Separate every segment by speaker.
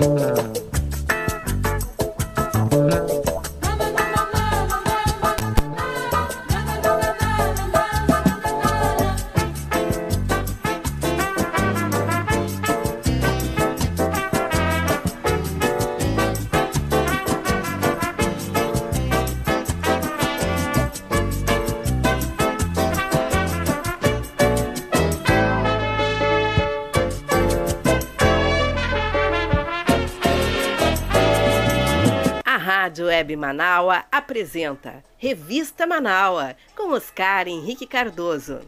Speaker 1: Rádio Web Manaua apresenta Revista Manaua com Oscar Henrique Cardoso.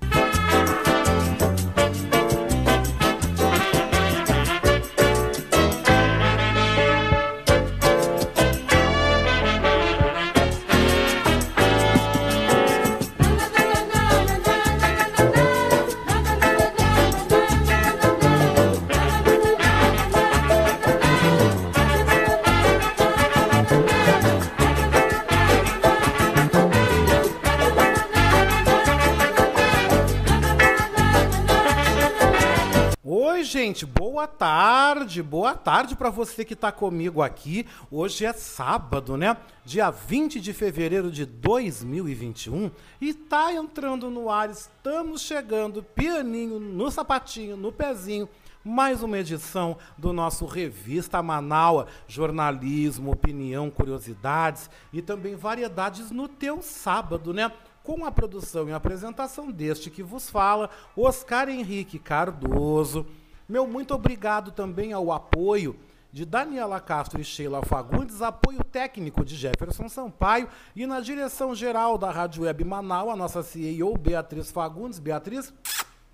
Speaker 2: Tarde, boa tarde para você que está comigo aqui. Hoje é sábado, né? Dia 20 de fevereiro de 2021 e tá entrando no ar, estamos chegando, pianinho no sapatinho, no pezinho. Mais uma edição do nosso Revista Manaua, jornalismo, opinião, curiosidades e também variedades no teu sábado, né? com a produção e apresentação deste que vos fala, Oscar Henrique Cardoso. Meu muito obrigado também ao apoio de Daniela Castro e Sheila Fagundes, apoio técnico de Jefferson Sampaio e na direção geral da Rádio Web Manaus, a nossa CEO Beatriz Fagundes. Beatriz,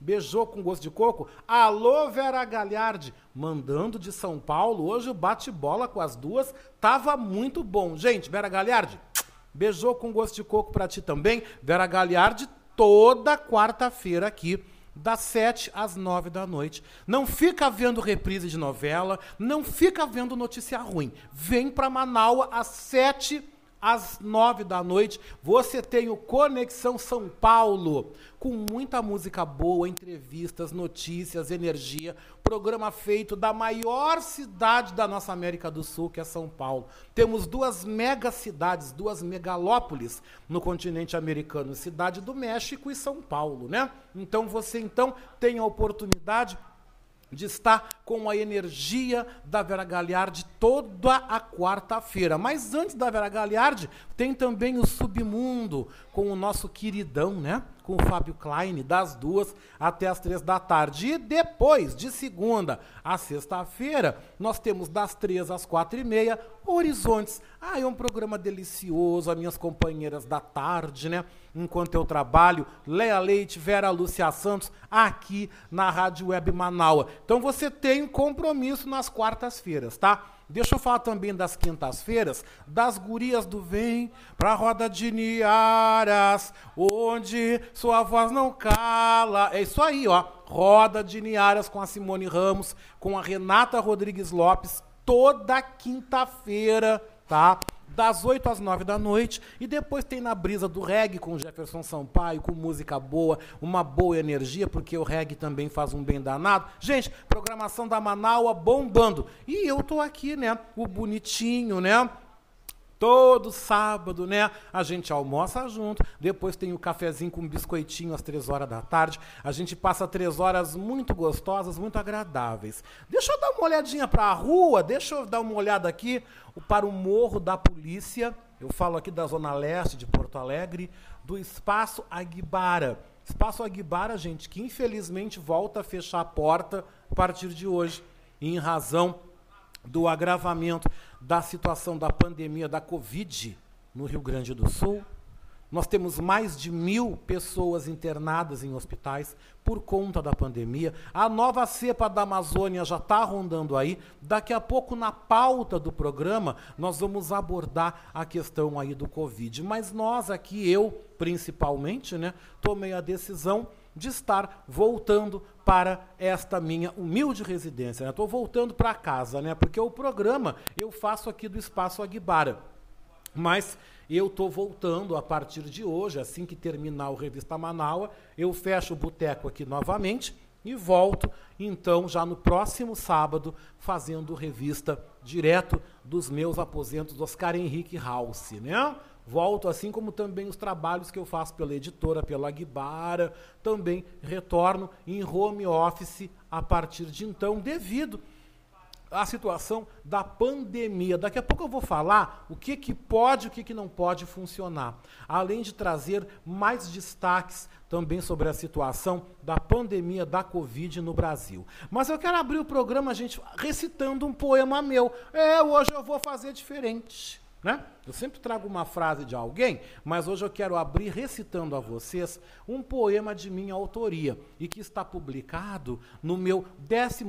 Speaker 2: beijou com gosto de coco. Alô, Vera Galhardi, mandando de São Paulo. Hoje o bate-bola com as duas tava muito bom. Gente, Vera Galhardi, beijou com gosto de coco para ti também. Vera Galhardi, toda quarta-feira aqui das sete às nove da noite. Não fica vendo reprise de novela, não fica vendo notícia ruim. Vem para Manaus às sete às nove da noite. Você tem o Conexão São Paulo, com muita música boa, entrevistas, notícias, energia. Programa feito da maior cidade da nossa América do Sul, que é São Paulo. Temos duas mega cidades, duas megalópolis no continente americano, Cidade do México e São Paulo, né? Então você então tem a oportunidade de estar com a energia da Vera Galhardi toda a quarta-feira. Mas antes da Vera Galhardi, tem também o Submundo, com o nosso queridão, né? Com o Fábio Klein, das duas até as três da tarde. E depois, de segunda a sexta-feira, nós temos das três às quatro e meia, Horizontes. Ah, é um programa delicioso, as minhas companheiras da tarde, né? enquanto eu trabalho, Leia Leite, Vera Lúcia Santos, aqui na Rádio Web Manaua. Então você tem compromisso nas quartas-feiras, tá? Deixa eu falar também das quintas-feiras, das gurias do Vem pra roda de Niaras, onde sua voz não cala. É isso aí, ó. Roda de Niaras com a Simone Ramos, com a Renata Rodrigues Lopes, toda quinta-feira, tá? Das 8 às 9 da noite. E depois tem na brisa do reggae com Jefferson Sampaio, com música boa, uma boa energia, porque o reggae também faz um bem danado. Gente, programação da Manaua bombando. E eu tô aqui, né? O bonitinho, né? Todo sábado, né? A gente almoça junto, depois tem o cafezinho com biscoitinho às três horas da tarde. A gente passa três horas muito gostosas, muito agradáveis. Deixa eu dar uma olhadinha para a rua, deixa eu dar uma olhada aqui para o Morro da Polícia. Eu falo aqui da Zona Leste de Porto Alegre, do Espaço Aguibara. Espaço Aguibara, gente, que infelizmente volta a fechar a porta a partir de hoje, em razão do agravamento da situação da pandemia da Covid no Rio Grande do Sul. Nós temos mais de mil pessoas internadas em hospitais por conta da pandemia. A nova cepa da Amazônia já está rondando aí. Daqui a pouco, na pauta do programa, nós vamos abordar a questão aí do Covid. Mas nós aqui, eu principalmente, né, tomei a decisão de estar voltando para esta minha humilde residência. Estou né? voltando para casa, né? Porque o programa eu faço aqui do Espaço Aguibara. Mas eu estou voltando a partir de hoje, assim que terminar o Revista Manaua, eu fecho o boteco aqui novamente e volto então já no próximo sábado fazendo revista direto dos meus aposentos Oscar Henrique House, né? Volto assim como também os trabalhos que eu faço pela editora, pela Guibara, também retorno em home office a partir de então, devido a situação da pandemia. Daqui a pouco eu vou falar o que, que pode e o que, que não pode funcionar. Além de trazer mais destaques também sobre a situação da pandemia da Covid no Brasil. Mas eu quero abrir o programa, gente, recitando um poema meu. É, hoje eu vou fazer diferente. Né? Eu sempre trago uma frase de alguém, mas hoje eu quero abrir recitando a vocês um poema de minha autoria e que está publicado no meu 11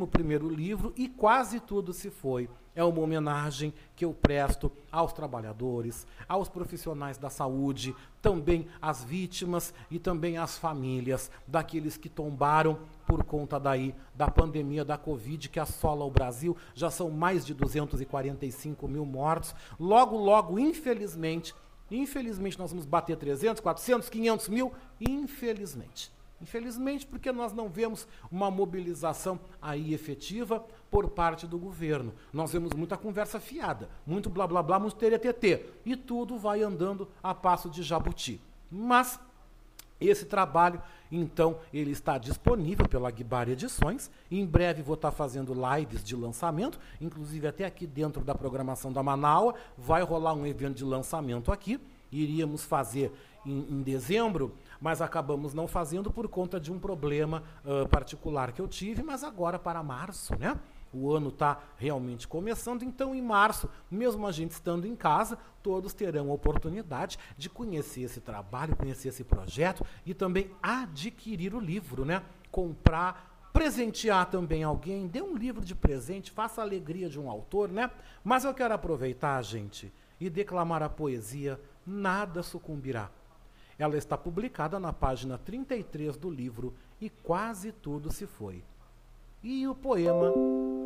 Speaker 2: livro e quase tudo se foi é uma homenagem que eu presto aos trabalhadores, aos profissionais da saúde, também às vítimas e também às famílias daqueles que tombaram por conta daí da pandemia da Covid que assola o Brasil. Já são mais de 245 mil mortos. Logo, logo, infelizmente, infelizmente nós vamos bater 300, 400, 500 mil, infelizmente. Infelizmente, porque nós não vemos uma mobilização aí efetiva por parte do governo. Nós vemos muita conversa fiada, muito blá blá blá, muito TT, e tudo vai andando a passo de jabuti. Mas esse trabalho, então, ele está disponível pela Guibar Edições. Em breve vou estar fazendo lives de lançamento, inclusive até aqui dentro da programação da Manaua, vai rolar um evento de lançamento aqui. Iríamos fazer em, em dezembro mas acabamos não fazendo por conta de um problema uh, particular que eu tive, mas agora para março, né? O ano está realmente começando, então em março, mesmo a gente estando em casa, todos terão a oportunidade de conhecer esse trabalho, conhecer esse projeto e também adquirir o livro, né? Comprar, presentear também alguém, dê um livro de presente, faça a alegria de um autor, né? Mas eu quero aproveitar, gente, e declamar a poesia Nada sucumbirá ela está publicada na página 33 do livro E Quase Tudo Se Foi. E o poema,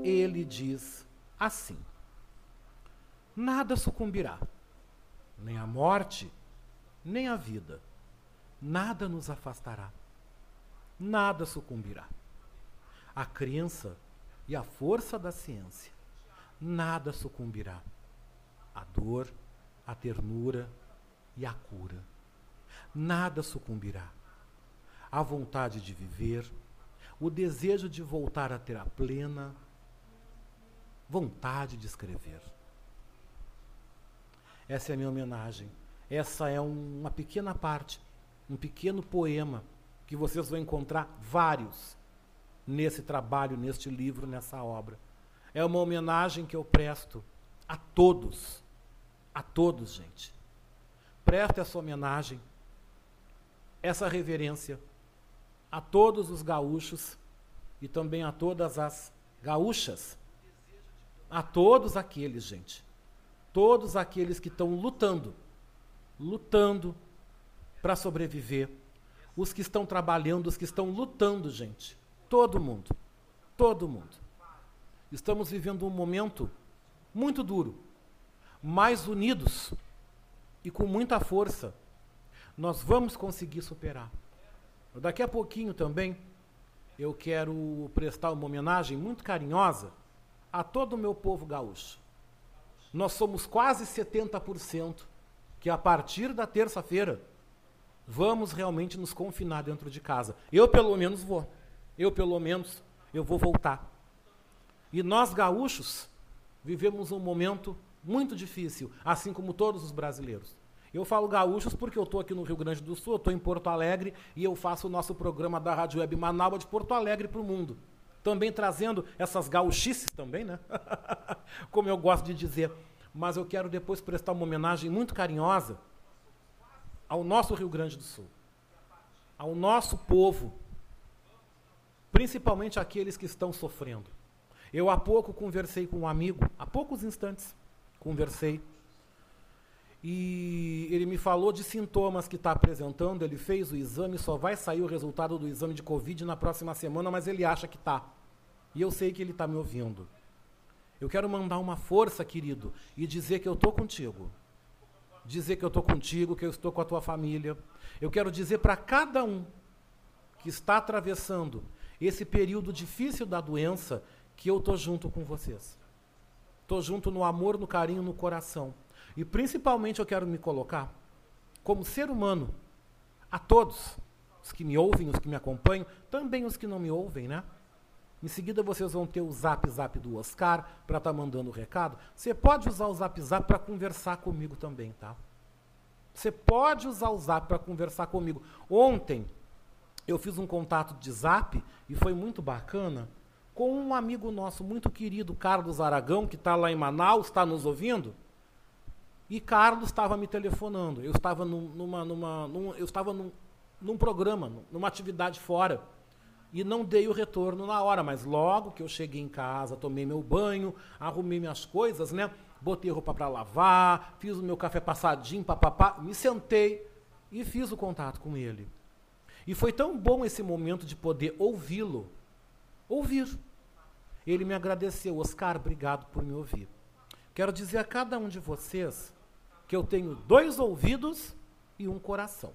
Speaker 2: ele diz assim: Nada sucumbirá, nem a morte, nem a vida, nada nos afastará, nada sucumbirá. A crença e a força da ciência, nada sucumbirá. A dor, a ternura e a cura nada sucumbirá. A vontade de viver, o desejo de voltar a ter a plena vontade de escrever. Essa é a minha homenagem. Essa é um, uma pequena parte, um pequeno poema que vocês vão encontrar vários nesse trabalho, neste livro, nessa obra. É uma homenagem que eu presto a todos, a todos, gente. Preste essa homenagem essa reverência a todos os gaúchos e também a todas as gaúchas, a todos aqueles, gente, todos aqueles que estão lutando, lutando para sobreviver, os que estão trabalhando, os que estão lutando, gente, todo mundo, todo mundo. Estamos vivendo um momento muito duro, mais unidos e com muita força nós vamos conseguir superar. Daqui a pouquinho também eu quero prestar uma homenagem muito carinhosa a todo o meu povo gaúcho. Nós somos quase 70% que a partir da terça-feira vamos realmente nos confinar dentro de casa. Eu pelo menos vou. Eu pelo menos eu vou voltar. E nós gaúchos vivemos um momento muito difícil, assim como todos os brasileiros. Eu falo gaúchos porque eu estou aqui no Rio Grande do Sul, eu estou em Porto Alegre e eu faço o nosso programa da Rádio Web Manaus de Porto Alegre para o mundo. Também trazendo essas gauchices também, né? Como eu gosto de dizer. Mas eu quero depois prestar uma homenagem muito carinhosa ao nosso Rio Grande do Sul, ao nosso povo, principalmente aqueles que estão sofrendo. Eu há pouco conversei com um amigo, há poucos instantes conversei e ele me falou de sintomas que está apresentando. Ele fez o exame, só vai sair o resultado do exame de Covid na próxima semana, mas ele acha que está. E eu sei que ele está me ouvindo. Eu quero mandar uma força, querido, e dizer que eu estou contigo. Dizer que eu estou contigo, que eu estou com a tua família. Eu quero dizer para cada um que está atravessando esse período difícil da doença, que eu tô junto com vocês. Tô junto no amor, no carinho, no coração. E principalmente eu quero me colocar como ser humano a todos, os que me ouvem, os que me acompanham, também os que não me ouvem, né? Em seguida vocês vão ter o zap zap do Oscar para estar tá mandando o recado. Você pode usar o zap zap para conversar comigo também, tá? Você pode usar o zap para conversar comigo. Ontem eu fiz um contato de zap e foi muito bacana com um amigo nosso muito querido, Carlos Aragão, que está lá em Manaus, está nos ouvindo. E Carlos estava me telefonando. Eu estava num, numa, numa, num, eu estava num, num programa, numa atividade fora e não dei o retorno na hora, mas logo que eu cheguei em casa, tomei meu banho, arrumei minhas coisas, né? Botei roupa para lavar, fiz o meu café passadinho, papapá, me sentei e fiz o contato com ele. E foi tão bom esse momento de poder ouvi-lo. Ouvir. Ele me agradeceu, Oscar, obrigado por me ouvir. Quero dizer a cada um de vocês que eu tenho dois ouvidos e um coração.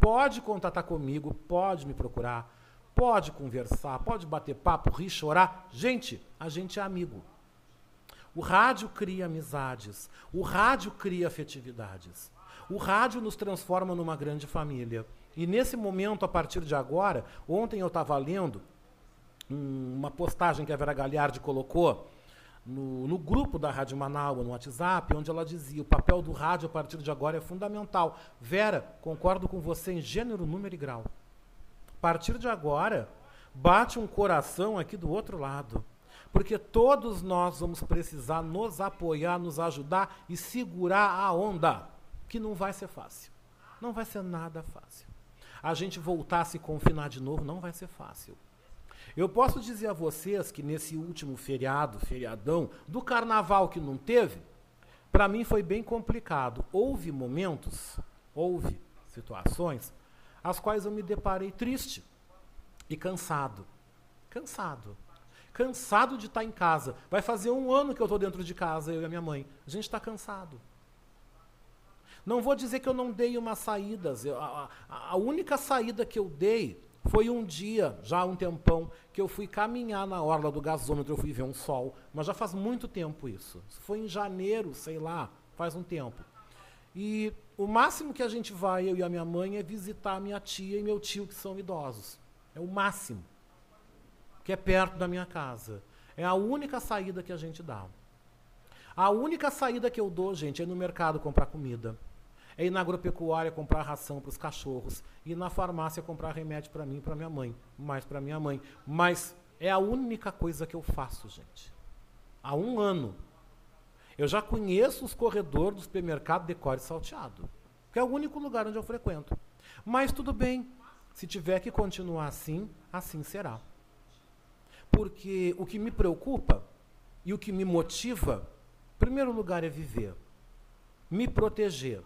Speaker 2: Pode contatar comigo, pode me procurar, pode conversar, pode bater papo, rir, chorar. Gente, a gente é amigo. O rádio cria amizades, o rádio cria afetividades. O rádio nos transforma numa grande família. E nesse momento, a partir de agora, ontem eu estava lendo uma postagem que a Vera Galhardi colocou no, no, grupo da Rádio Manaus, no WhatsApp, onde ela dizia: o papel do rádio a partir de agora é fundamental. Vera, concordo com você em gênero, número e grau. A partir de agora, bate um coração aqui do outro lado. Porque todos nós vamos precisar nos apoiar, nos ajudar e segurar a onda, que não vai ser fácil. Não vai ser nada fácil. A gente voltar a se confinar de novo não vai ser fácil. Eu posso dizer a vocês que nesse último feriado, feriadão, do carnaval que não teve, para mim foi bem complicado. Houve momentos, houve situações, as quais eu me deparei triste e cansado. Cansado. Cansado de estar em casa. Vai fazer um ano que eu estou dentro de casa, eu e a minha mãe. A gente está cansado. Não vou dizer que eu não dei umas saídas. Eu, a, a, única saída que eu dei foi um dia, já há um tempão, que eu fui caminhar na orla do gasômetro, eu fui ver um sol, mas já faz muito tempo isso. Foi em janeiro, sei lá, faz um tempo. E o máximo que a gente vai, eu e a minha mãe, é visitar minha tia e meu tio, que são idosos. É o máximo. Que é perto da minha casa. É a única saída que a gente dá. A única saída que eu dou, gente, é no mercado comprar comida é ir na agropecuária comprar ração para os cachorros, ir na farmácia comprar remédio para mim e para minha mãe, mais para minha mãe. Mas é a única coisa que eu faço, gente. Há um ano. Eu já conheço os corredores do supermercado Decore Salteado, que é o único lugar onde eu frequento. Mas tudo bem, se tiver que continuar assim, assim será. Porque o que me preocupa e o que me motiva, em primeiro lugar, é viver, me proteger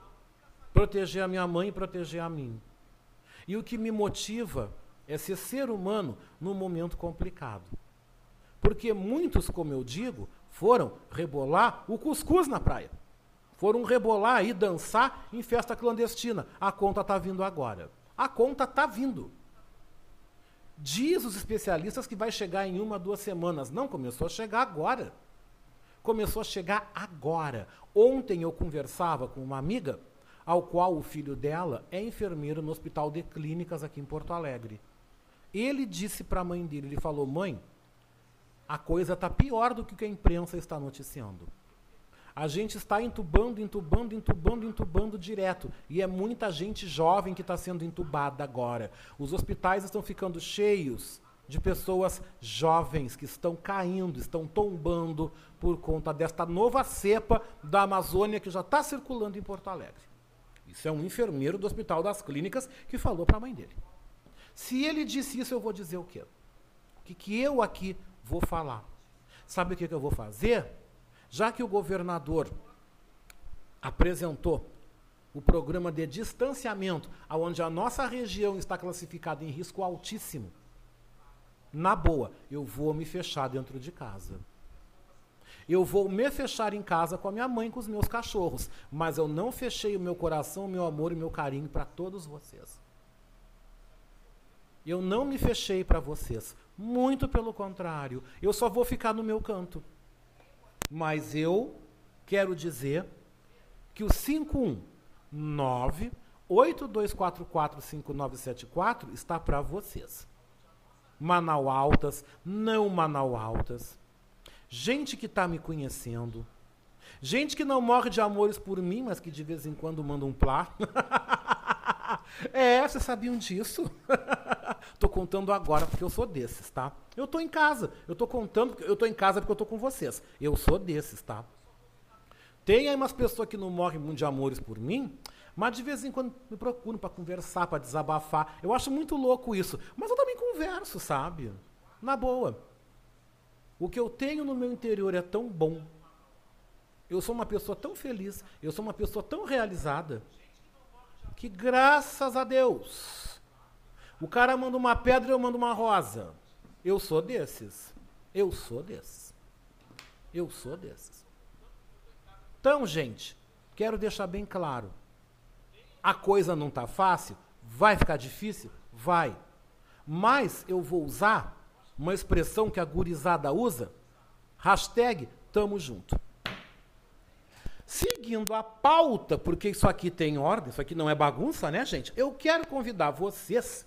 Speaker 2: proteger a minha mãe e proteger a mim. E o que me motiva é ser ser humano num momento complicado. Porque muitos, como eu digo, foram rebolar o cuscuz na praia. Foram rebolar e dançar em festa clandestina. A conta está vindo agora. A conta está vindo. Diz os especialistas que vai chegar em uma, duas semanas. Não, começou a chegar agora. Começou a chegar agora. Ontem eu conversava com uma amiga ao qual o filho dela é enfermeiro no Hospital de Clínicas aqui em Porto Alegre. Ele disse para a mãe dele, ele falou: "Mãe, a coisa está pior do que a imprensa está noticiando. A gente está entubando, entubando, entubando, entubando direto. E é muita gente jovem que está sendo entubada agora. Os hospitais estão ficando cheios de pessoas jovens que estão caindo, estão tombando por conta desta nova cepa da Amazônia que já está circulando em Porto Alegre. Isso é um enfermeiro do Hospital das Clínicas que falou para a mãe dele. Se ele disse isso, eu vou dizer o quê? O que, que eu aqui vou falar? Sabe o que, que eu vou fazer? Já que o governador apresentou o programa de distanciamento, onde a nossa região está classificada em risco altíssimo, na boa, eu vou me fechar dentro de casa. Eu vou me fechar em casa com a minha mãe, com os meus cachorros, mas eu não fechei o meu coração, o meu amor e o meu carinho para todos vocês. Eu não me fechei para vocês. Muito pelo contrário. Eu só vou ficar no meu canto. Mas eu quero dizer que o 519 82445974 está para vocês. Manau Altas, não Manau Altas. Gente que está me conhecendo. Gente que não morre de amores por mim, mas que de vez em quando manda um plá. é, vocês sabiam disso? tô contando agora porque eu sou desses, tá? Eu tô em casa. Eu tô contando, eu tô em casa porque eu tô com vocês. Eu sou desses, tá? Tem aí umas pessoas que não morrem de amores por mim, mas de vez em quando me procuram para conversar, para desabafar. Eu acho muito louco isso. Mas eu também converso, sabe? Na boa. O que eu tenho no meu interior é tão bom. Eu sou uma pessoa tão feliz, eu sou uma pessoa tão realizada, que graças a Deus, o cara manda uma pedra e eu mando uma rosa. Eu sou desses. Eu sou desses. Eu sou desses. Então, gente, quero deixar bem claro. A coisa não está fácil? Vai ficar difícil? Vai. Mas eu vou usar uma expressão que a gurizada usa, hashtag tamo junto. Seguindo a pauta, porque isso aqui tem ordem, isso aqui não é bagunça, né, gente? Eu quero convidar vocês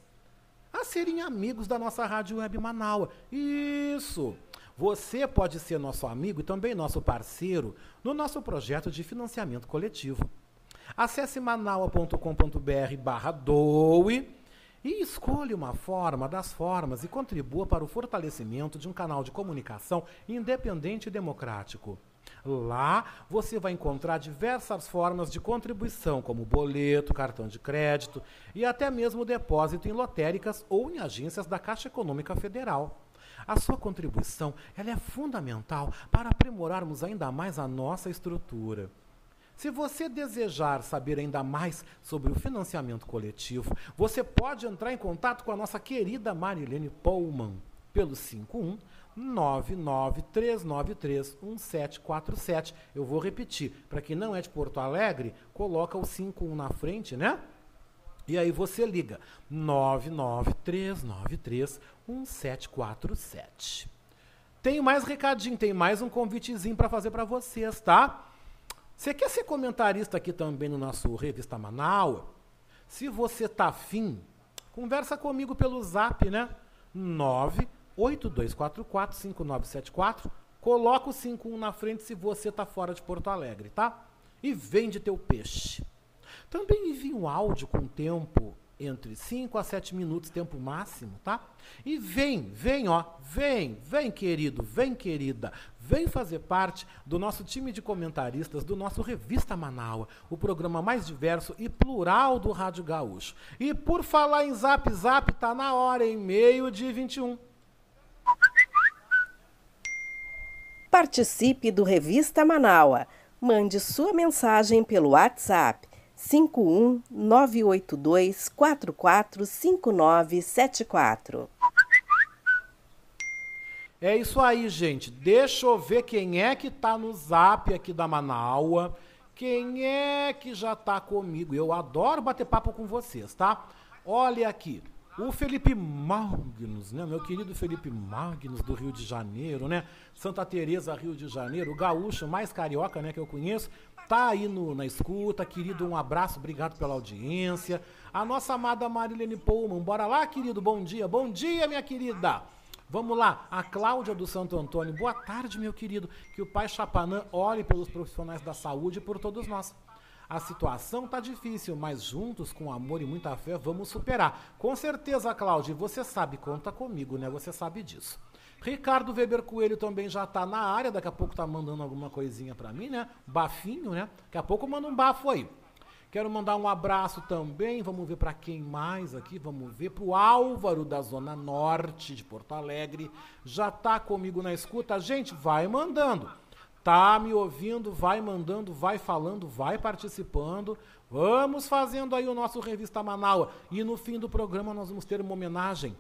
Speaker 2: a serem amigos da nossa Rádio Web Manaua. Isso! Você pode ser nosso amigo e também nosso parceiro no nosso projeto de financiamento coletivo. Acesse manaua.com.br barra doe e escolha uma forma das formas e contribua para o fortalecimento de um canal de comunicação independente e democrático. Lá você vai encontrar diversas formas de contribuição, como boleto, cartão de crédito e até mesmo depósito em lotéricas ou em agências da Caixa Econômica Federal. A sua contribuição ela é fundamental para aprimorarmos ainda mais a nossa estrutura. Se você desejar saber ainda mais sobre o financiamento coletivo, você pode entrar em contato com a nossa querida Marilene Pullman pelo 51 993931747. Eu vou repetir. Para quem não é de Porto Alegre, coloca o 51 na frente, né? E aí você liga 993931747. Tem mais recadinho, tem mais um convitezinho para fazer para vocês, tá? Você quer ser comentarista aqui também no nosso Revista Manaus? Se você tá afim, conversa comigo pelo Zap, né? 982445974. Coloca o 51 na frente se você tá fora de Porto Alegre, tá? E vende teu peixe. Também envie um áudio com tempo entre 5 a 7 minutos, tempo máximo, tá? E vem, vem, ó, vem, vem, querido, vem, querida, vem fazer parte do nosso time de comentaristas do nosso Revista Manaua, o programa mais diverso e plural do Rádio Gaúcho. E por falar em Zap Zap, tá na hora, em meio de 21.
Speaker 1: Participe do Revista Manaua. Mande sua mensagem pelo WhatsApp 51982445974.
Speaker 2: É isso aí, gente. Deixa eu ver quem é que tá no zap aqui da Manaua. Quem é que já tá comigo? Eu adoro bater papo com vocês, tá? Olha aqui. O Felipe Magnus, né? Meu querido Felipe Magnus do Rio de Janeiro, né? Santa Teresa, Rio de Janeiro, o gaúcho mais carioca, né, que eu conheço tá aí no, na escuta, querido, um abraço, obrigado pela audiência. A nossa amada Marilene Pullman, bora lá, querido, bom dia, bom dia, minha querida. Vamos lá, a Cláudia do Santo Antônio, boa tarde, meu querido. Que o Pai Chapanã olhe pelos profissionais da saúde e por todos nós. A situação tá difícil, mas juntos, com amor e muita fé, vamos superar. Com certeza, Cláudia, você sabe, conta comigo, né? Você sabe disso. Ricardo Weber Coelho também já está na área, daqui a pouco está mandando alguma coisinha para mim, né? Bafinho, né? Daqui a pouco manda um bafo aí. Quero mandar um abraço também, vamos ver para quem mais aqui, vamos ver para o Álvaro da Zona Norte de Porto Alegre, já está comigo na escuta. Gente, vai mandando. Tá me ouvindo, vai mandando, vai falando, vai participando. Vamos fazendo aí o nosso Revista Manaus. E no fim do programa nós vamos ter uma homenagem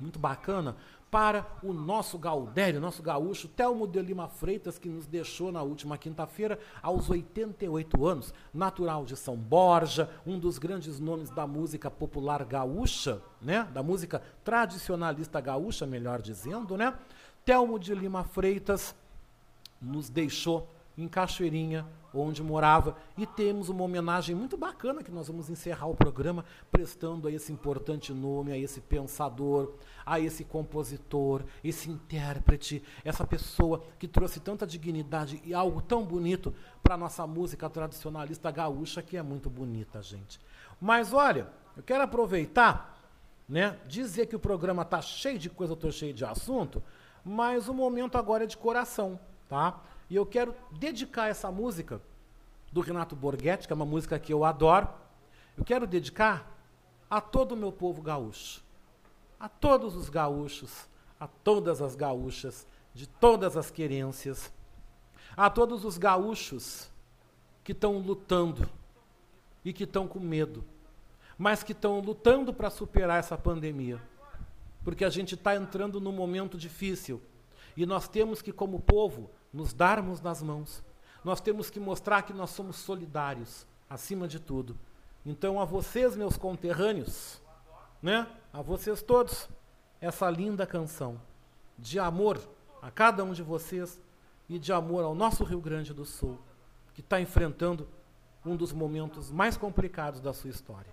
Speaker 2: muito bacana para o nosso Gaudério, nosso gaúcho, Telmo de Lima Freitas, que nos deixou na última quinta-feira, aos 88 anos, natural de São Borja, um dos grandes nomes da música popular gaúcha, né? da música tradicionalista gaúcha, melhor dizendo, né? Telmo de Lima Freitas nos deixou em Cachoeirinha, onde morava, e temos uma homenagem muito bacana que nós vamos encerrar o programa prestando a esse importante nome, a esse pensador, a esse compositor, esse intérprete, essa pessoa que trouxe tanta dignidade e algo tão bonito para a nossa música tradicionalista gaúcha, que é muito bonita, gente. Mas olha, eu quero aproveitar, né, dizer que o programa tá cheio de coisa, tô cheio de assunto, mas o momento agora é de coração, tá? E eu quero dedicar essa música do Renato Borghetti, que é uma música que eu adoro. Eu quero dedicar a todo o meu povo gaúcho, a todos os gaúchos, a todas as gaúchas, de todas as querências, a todos os gaúchos que estão lutando e que estão com medo, mas que estão lutando para superar essa pandemia. Porque a gente está entrando num momento difícil e nós temos que, como povo, nos darmos nas mãos. Nós temos que mostrar que nós somos solidários, acima de tudo. Então, a vocês, meus conterrâneos, né? a vocês todos, essa linda canção de amor a cada um de vocês e de amor ao nosso Rio Grande do Sul, que está enfrentando um dos momentos mais complicados da sua história.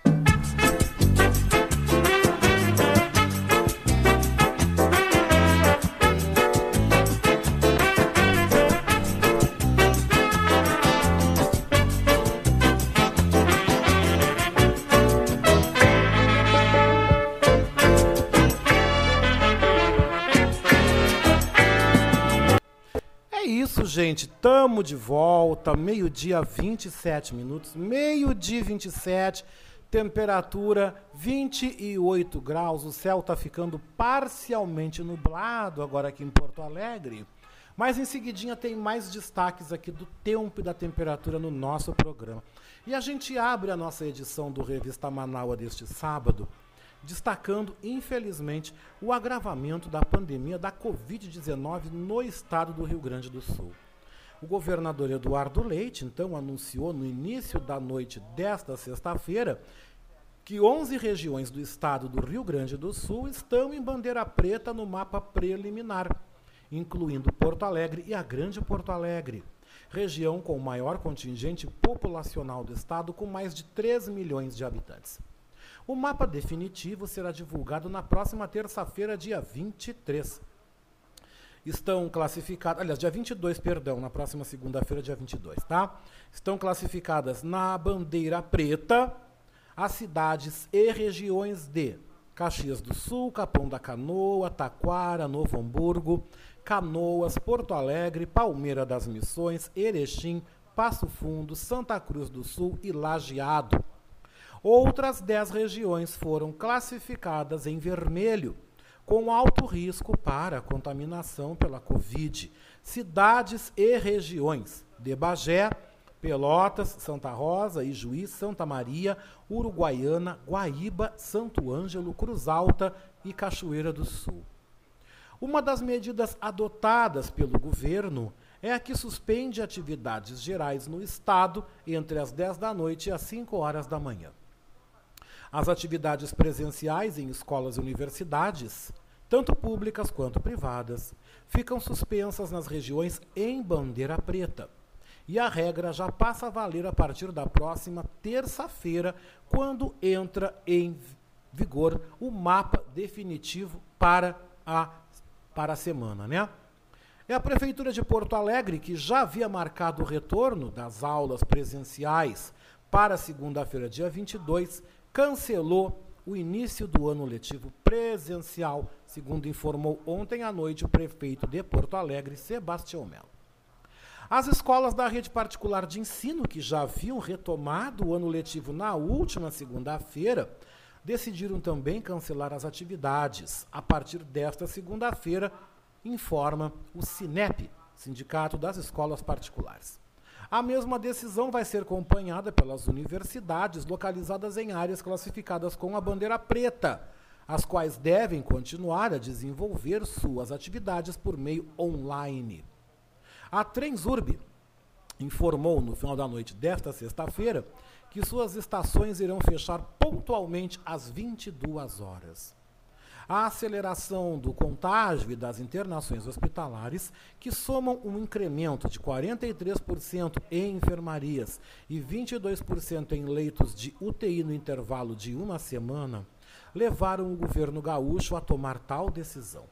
Speaker 2: Gente, tamo de volta, meio-dia 27 minutos, meio-dia 27. Temperatura 28 graus, o céu está ficando parcialmente nublado agora aqui em Porto Alegre. Mas em seguidinha tem mais destaques aqui do tempo e da temperatura no nosso programa. E a gente abre a nossa edição do Revista Manaua deste sábado, destacando, infelizmente, o agravamento da pandemia da Covid-19 no estado do Rio Grande do Sul. O governador Eduardo Leite, então, anunciou no início da noite desta sexta-feira que 11 regiões do estado do Rio Grande do Sul estão em bandeira preta no mapa preliminar, incluindo Porto Alegre e a Grande Porto Alegre, região com o maior contingente populacional do estado, com mais de 3 milhões de habitantes. O mapa definitivo será divulgado na próxima terça-feira, dia 23 estão classificadas, aliás, dia 22, perdão, na próxima segunda-feira, dia 22, tá? Estão classificadas na bandeira preta as cidades e regiões de Caxias do Sul, Capão da Canoa, Taquara, Novo Hamburgo, Canoas, Porto Alegre, Palmeira das Missões, Erechim, Passo Fundo, Santa Cruz do Sul e Lajeado. Outras dez regiões foram classificadas em vermelho com alto risco para contaminação pela Covid. Cidades e regiões de Bagé, Pelotas, Santa Rosa, Ijuí, Santa Maria, Uruguaiana, Guaíba, Santo Ângelo, Cruz Alta e Cachoeira do Sul. Uma das medidas adotadas pelo governo é a que suspende atividades gerais no estado entre as 10 da noite e as 5 horas da manhã. As atividades presenciais em escolas e universidades tanto públicas quanto privadas, ficam suspensas nas regiões em bandeira preta. E a regra já passa a valer a partir da próxima terça-feira, quando entra em vigor o mapa definitivo para a, para a semana, né? É a Prefeitura de Porto Alegre que já havia marcado o retorno das aulas presenciais para segunda-feira, dia 22, cancelou o início do ano letivo presencial, segundo informou ontem à noite o prefeito de Porto Alegre, Sebastião Melo. As escolas da rede particular de ensino, que já haviam retomado o ano letivo na última segunda-feira, decidiram também cancelar as atividades a partir desta segunda-feira, informa o SINEP, Sindicato das Escolas Particulares. A mesma decisão vai ser acompanhada pelas universidades localizadas em áreas classificadas com a bandeira preta, as quais devem continuar a desenvolver suas atividades por meio online. A Transurb informou no final da noite desta sexta-feira que suas estações irão fechar pontualmente às 22 horas a aceleração do contágio e das internações hospitalares, que somam um incremento de 43% em enfermarias e 22% em leitos de UTI no intervalo de uma semana, levaram o governo gaúcho a tomar tal decisão.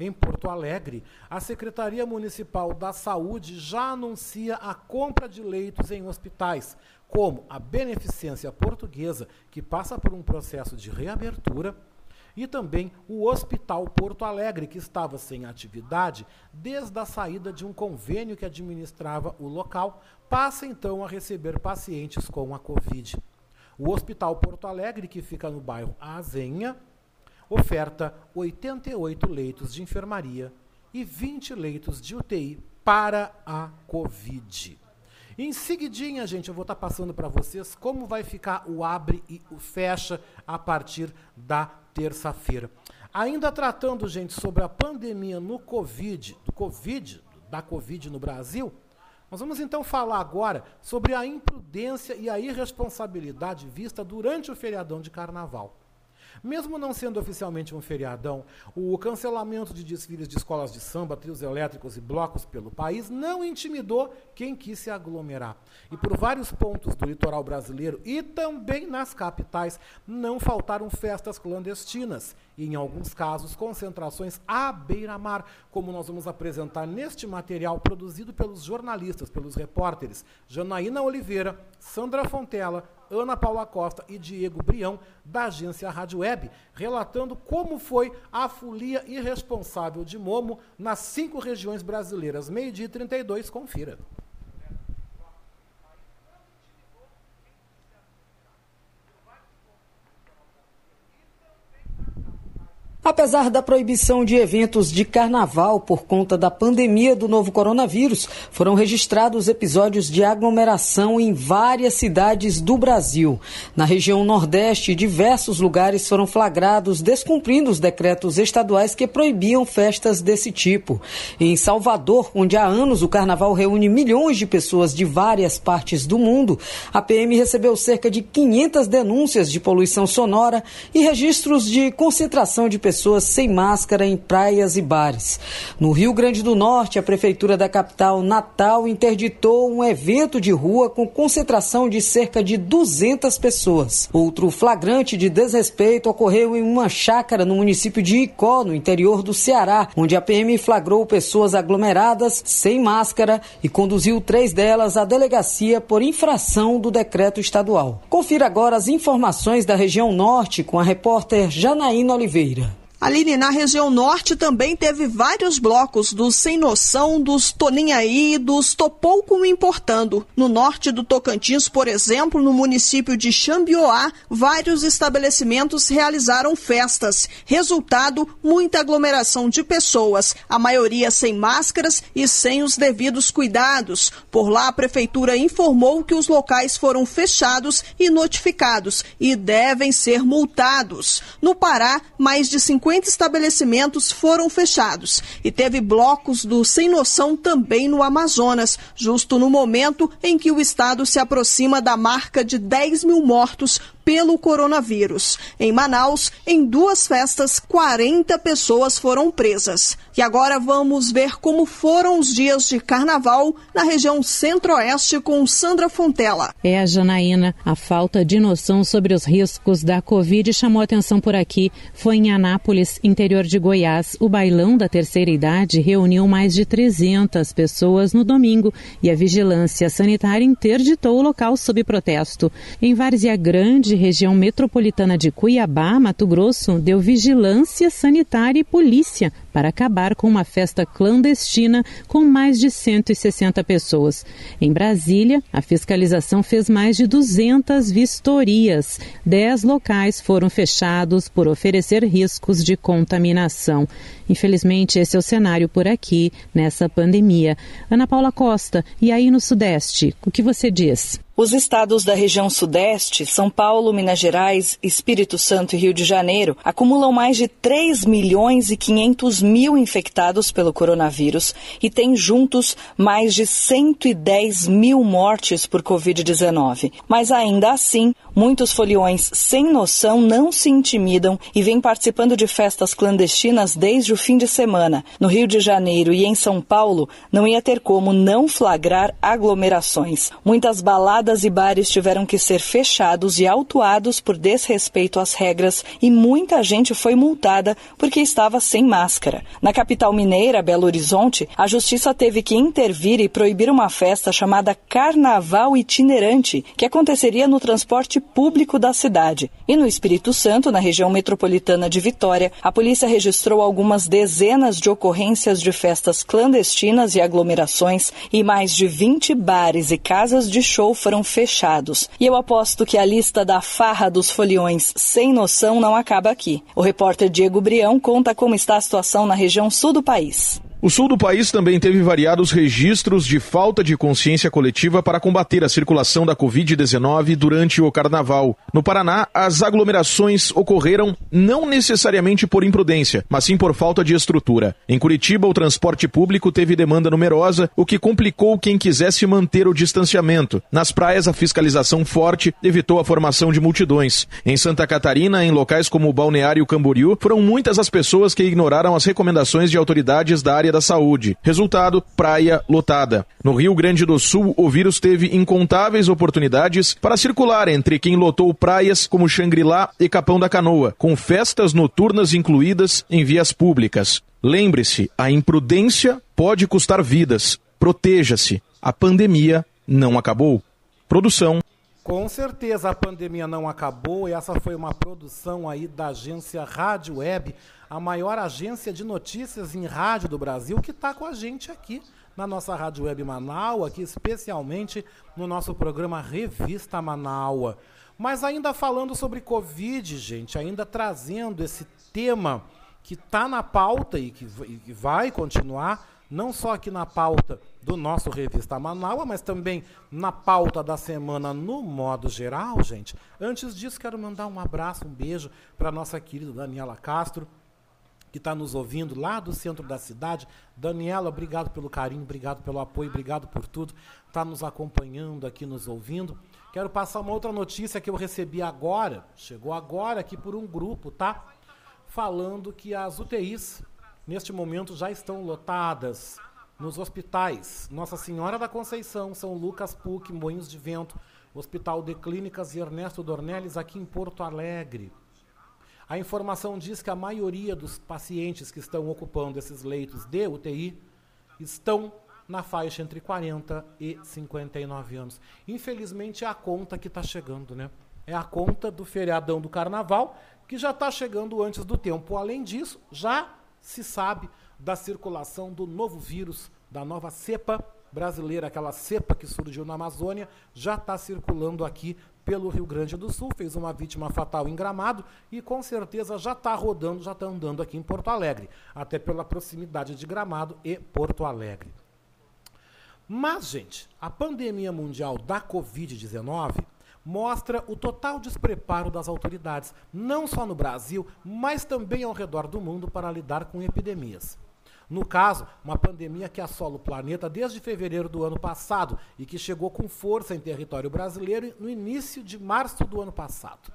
Speaker 2: Em Porto Alegre, a Secretaria Municipal da Saúde já anuncia a compra de leitos em hospitais, como a Beneficência Portuguesa, que passa por um processo de reabertura e também o Hospital Porto Alegre, que estava sem atividade desde a saída de um convênio que administrava o local, passa então a receber pacientes com a Covid. O Hospital Porto Alegre, que fica no bairro Azenha, oferta 88 leitos de enfermaria e 20 leitos de UTI para a Covid. Em seguidinha, gente, eu vou estar passando para vocês como vai ficar o abre e o fecha a partir da terça-feira. Ainda tratando, gente, sobre a pandemia no Covid, do Covid, da Covid no Brasil, nós vamos então falar agora sobre a imprudência e a irresponsabilidade vista durante o feriadão de carnaval. Mesmo não sendo oficialmente um feriadão, o cancelamento de desfiles de escolas de samba, trios elétricos e blocos pelo país não intimidou quem quis se aglomerar. E por vários pontos do litoral brasileiro e também nas capitais, não faltaram festas clandestinas e, em alguns casos, concentrações à beira-mar, como nós vamos apresentar neste material produzido pelos jornalistas, pelos repórteres Janaína Oliveira, Sandra Fontela, Ana Paula Costa e Diego Brião, da agência Rádio Web, relatando como foi a folia irresponsável de Momo nas cinco regiões brasileiras. Meio-dia e 32, confira.
Speaker 3: Apesar da proibição de eventos de carnaval por conta da pandemia do novo coronavírus, foram registrados episódios de aglomeração em várias cidades do Brasil. Na região Nordeste, diversos lugares foram flagrados descumprindo os decretos estaduais que proibiam festas desse tipo. Em Salvador, onde há anos o carnaval reúne milhões de pessoas de várias partes do mundo, a PM recebeu cerca de 500 denúncias de poluição sonora e registros de concentração de pessoas pessoas sem máscara em praias e bares. No Rio Grande do Norte, a prefeitura da capital Natal interditou um evento de rua com concentração de cerca de 200 pessoas. Outro flagrante de desrespeito ocorreu em uma chácara no município de Icó, no interior do Ceará, onde a PM flagrou pessoas aglomeradas sem máscara e conduziu três delas à delegacia por infração do decreto estadual. Confira agora as informações da região norte com a repórter Janaína Oliveira.
Speaker 4: Aline, na região norte também teve vários blocos dos Sem Noção, dos Toninhaí, dos Topouco Importando. No norte do Tocantins, por exemplo, no município de Xambioá, vários estabelecimentos realizaram festas. Resultado, muita aglomeração de pessoas, a maioria sem máscaras e sem os devidos cuidados. Por lá, a prefeitura informou que os locais foram fechados e notificados e devem ser multados. No Pará, mais de 50 50 estabelecimentos foram fechados e teve blocos do Sem Noção também no Amazonas, justo no momento em que o estado se aproxima da marca de 10 mil mortos pelo coronavírus. Em Manaus, em duas festas, 40 pessoas foram presas. E agora vamos ver como foram os dias de carnaval na região centro-oeste com Sandra Fontela.
Speaker 5: É Janaína. A falta de noção sobre os riscos da Covid chamou atenção por aqui. Foi em Anápolis, interior de Goiás. O bailão da terceira idade reuniu mais de 300 pessoas no domingo e a vigilância sanitária interditou o local sob protesto. Em Várzea Grande, região metropolitana de Cuiabá, Mato Grosso, deu vigilância sanitária e polícia para acabar com uma festa clandestina com mais de 160 pessoas. Em Brasília, a fiscalização fez mais de 200 vistorias. Dez locais foram fechados por oferecer riscos de contaminação. Infelizmente, esse é o cenário por aqui, nessa pandemia. Ana Paula Costa, e aí no Sudeste, o que você diz?
Speaker 6: Os estados da região Sudeste, São Paulo, Minas Gerais, Espírito Santo e Rio de Janeiro, acumulam mais de 3 milhões e 500 mil infectados pelo coronavírus e têm juntos mais de 110 mil mortes por Covid-19. Mas ainda assim, muitos foliões sem noção não se intimidam e vêm participando de festas clandestinas desde o fim de semana. No Rio de Janeiro e em São Paulo, não ia ter como não flagrar aglomerações. Muitas baladas e bares tiveram que ser fechados e autuados por desrespeito às regras e muita gente foi multada porque estava sem máscara. Na capital mineira, Belo Horizonte, a justiça teve que intervir e proibir uma festa chamada Carnaval Itinerante, que aconteceria no transporte público da cidade. E no Espírito Santo, na região metropolitana de Vitória, a polícia registrou algumas dezenas de ocorrências de festas clandestinas e aglomerações e mais de 20 bares e casas de show foram fechados. E eu aposto que a lista da farra dos foliões sem noção não acaba aqui. O repórter Diego Brião conta como está a situação na região sul do país.
Speaker 7: O sul do país também teve variados registros de falta de consciência coletiva para combater a circulação da Covid-19 durante o carnaval. No Paraná, as aglomerações ocorreram não necessariamente por imprudência, mas sim por falta de estrutura. Em Curitiba, o transporte público teve demanda numerosa, o que complicou quem quisesse manter o distanciamento. Nas praias, a fiscalização forte evitou a formação de multidões. Em Santa Catarina, em locais como o Balneário Camboriú, foram muitas as pessoas que ignoraram as recomendações de autoridades da área área da saúde. Resultado: praia lotada. No Rio Grande do Sul, o vírus teve incontáveis oportunidades para circular entre quem lotou praias como Xangri-Lá e Capão da Canoa, com festas noturnas incluídas em vias públicas. Lembre-se, a imprudência pode custar vidas. Proteja-se. A pandemia não acabou. Produção
Speaker 2: com certeza a pandemia não acabou e essa foi uma produção aí da agência Rádio Web, a maior agência de notícias em rádio do Brasil, que está com a gente aqui na nossa Rádio Web Manaus, aqui especialmente no nosso programa Revista Manaus. Mas ainda falando sobre Covid, gente, ainda trazendo esse tema que está na pauta e que, e que vai continuar, não só aqui na pauta do nosso Revista Manaus, mas também na pauta da semana no modo geral, gente. Antes disso, quero mandar um abraço, um beijo para nossa querida Daniela Castro, que está nos ouvindo lá do centro da cidade. Daniela, obrigado pelo carinho, obrigado pelo apoio, obrigado por tudo. Está nos acompanhando aqui, nos ouvindo. Quero passar uma outra notícia que eu recebi agora, chegou agora aqui por um grupo, tá? Falando que as UTIs, neste momento, já estão lotadas nos hospitais Nossa Senhora da Conceição, São Lucas PUC, Moinhos de Vento, Hospital de Clínicas e Ernesto Dornelles, aqui em Porto Alegre. A informação diz que a maioria dos pacientes que estão ocupando esses leitos de UTI estão na faixa entre 40 e 59 anos. Infelizmente é a conta que está chegando, né? É a conta do feriadão do carnaval, que já está chegando antes do tempo. Além disso, já se sabe da circulação do novo vírus, da nova cepa brasileira, aquela cepa que surgiu na Amazônia, já está circulando aqui pelo Rio Grande do Sul, fez uma vítima fatal em Gramado e com certeza já está rodando, já está andando aqui em Porto Alegre, até pela proximidade de Gramado e Porto Alegre. Mas, gente, a pandemia mundial da Covid-19 mostra o total despreparo das autoridades, não só no Brasil, mas também ao redor do mundo para lidar com epidemias. No caso, uma pandemia que assola o planeta desde fevereiro do ano passado e que chegou com força em território brasileiro no início de março do ano passado.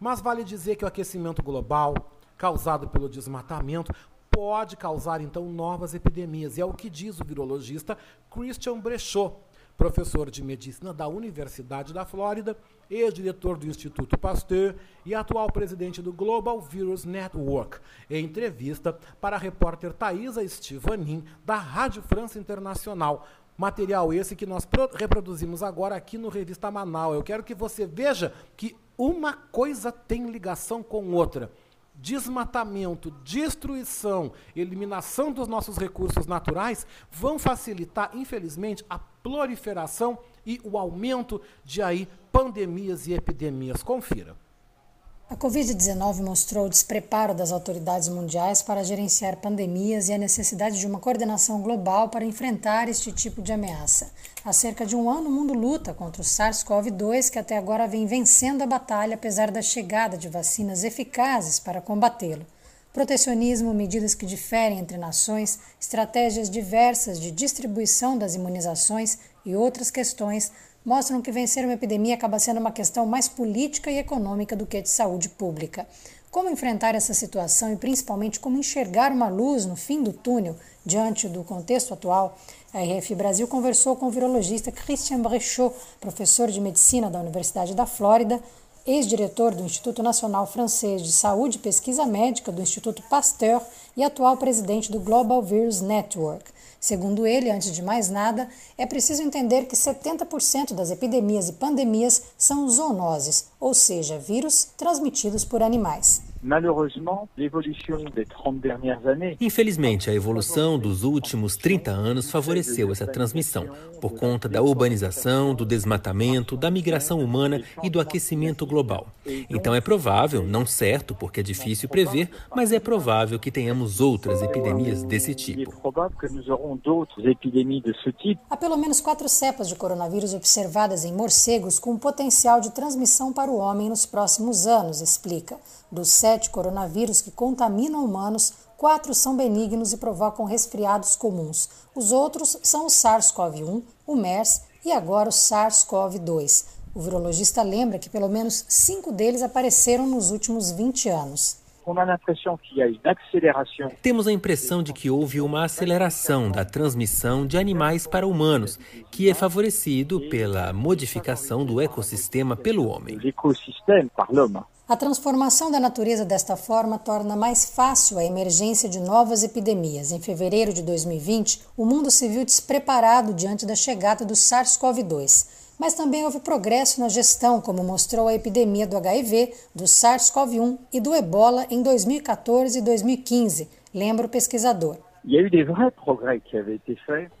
Speaker 2: Mas vale dizer que o aquecimento global, causado pelo desmatamento, pode causar então novas epidemias. E é o que diz o virologista Christian Brechot, professor de medicina da Universidade da Flórida, ex-diretor do Instituto Pasteur e atual presidente do Global Virus Network, em entrevista para a repórter Thaisa Stivanin, da Rádio França Internacional. Material esse que nós reproduzimos agora aqui no Revista Manaus. Eu quero que você veja que uma coisa tem ligação com outra desmatamento, destruição, eliminação dos nossos recursos naturais vão facilitar, infelizmente, a proliferação e o aumento de aí pandemias e epidemias. Confira.
Speaker 8: A Covid-19 mostrou o despreparo das autoridades mundiais para gerenciar pandemias e a necessidade de uma coordenação global para enfrentar este tipo de ameaça. Há cerca de um ano, o mundo luta contra o SARS-CoV-2, que até agora vem vencendo a batalha apesar da chegada de vacinas eficazes para combatê-lo. Protecionismo, medidas que diferem entre nações, estratégias diversas de distribuição das imunizações e outras questões mostram que vencer uma epidemia acaba sendo uma questão mais política e econômica do que de saúde pública. Como enfrentar essa situação e principalmente como enxergar uma luz no fim do túnel diante do contexto atual? A RF Brasil conversou com o virologista Christian Brechot, professor de medicina da Universidade da Flórida, ex-diretor do Instituto Nacional Francês de Saúde e Pesquisa Médica do Instituto Pasteur e atual presidente do Global Virus Network. Segundo ele, antes de mais nada, é preciso entender que 70% das epidemias e pandemias são zoonoses, ou seja, vírus transmitidos por animais.
Speaker 9: Infelizmente, a evolução dos últimos 30 anos favoreceu essa transmissão, por conta da urbanização, do desmatamento, da migração humana e do aquecimento global. Então é provável, não certo, porque é difícil prever, mas é provável que tenhamos outras epidemias desse tipo.
Speaker 8: Há pelo menos quatro cepas de coronavírus observadas em morcegos com potencial de transmissão para o homem nos próximos anos, explica. Dos sete coronavírus que contaminam humanos, quatro são benignos e provocam resfriados comuns. Os outros são o SARS-CoV-1, o MERS e agora o SARS-CoV-2. O virologista lembra que pelo menos cinco deles apareceram nos últimos 20 anos.
Speaker 9: Temos a impressão de que houve uma aceleração da transmissão de animais para humanos, que é favorecido pela modificação do ecossistema pelo homem.
Speaker 8: A transformação da natureza desta forma torna mais fácil a emergência de novas epidemias. Em fevereiro de 2020, o mundo se viu despreparado diante da chegada do SARS-CoV-2 mas também houve progresso na gestão, como mostrou a epidemia do HIV, do SARS-CoV-1 e do ebola em 2014 e 2015, lembra o pesquisador.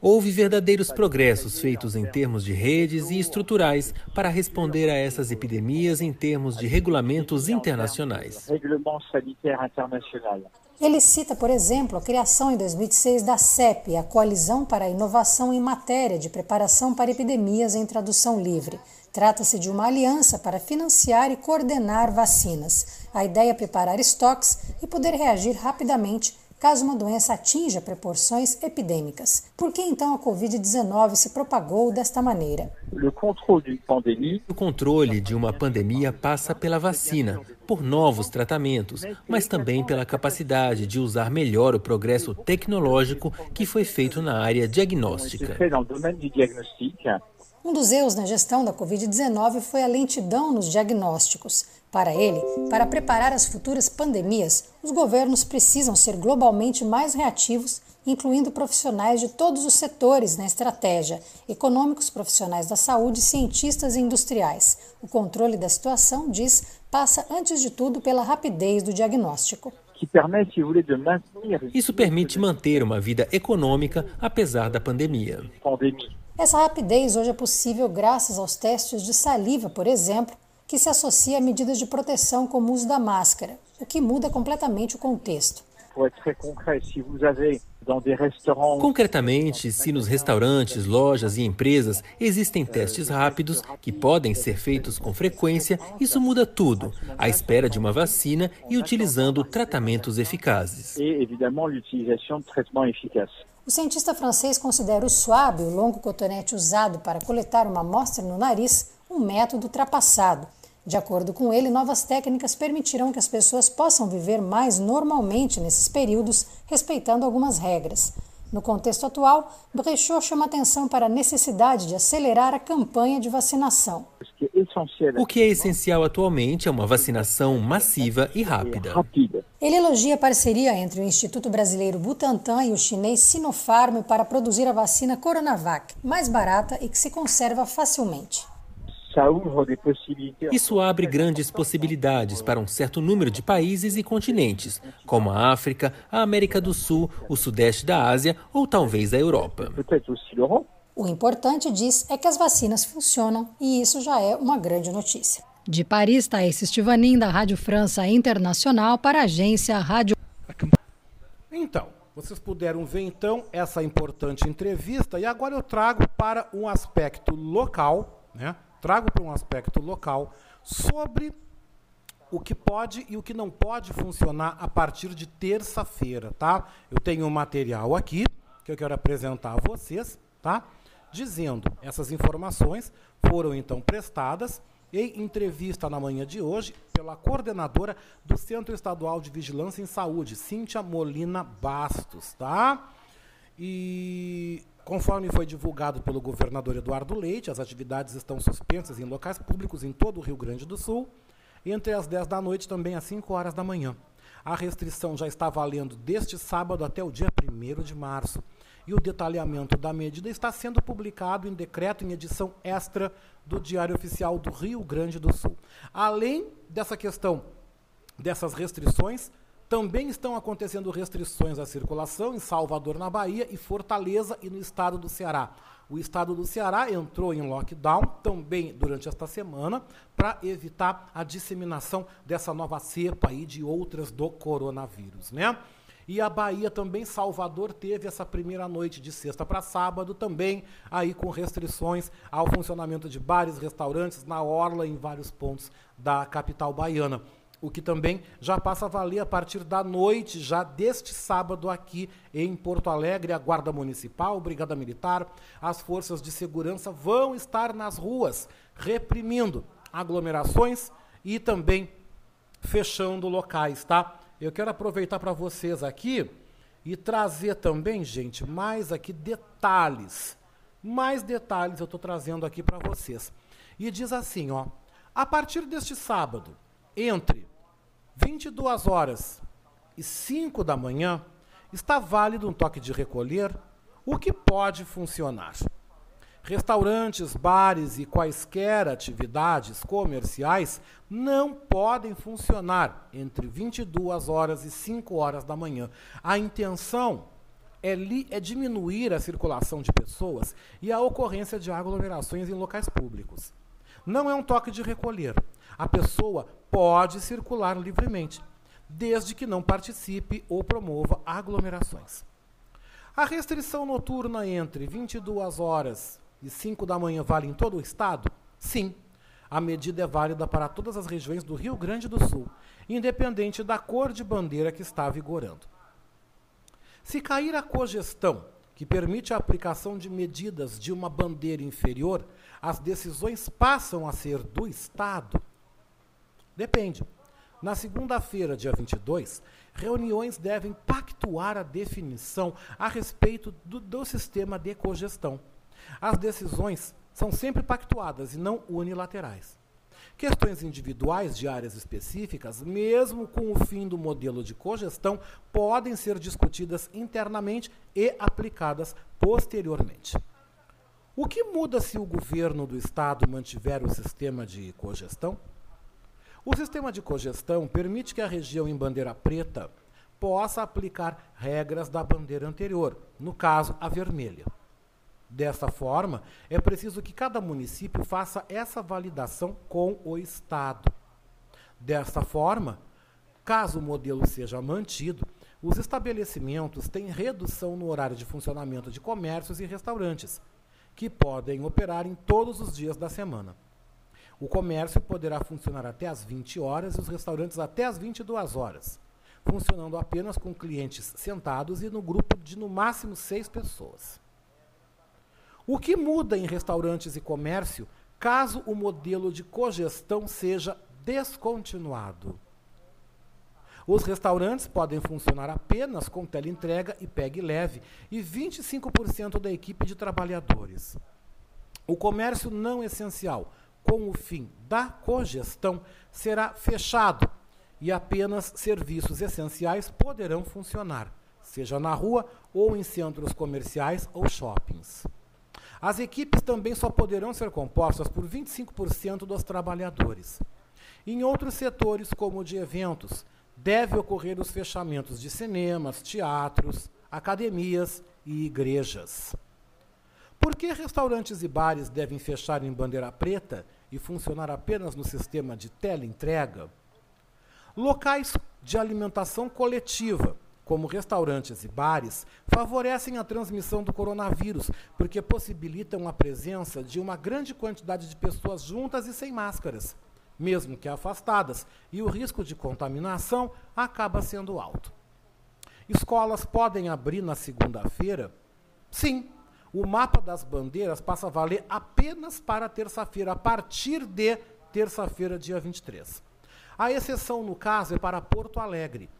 Speaker 9: Houve verdadeiros progressos feitos em termos de redes e estruturais para responder a essas epidemias em termos de regulamentos internacionais.
Speaker 8: Ele cita, por exemplo, a criação em 2006 da CEP, a Coalizão para a Inovação em Matéria de Preparação para Epidemias em Tradução Livre. Trata-se de uma aliança para financiar e coordenar vacinas. A ideia é preparar estoques e poder reagir rapidamente caso uma doença atinja proporções epidêmicas. Por que então a Covid-19 se propagou desta maneira?
Speaker 9: O controle de uma pandemia passa pela vacina, por novos tratamentos, mas também pela capacidade de usar melhor o progresso tecnológico que foi feito na área diagnóstica.
Speaker 8: Um dos erros na gestão da Covid-19 foi a lentidão nos diagnósticos. Para ele, para preparar as futuras pandemias, os governos precisam ser globalmente mais reativos, incluindo profissionais de todos os setores na estratégia, econômicos, profissionais da saúde, cientistas e industriais. O controle da situação, diz, passa antes de tudo pela rapidez do diagnóstico.
Speaker 9: Isso permite manter uma vida econômica apesar da pandemia.
Speaker 8: Essa rapidez hoje é possível graças aos testes de saliva, por exemplo, que se associa a medidas de proteção como o uso da máscara, o que muda completamente o contexto.
Speaker 9: Concretamente, se nos restaurantes, lojas e empresas existem testes rápidos que podem ser feitos com frequência, isso muda tudo, à espera de uma vacina e utilizando tratamentos eficazes.
Speaker 8: O cientista francês considera o swab, o longo cotonete usado para coletar uma amostra no nariz, um método ultrapassado. De acordo com ele, novas técnicas permitirão que as pessoas possam viver mais normalmente nesses períodos, respeitando algumas regras. No contexto atual, Brechot chama atenção para a necessidade de acelerar a campanha de vacinação.
Speaker 9: O que é essencial atualmente é uma vacinação massiva e rápida.
Speaker 8: Ele elogia a parceria entre o Instituto Brasileiro Butantan e o chinês Sinopharm para produzir a vacina Coronavac, mais barata e que se conserva facilmente.
Speaker 9: Isso abre grandes possibilidades para um certo número de países e continentes, como a África, a América do Sul, o Sudeste da Ásia ou talvez a Europa.
Speaker 8: O importante, diz, é que as vacinas funcionam e isso já é uma grande notícia. De Paris, Thaís Estivanin, da Rádio França Internacional, para a agência Rádio.
Speaker 2: Então, vocês puderam ver então essa importante entrevista e agora eu trago para um aspecto local, né? Trago para um aspecto local sobre o que pode e o que não pode funcionar a partir de terça-feira, tá? Eu tenho um material aqui que eu quero apresentar a vocês, tá? dizendo essas informações foram então prestadas em entrevista na manhã de hoje pela coordenadora do Centro Estadual de Vigilância em Saúde, Cíntia Molina Bastos, tá? E conforme foi divulgado pelo governador Eduardo Leite, as atividades estão suspensas em locais públicos em todo o Rio Grande do Sul, entre as 10 da noite também às 5 horas da manhã. A restrição já está valendo deste sábado até o dia 1 de março e o detalhamento da medida está sendo publicado em decreto em edição extra do Diário Oficial do Rio Grande do Sul. Além dessa questão dessas restrições, também estão acontecendo restrições à circulação em Salvador, na Bahia, e Fortaleza e no estado do Ceará. O estado do Ceará entrou em lockdown também durante esta semana para evitar a disseminação dessa nova cepa e de outras do coronavírus, né? E a Bahia também, Salvador, teve essa primeira noite de sexta para sábado, também aí com restrições ao funcionamento de bares, restaurantes na orla em vários pontos da capital baiana. O que também já passa a valer a partir da noite, já deste sábado aqui em Porto Alegre, a Guarda Municipal, Brigada Militar, as forças de segurança vão estar nas ruas reprimindo aglomerações e também fechando locais, tá? Eu quero aproveitar para vocês aqui e trazer também, gente, mais aqui detalhes. Mais detalhes eu estou trazendo aqui para vocês. E diz assim, ó, a partir deste sábado, entre 22 horas e 5 da manhã, está válido um toque de recolher, o que pode funcionar. Restaurantes, bares e quaisquer atividades comerciais não podem funcionar entre 22 horas e 5 horas da manhã. A intenção é, li, é diminuir a circulação de pessoas e a ocorrência de aglomerações em locais públicos. Não é um toque de recolher. A pessoa pode circular livremente, desde que não participe ou promova aglomerações. A restrição noturna entre 22 horas e 5 da manhã vale em todo o estado? Sim. A medida é válida para todas as regiões do Rio Grande do Sul, independente da cor de bandeira que está vigorando. Se cair a cogestão, que permite a aplicação de medidas de uma bandeira inferior, as decisões passam a ser do Estado? Depende. Na segunda-feira, dia 22, reuniões devem pactuar a definição a respeito do, do sistema de cogestão. As decisões são sempre pactuadas e não unilaterais. Questões individuais de áreas específicas, mesmo com o fim do modelo de cogestão, podem ser discutidas internamente e aplicadas posteriormente. O que muda se o governo do estado mantiver o sistema de cogestão? O sistema de cogestão permite que a região em bandeira preta possa aplicar regras da bandeira anterior, no caso, a vermelha. Dessa forma, é preciso que cada município faça essa validação com o Estado. Desta forma, caso o modelo seja mantido, os estabelecimentos têm redução no horário de funcionamento de comércios e restaurantes, que podem operar em todos os dias da semana. O comércio poderá funcionar até às 20 horas e os restaurantes até às 22 horas, funcionando apenas com clientes sentados e no grupo de no máximo seis pessoas. O que muda em restaurantes e comércio caso o modelo de cogestão seja descontinuado? Os restaurantes podem funcionar apenas com teleentrega e pegue leve e 25% da equipe de trabalhadores. O comércio não essencial, com o fim da cogestão, será fechado e apenas serviços essenciais poderão funcionar, seja na rua ou em centros comerciais ou shoppings. As equipes também só poderão ser compostas por 25% dos trabalhadores. Em outros setores, como o de eventos, deve ocorrer os fechamentos de cinemas, teatros, academias e igrejas. Por que restaurantes e bares devem fechar em bandeira preta e funcionar apenas no sistema de teleentrega? Locais de alimentação coletiva, como restaurantes e bares, favorecem a transmissão do coronavírus, porque possibilitam a presença de uma grande quantidade de pessoas juntas e sem máscaras, mesmo que afastadas, e o risco de contaminação acaba sendo alto. Escolas podem abrir na segunda-feira? Sim. O mapa das bandeiras passa a valer apenas para terça-feira, a partir de terça-feira, dia 23. A exceção, no caso, é para Porto Alegre,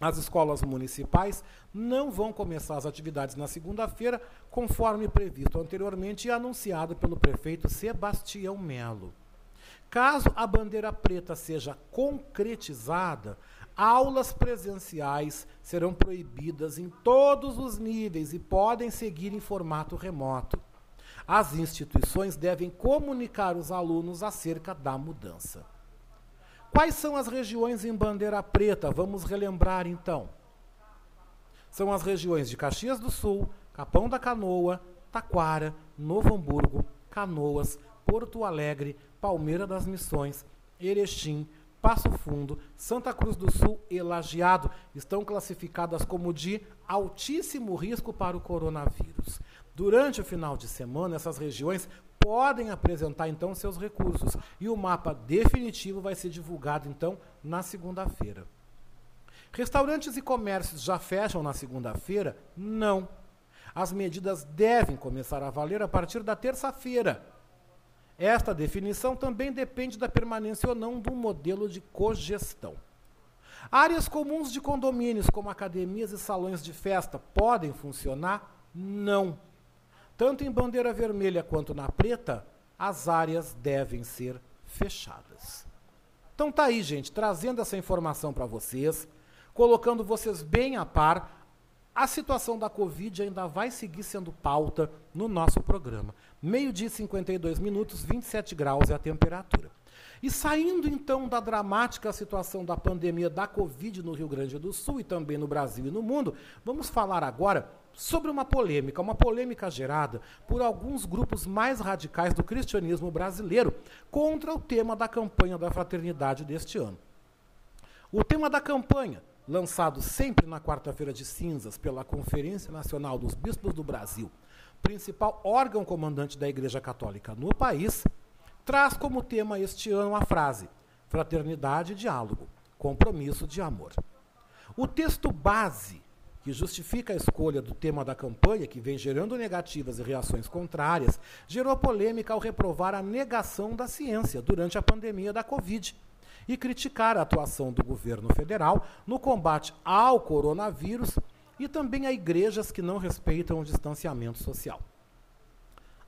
Speaker 2: as escolas municipais não vão começar as atividades na segunda-feira, conforme previsto anteriormente e anunciado pelo prefeito Sebastião Melo. Caso a bandeira preta seja concretizada, aulas presenciais serão proibidas em todos os níveis e podem seguir em formato remoto. As instituições devem comunicar os alunos acerca da mudança. Quais são as regiões em bandeira preta? Vamos relembrar então. São as regiões de Caxias do Sul, Capão da Canoa, Taquara, Novo Hamburgo, Canoas, Porto Alegre, Palmeira das Missões, Erechim, Passo Fundo, Santa Cruz do Sul e Lajeado estão classificadas como de altíssimo risco para o coronavírus. Durante o final de semana, essas regiões podem apresentar então seus recursos e o mapa definitivo vai ser divulgado então na segunda-feira. Restaurantes e comércios já fecham na segunda-feira? Não. As medidas devem começar a valer a partir da terça-feira. Esta definição também depende da permanência ou não do modelo de cogestão. Áreas comuns de condomínios, como academias e salões de festa, podem funcionar? Não. Tanto em bandeira vermelha quanto na preta, as áreas devem ser fechadas. Então tá aí, gente, trazendo essa informação para vocês, colocando vocês bem a par. A situação da Covid ainda vai seguir sendo pauta no nosso programa. Meio-dia e 52 minutos, 27 graus é a temperatura. E saindo então da dramática situação da pandemia da Covid no Rio Grande do Sul e também no Brasil e no mundo, vamos falar agora sobre uma polêmica, uma polêmica gerada por alguns grupos mais radicais do cristianismo brasileiro contra o tema da campanha da fraternidade deste ano. O tema da campanha, lançado sempre na quarta-feira de cinzas pela Conferência Nacional dos Bispos do Brasil, principal órgão comandante da Igreja Católica no país, traz como tema este ano a frase: fraternidade e diálogo, compromisso de amor. O texto base que justifica a escolha do tema da campanha, que vem gerando negativas e reações contrárias, gerou polêmica ao reprovar a negação da ciência durante a pandemia da Covid e criticar a atuação do governo federal no combate ao coronavírus e também a igrejas que não respeitam o distanciamento social.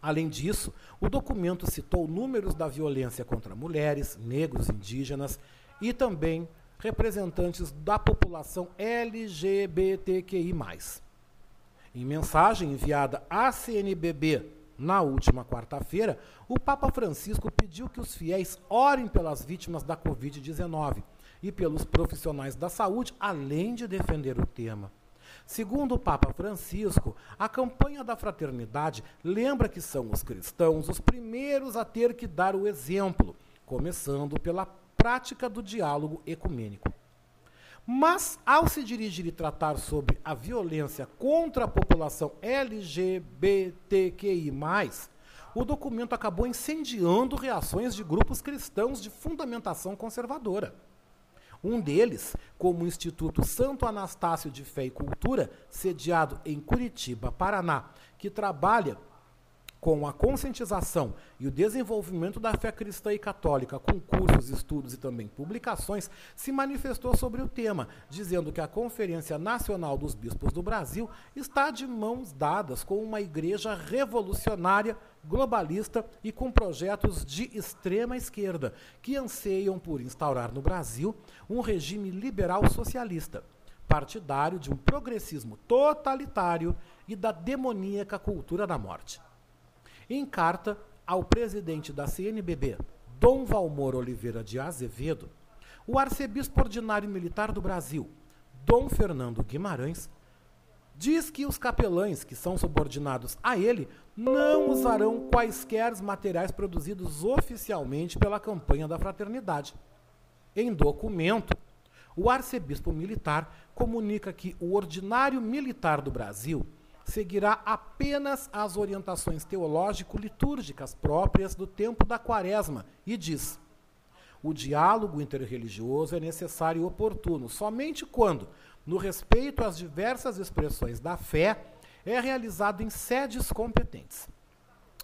Speaker 2: Além disso, o documento citou números da violência contra mulheres, negros, indígenas e também representantes da população LGBTQI. Em mensagem enviada à CNBB na última quarta-feira, o Papa Francisco pediu que os fiéis orem pelas vítimas da Covid-19 e pelos profissionais da saúde, além de defender o tema. Segundo o Papa Francisco, a campanha da fraternidade lembra que são os cristãos os primeiros a ter que dar o exemplo, começando pela prática do diálogo ecumênico. Mas, ao se dirigir e tratar sobre a violência contra a população LGBTQI, o documento acabou incendiando reações de grupos cristãos de fundamentação conservadora. Um deles, como o Instituto Santo Anastácio de Fé e Cultura, sediado em Curitiba, Paraná, que trabalha com a conscientização e o desenvolvimento da fé cristã e católica, com cursos, estudos e também publicações, se manifestou sobre o tema, dizendo que a Conferência Nacional dos Bispos do Brasil está de mãos dadas com uma igreja revolucionária, globalista e com projetos de extrema esquerda, que anseiam por instaurar no Brasil um regime liberal socialista, partidário de um progressismo totalitário e da demoníaca cultura da morte. Em carta ao presidente da CNBB, Dom Valmor Oliveira de Azevedo, o arcebispo ordinário militar do Brasil, Dom Fernando Guimarães, diz que os capelães que são subordinados a ele não usarão quaisquer materiais produzidos oficialmente pela campanha da fraternidade. Em documento, o arcebispo militar comunica que o ordinário militar do Brasil seguirá apenas as orientações teológico-litúrgicas próprias do tempo da quaresma e diz: o diálogo interreligioso é necessário e oportuno somente quando, no respeito às diversas expressões da fé, é realizado em sedes competentes.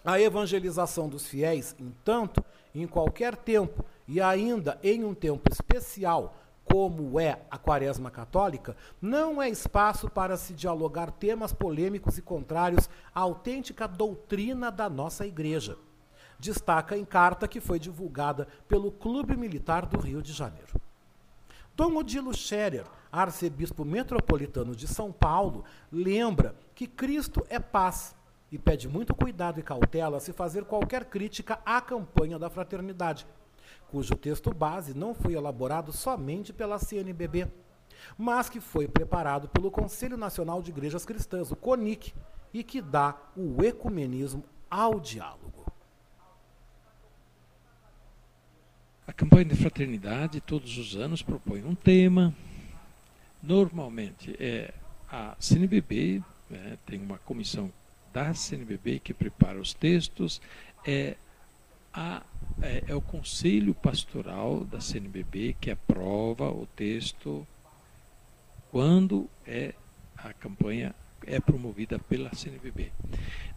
Speaker 2: A evangelização dos fiéis, entanto, em qualquer tempo e ainda em um tempo especial, como é a quaresma católica, não é espaço para se dialogar temas polêmicos e contrários à autêntica doutrina da nossa igreja. Destaca em carta que foi divulgada pelo Clube Militar do Rio de Janeiro. Dom Odilo Scherer, arcebispo metropolitano de São Paulo, lembra que Cristo é paz e pede muito cuidado e cautela se fazer qualquer crítica à campanha da fraternidade, cujo texto base não foi elaborado somente pela CNBB, mas que foi preparado pelo Conselho Nacional de Igrejas Cristãs, o CONIC, e que dá o ecumenismo ao diálogo.
Speaker 10: A campanha de fraternidade todos os anos propõe um tema. Normalmente é a CNBB, né, tem uma comissão da CNBB que prepara os textos, é a é, é o Conselho Pastoral da CNBB que aprova o texto quando é a campanha é promovida pela CNBB.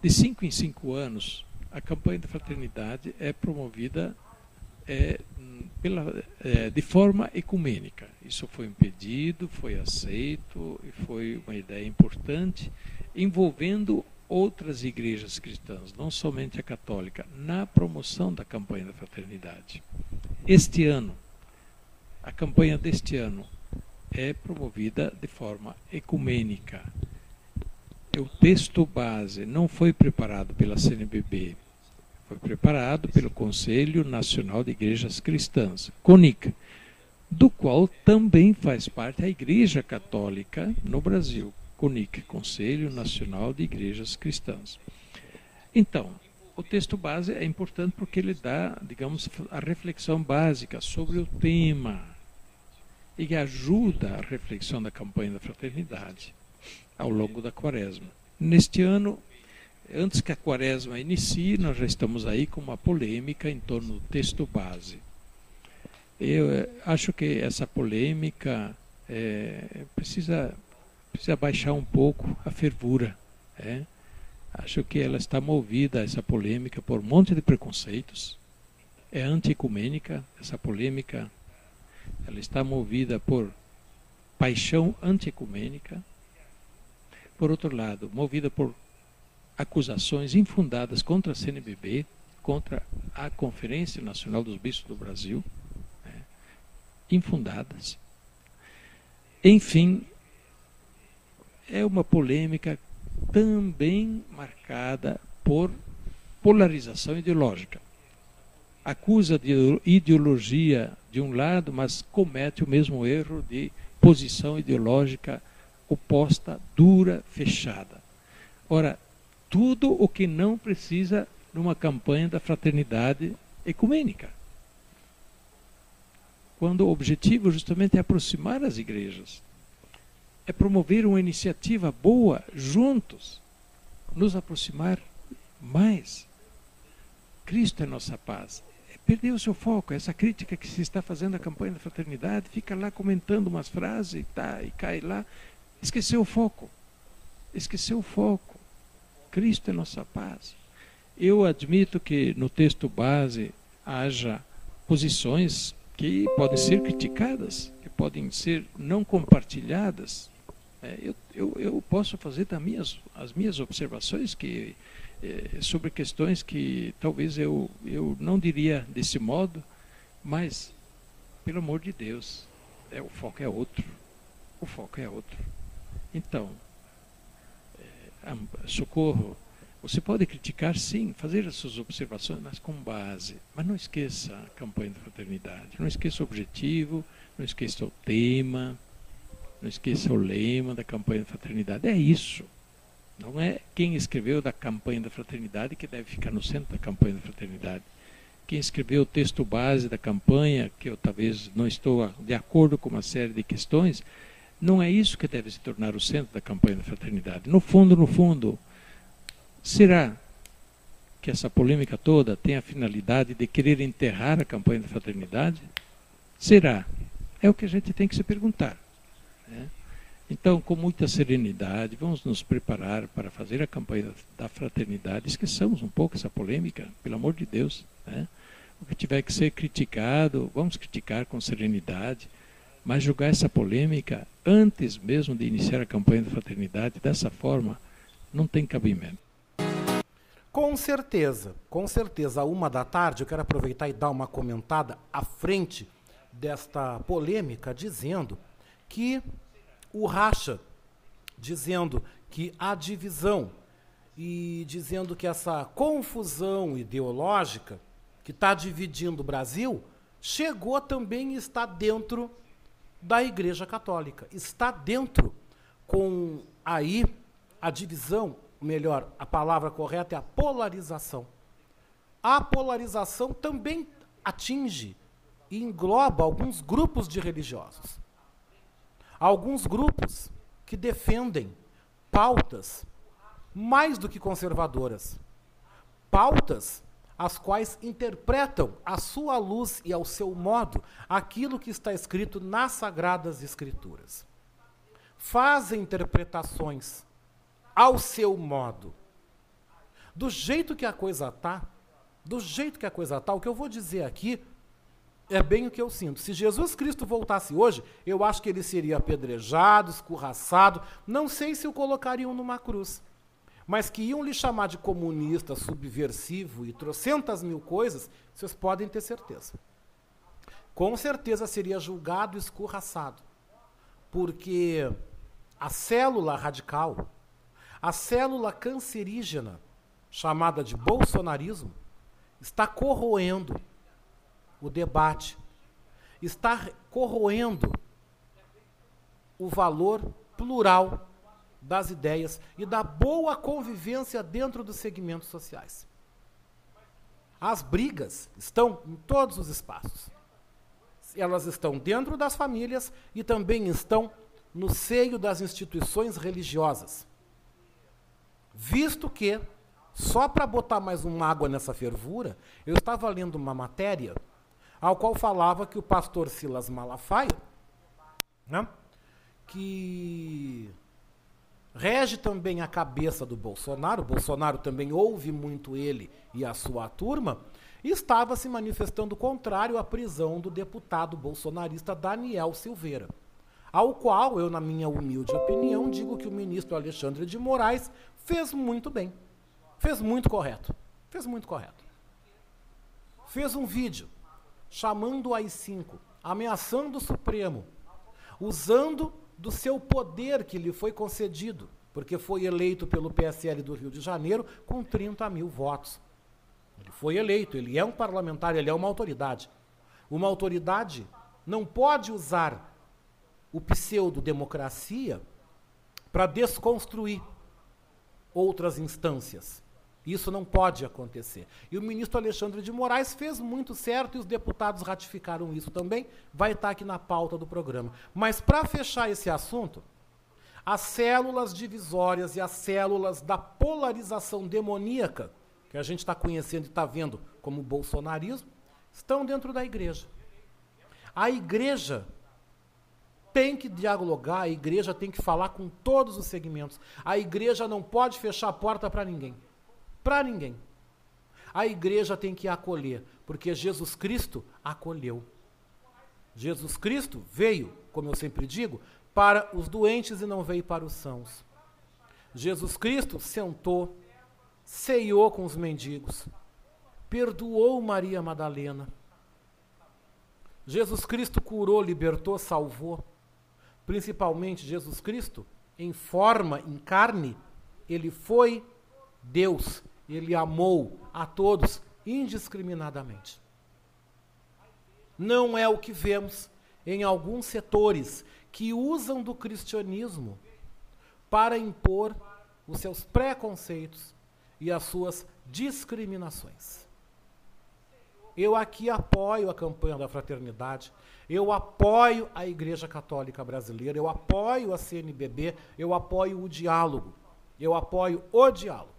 Speaker 10: De cinco em cinco anos, a campanha da fraternidade é promovida é, pela, é, de forma ecumênica. Isso foi um pedido, foi aceito e foi uma ideia importante, envolvendo outras igrejas cristãs, não somente a católica, na promoção da campanha da fraternidade. Este ano, a campanha deste ano é promovida de forma ecumênica. O texto base não foi preparado pela CNBB, Foi preparado pelo Conselho Nacional de Igrejas Cristãs, CONIC, do qual também faz parte a Igreja Católica no Brasil, CONIC, Conselho Nacional de Igrejas Cristãs. Então, o texto base é importante porque ele dá, digamos, a reflexão básica sobre o tema e ajuda a reflexão da campanha da fraternidade ao longo da quaresma. Neste ano, antes que a quaresma inicie, nós já estamos aí com uma polêmica em torno do texto base. Eu eh, acho que essa polêmica é, precisa, precisa baixar um pouco a fervura. É? Acho que ela está movida, essa polêmica, por um monte de preconceitos. É anti-ecumênica, essa polêmica. Ela está movida por paixão anti-ecumênica. Por outro lado, movida por acusações infundadas contra a CNBB, contra a Conferência Nacional dos Bispos do Brasil, né, infundadas. Enfim, é uma polêmica também marcada por polarização ideológica. Acusa de ideologia de um lado, mas comete o mesmo erro de posição ideológica oposta, dura, fechada. Ora, tudo o que não precisa numa campanha da fraternidade ecumênica. Quando o objetivo justamente é aproximar as igrejas, é promover uma iniciativa boa juntos, nos aproximar mais. Cristo é nossa paz. É perder o seu foco, essa crítica que se está fazendo à campanha da fraternidade, fica lá comentando umas frases tá, e cai lá, esqueceu o foco. Esqueceu o foco. Cristo é nossa paz. Eu admito que no texto base haja posições que podem ser criticadas, que podem ser não compartilhadas, é, eu, eu, eu, posso fazer as, as minhas observações que, é, sobre questões que talvez eu, eu não diria desse modo, mas, pelo amor de Deus, é, o foco é outro. O foco é outro. Então, socorro, você pode criticar, sim, fazer as suas observações, mas com base. Mas não esqueça a campanha da fraternidade, não esqueça o objetivo, não esqueça o tema não esqueça o lema da campanha da fraternidade. É isso. Não é quem escreveu da campanha da fraternidade que deve ficar no centro da campanha da fraternidade. Quem escreveu o texto base da campanha, que eu talvez não estou de acordo com uma série de questões, não é isso que deve se tornar o centro da campanha da fraternidade. No fundo, no fundo, será que essa polêmica toda tem a finalidade de querer enterrar a campanha da fraternidade? Será? É o que a gente tem que se perguntar. Né? Então, com muita serenidade, vamos nos preparar para fazer a campanha da fraternidade. Esqueçamos um pouco essa polêmica, pelo amor de Deus. Né? O que tiver que ser criticado, vamos criticar com serenidade, mas julgar essa polêmica antes mesmo de iniciar a campanha da fraternidade dessa forma não tem cabimento.
Speaker 2: Com certeza, com certeza, a uma da tarde eu quero aproveitar e dar uma comentada à frente desta polêmica, dizendo que o racha, dizendo que há divisão e dizendo que essa confusão ideológica que está dividindo o Brasil chegou também e está dentro da Igreja Católica. Está dentro com aí a divisão, melhor, a palavra correta é a polarização. A polarização também atinge e engloba alguns grupos de religiosos alguns grupos que defendem pautas mais do que conservadoras. Pautas as quais interpretam à sua luz e ao seu modo aquilo que está escrito nas Sagradas Escrituras. Fazem interpretações ao seu modo. Do jeito que a coisa está, do jeito que a coisa está, o que eu vou dizer aqui é bem o que eu sinto. Se Jesus Cristo voltasse hoje, eu acho que ele seria apedrejado, escorraçado. Não sei se o colocariam numa cruz. Mas que iam lhe chamar de comunista, subversivo e trocentas mil coisas, vocês podem ter certeza. Com certeza seria julgado escorraçado. Porque a célula radical, a célula cancerígena, chamada de bolsonarismo, está corroendo o debate, está corroendo o valor plural das ideias e da boa convivência dentro dos segmentos sociais. As brigas estão em todos os espaços. Elas estão dentro das famílias e também estão no seio das instituições religiosas. Visto que, só para botar mais uma água nessa fervura, eu estava lendo uma matéria ao qual falava que o pastor Silas Malafaia, né, que rege também a cabeça do Bolsonaro, Bolsonaro também ouve muito ele e a sua turma, estava se manifestando contrário à prisão do deputado bolsonarista Daniel Silveira, ao qual eu, na minha humilde opinião, digo que o ministro Alexandre de Moraes fez muito bem, fez muito correto, fez muito correto. Fez um vídeo chamando o AI-5, ameaçando o Supremo, usando do seu poder que lhe foi concedido, porque foi eleito pelo PSL do Rio de Janeiro com 30 mil votos. Ele foi eleito, ele é um parlamentar, ele é uma autoridade. Uma autoridade não pode usar o pseudo-democracia para desconstruir outras instâncias. Isso não pode acontecer. E o ministro Alexandre de Moraes fez muito certo e os deputados ratificaram isso também. Vai estar aqui na pauta do programa. Mas para fechar esse assunto, as células divisórias e as células da polarização demoníaca, que a gente está conhecendo e está vendo como bolsonarismo, estão dentro da igreja. A igreja tem que dialogar, a igreja tem que falar com todos os segmentos. A igreja não pode fechar a porta para ninguém para ninguém. A igreja tem que acolher, porque Jesus Cristo acolheu. Jesus Cristo veio, como eu sempre digo, para os doentes e não veio para os sãos. Jesus Cristo sentou, ceiou com os mendigos, perdoou Maria Madalena. Jesus Cristo curou, libertou, salvou. Principalmente Jesus Cristo, em forma, em carne, ele foi Deus ele amou a todos indiscriminadamente. Não é o que vemos em alguns setores que usam do cristianismo para impor os seus preconceitos e as suas discriminações. Eu aqui apoio a campanha da fraternidade, eu apoio a Igreja Católica Brasileira, eu apoio a CNBB, eu apoio o diálogo, eu apoio o diálogo.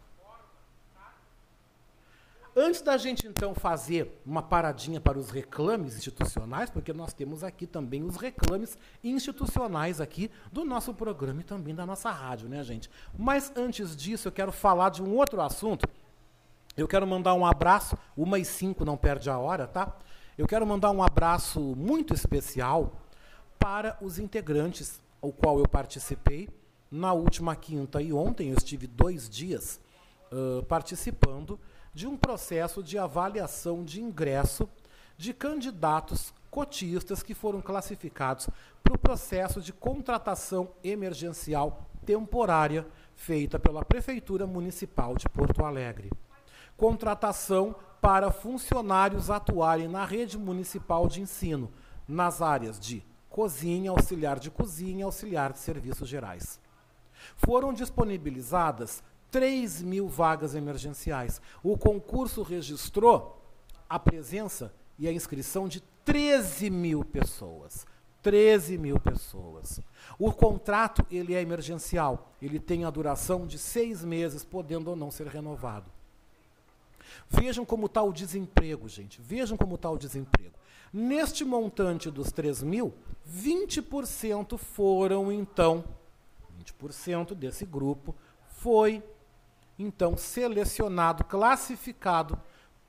Speaker 2: Antes da gente então fazer uma paradinha para os reclames institucionais, porque nós temos aqui também os reclames institucionais aqui do nosso programa e também da nossa rádio, né, gente? Mas antes disso, eu quero falar de um outro assunto. Eu quero mandar um abraço, uma e cinco não perde a hora, tá? Eu quero mandar um abraço muito especial para os integrantes, ao qual eu participei na última quinta e ontem. Eu estive dois dias uh, participando de um processo de avaliação de ingresso de candidatos cotistas que foram classificados para o processo de contratação emergencial temporária feita pela Prefeitura Municipal de Porto Alegre. Contratação para funcionários atuarem na rede municipal de ensino, nas áreas de cozinha, auxiliar de cozinha, auxiliar de serviços gerais. Foram disponibilizadas 3 mil vagas emergenciais. O concurso registrou a presença e a inscrição de 13 mil pessoas. 13 mil pessoas. O contrato ele é emergencial, ele tem a duração de seis meses, podendo ou não ser renovado. Vejam como está o desemprego, gente. Vejam como está o desemprego. Neste montante dos 3 mil, 20% foram, então, 20% desse grupo foi então selecionado, classificado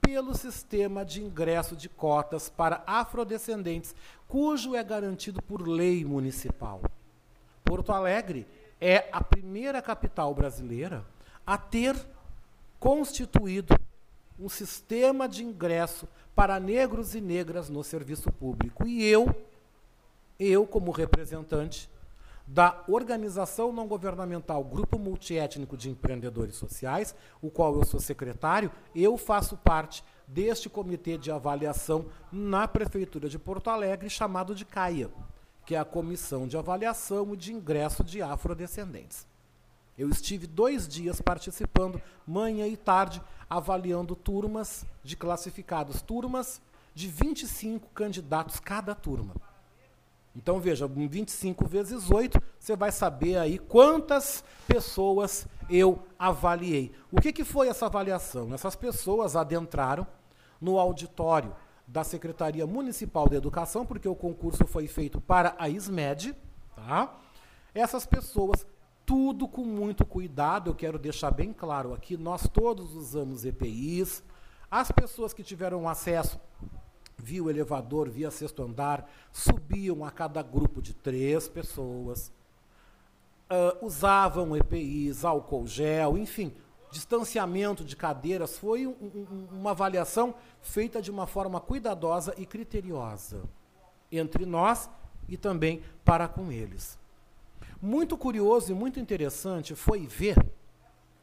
Speaker 2: pelo sistema de ingresso de cotas para afrodescendentes, cujo é garantido por lei municipal. Porto Alegre é a primeira capital brasileira a ter constituído um sistema de ingresso para negros e negras no serviço público. E eu, eu como representante da organização não governamental Grupo Multiétnico de Empreendedores Sociais, o qual eu sou secretário, eu faço parte deste comitê de avaliação na Prefeitura de Porto Alegre, chamado de CAIA, que é a Comissão de Avaliação e de Ingresso de Afrodescendentes. Eu estive dois dias participando, manhã e tarde, avaliando turmas de classificados, turmas de 25 candidatos cada turma. Então veja, 25 vezes 8, você vai saber aí quantas pessoas eu avaliei. O que, que foi essa avaliação? Essas pessoas adentraram no auditório da Secretaria Municipal de Educação, porque o concurso foi feito para a ISMED. Tá? Essas pessoas, tudo com muito cuidado, eu quero deixar bem claro aqui, nós todos usamos EPIs. As pessoas que tiveram acesso via o elevador, via sexto andar, subiam a cada grupo de três pessoas, uh, usavam EPIs, álcool gel, enfim, distanciamento de cadeiras. Foi um, um, uma avaliação feita de uma forma cuidadosa e criteriosa entre nós e também para com eles. Muito curioso e muito interessante foi ver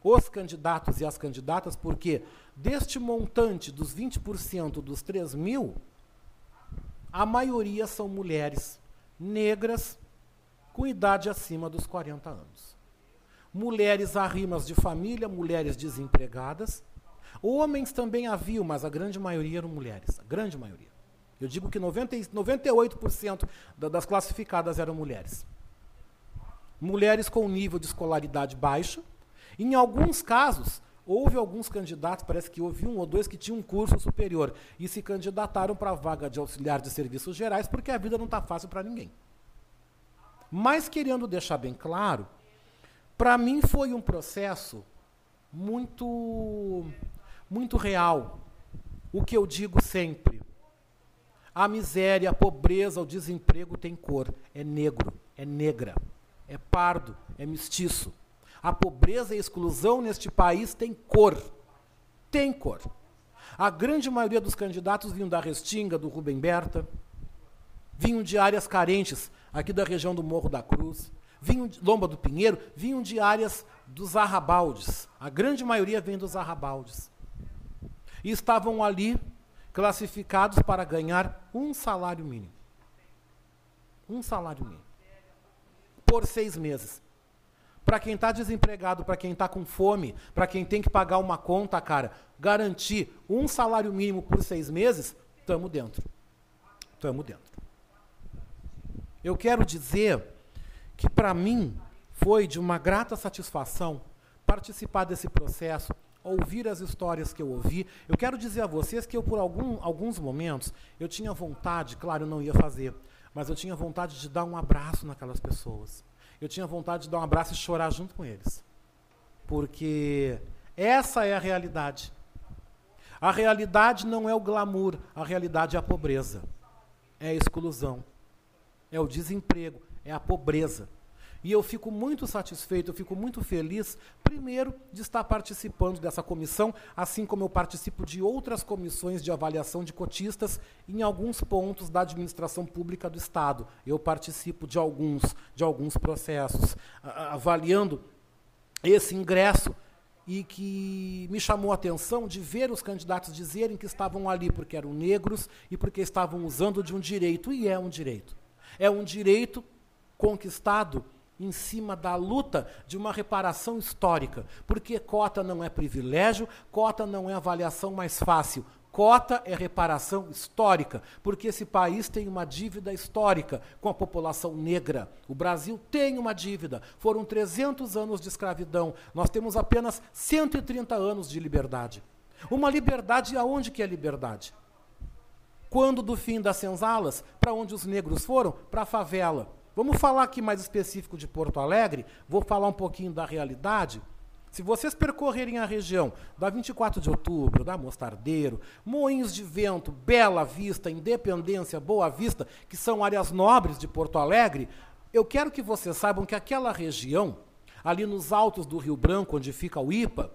Speaker 2: os candidatos e as candidatas, porque deste montante dos 20% dos 3 mil, a maioria são mulheres negras com idade acima dos 40 anos. Mulheres arrimas de família, mulheres desempregadas. Homens também haviam, mas a grande maioria eram mulheres. A grande maioria. Eu digo que 90, 98% das classificadas eram mulheres. Mulheres com nível de escolaridade baixo, em alguns casos, houve alguns candidatos, parece que houve um ou dois que tinham um curso superior e se candidataram para a vaga de auxiliar de serviços gerais, porque a vida não está fácil para ninguém. Mas querendo deixar bem claro, para mim foi um processo muito muito real. O que eu digo sempre: a miséria, a pobreza, o desemprego tem cor, é negro, é negra, é pardo, é mestiço. A pobreza e a exclusão neste país tem cor. Tem cor. A grande maioria dos candidatos vinham da Restinga, do Rubem Berta, vinham de áreas carentes, aqui da região do Morro da Cruz, vinham de Lomba do Pinheiro, vinham de áreas dos arrabaldes. A grande maioria vem dos arrabaldes. E estavam ali classificados para ganhar um salário mínimo. Um salário mínimo. Por seis meses. Para quem está desempregado, para quem está com fome, para quem tem que pagar uma conta, cara, garantir um salário mínimo por seis meses, estamos dentro. Estamos dentro. Eu quero dizer que para mim foi de uma grata satisfação participar desse processo, ouvir as histórias que eu ouvi. Eu quero dizer a vocês que eu, por algum, alguns momentos, eu tinha vontade, claro, eu não ia fazer, mas eu tinha vontade de dar um abraço naquelas pessoas eu tinha vontade de dar um abraço e chorar junto com eles. Porque essa é a realidade. A realidade não é o glamour, a realidade é a pobreza. É a exclusão. É o desemprego, é a pobreza. E eu fico muito satisfeito, eu fico muito feliz, primeiro, de estar participando dessa comissão, assim como eu participo de outras comissões de avaliação de cotistas em alguns pontos da administração pública do Estado. Eu participo de alguns, de alguns processos, avaliando esse ingresso e que me chamou a atenção de ver os candidatos dizerem que estavam ali porque eram negros e porque estavam usando de um direito, e é um direito. É um direito conquistado em cima da luta de uma reparação histórica, porque cota não é privilégio, cota não é avaliação mais fácil. Cota é reparação histórica, porque esse país tem uma dívida histórica com a população negra. O Brasil tem uma dívida. Foram 300 anos de escravidão. Nós temos apenas 130 anos de liberdade. Uma liberdade aonde que é liberdade? Quando do fim das senzalas, para onde os negros foram? Para a favela. Vamos falar aqui mais específico de Porto Alegre, vou falar um pouquinho da realidade. Se vocês percorrerem a região da 24 de outubro, da Mostardeiro, Moinhos de Vento, Bela Vista, Independência, Boa Vista, que são áreas nobres de Porto Alegre, eu quero que vocês saibam que aquela região, ali nos altos do Rio Branco, onde fica o IPA,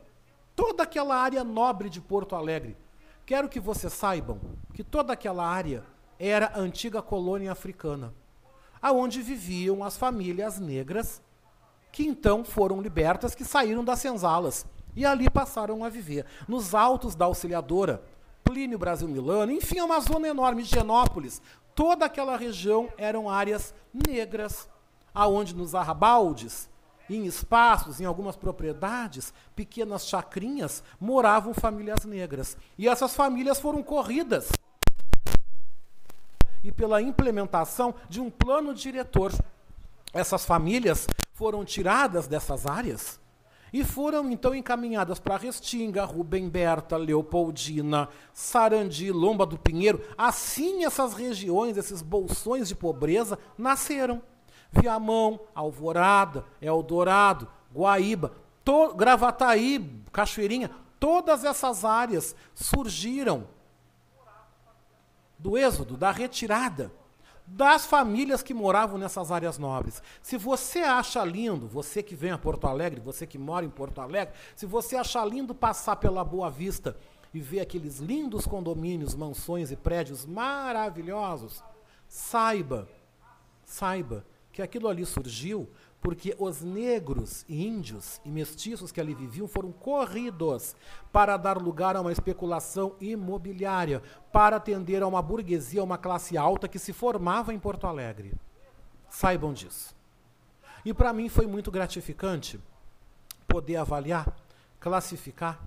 Speaker 2: toda aquela área nobre de Porto Alegre, quero que vocês saibam que toda aquela área era antiga colônia africana aonde viviam as famílias negras que então foram libertas, que saíram das senzalas e ali passaram a viver. Nos altos da Auxiliadora, Plínio Brasil Milano, enfim, é uma zona enorme, Genópolis. Toda aquela região eram áreas negras, aonde nos arrabaldes, em espaços, em algumas propriedades, pequenas chacrinhas, moravam famílias negras. E essas famílias foram corridas e pela implementação de um plano diretor. Essas famílias foram tiradas dessas áreas e foram então encaminhadas para Restinga, Rubem Berta, Leopoldina, Sarandi, Lomba do Pinheiro. Assim essas regiões, esses bolsões de pobreza nasceram. Viamão, Alvorada, Eldorado, Guaíba, Gravataí, Cachoeirinha, todas essas áreas surgiram do êxodo, da retirada das famílias que moravam nessas áreas nobres. Se você acha lindo, você que vem a Porto Alegre, você que mora em Porto Alegre, se você acha lindo passar pela Boa Vista e ver aqueles lindos condomínios, mansões e prédios maravilhosos, saiba, saiba que aquilo ali surgiu porque os negros, índios e mestiços que ali viviam foram corridos para dar lugar a uma especulação imobiliária, para atender a uma burguesia, a uma classe alta que se formava em Porto Alegre. Saibam disso. E para mim foi muito gratificante poder avaliar, classificar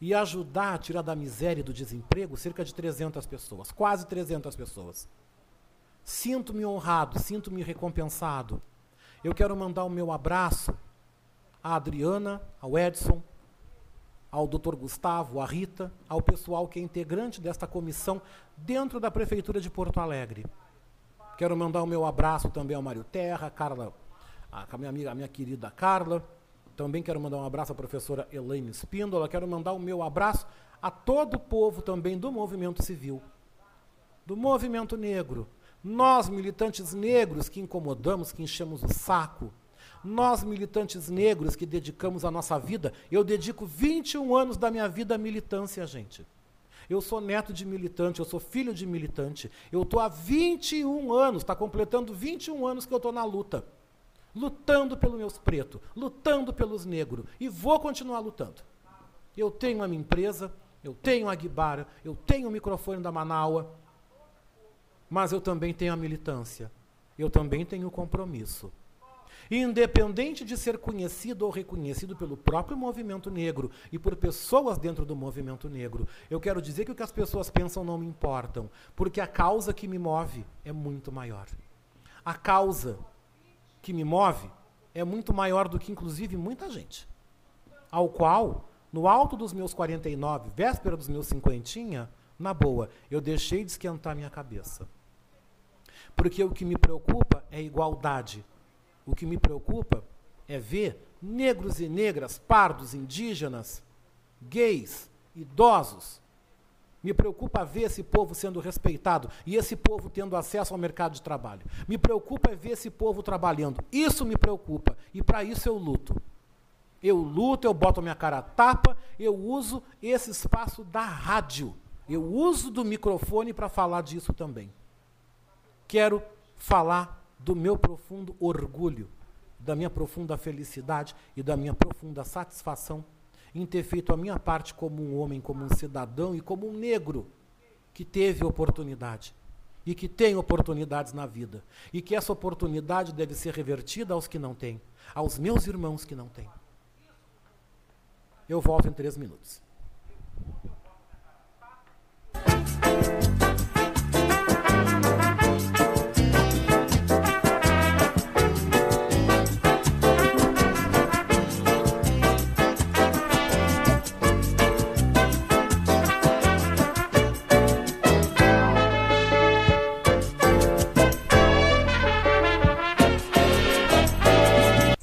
Speaker 2: e ajudar a tirar da miséria e do desemprego cerca de 300 pessoas, quase 300 pessoas. Sinto-me honrado, sinto-me recompensado eu quero mandar o meu abraço à Adriana, ao Edson, ao Dr. Gustavo, à Rita, ao pessoal que é integrante desta comissão dentro da Prefeitura de Porto Alegre. Quero mandar o meu abraço também ao Mário Terra, Carla, a minha amiga, a minha querida Carla. Também quero mandar um abraço à professora Elaine Espíndola. Quero mandar o meu abraço a todo o povo também do movimento civil, do movimento negro, nós, militantes negros que incomodamos, que enchemos o saco, nós, militantes negros que dedicamos a nossa vida, eu dedico 21 anos da minha vida à militância, gente. Eu sou neto de militante, eu sou filho de militante. Eu estou há 21 anos, está completando 21 anos que eu estou na luta. Lutando pelos meus pretos, lutando pelos negros. E vou continuar lutando. Eu tenho a minha empresa, eu tenho a Guibara, eu tenho o microfone da Manaua, mas eu também tenho a militância, eu também tenho o compromisso. Independente de ser conhecido ou reconhecido pelo próprio movimento negro e por pessoas dentro do movimento negro, eu quero dizer que o que as pessoas pensam não me importam, porque a causa que me move é muito maior. A causa que me move é muito maior do que, inclusive, muita gente. Ao qual, no alto dos meus 49, véspera dos meus cinquentinha, na boa, eu deixei de esquentar minha cabeça. Porque o que me preocupa é igualdade. O que me preocupa é ver negros e negras, pardos, indígenas, gays, idosos. Me preocupa ver esse povo sendo respeitado e esse povo tendo acesso ao mercado de trabalho. Me preocupa ver esse povo trabalhando. Isso me preocupa e para isso eu luto. Eu luto, eu boto a minha cara a tapa, eu uso esse espaço da rádio. Eu uso do microfone para falar disso também quero falar do meu profundo orgulho, da minha profunda felicidade e da minha profunda satisfação em ter feito a minha parte como um homem, como um cidadão e como um negro que teve oportunidade e que tem oportunidades na vida e que essa oportunidade deve ser revertida aos que não têm, aos meus irmãos que não têm. Eu volto em três minutos.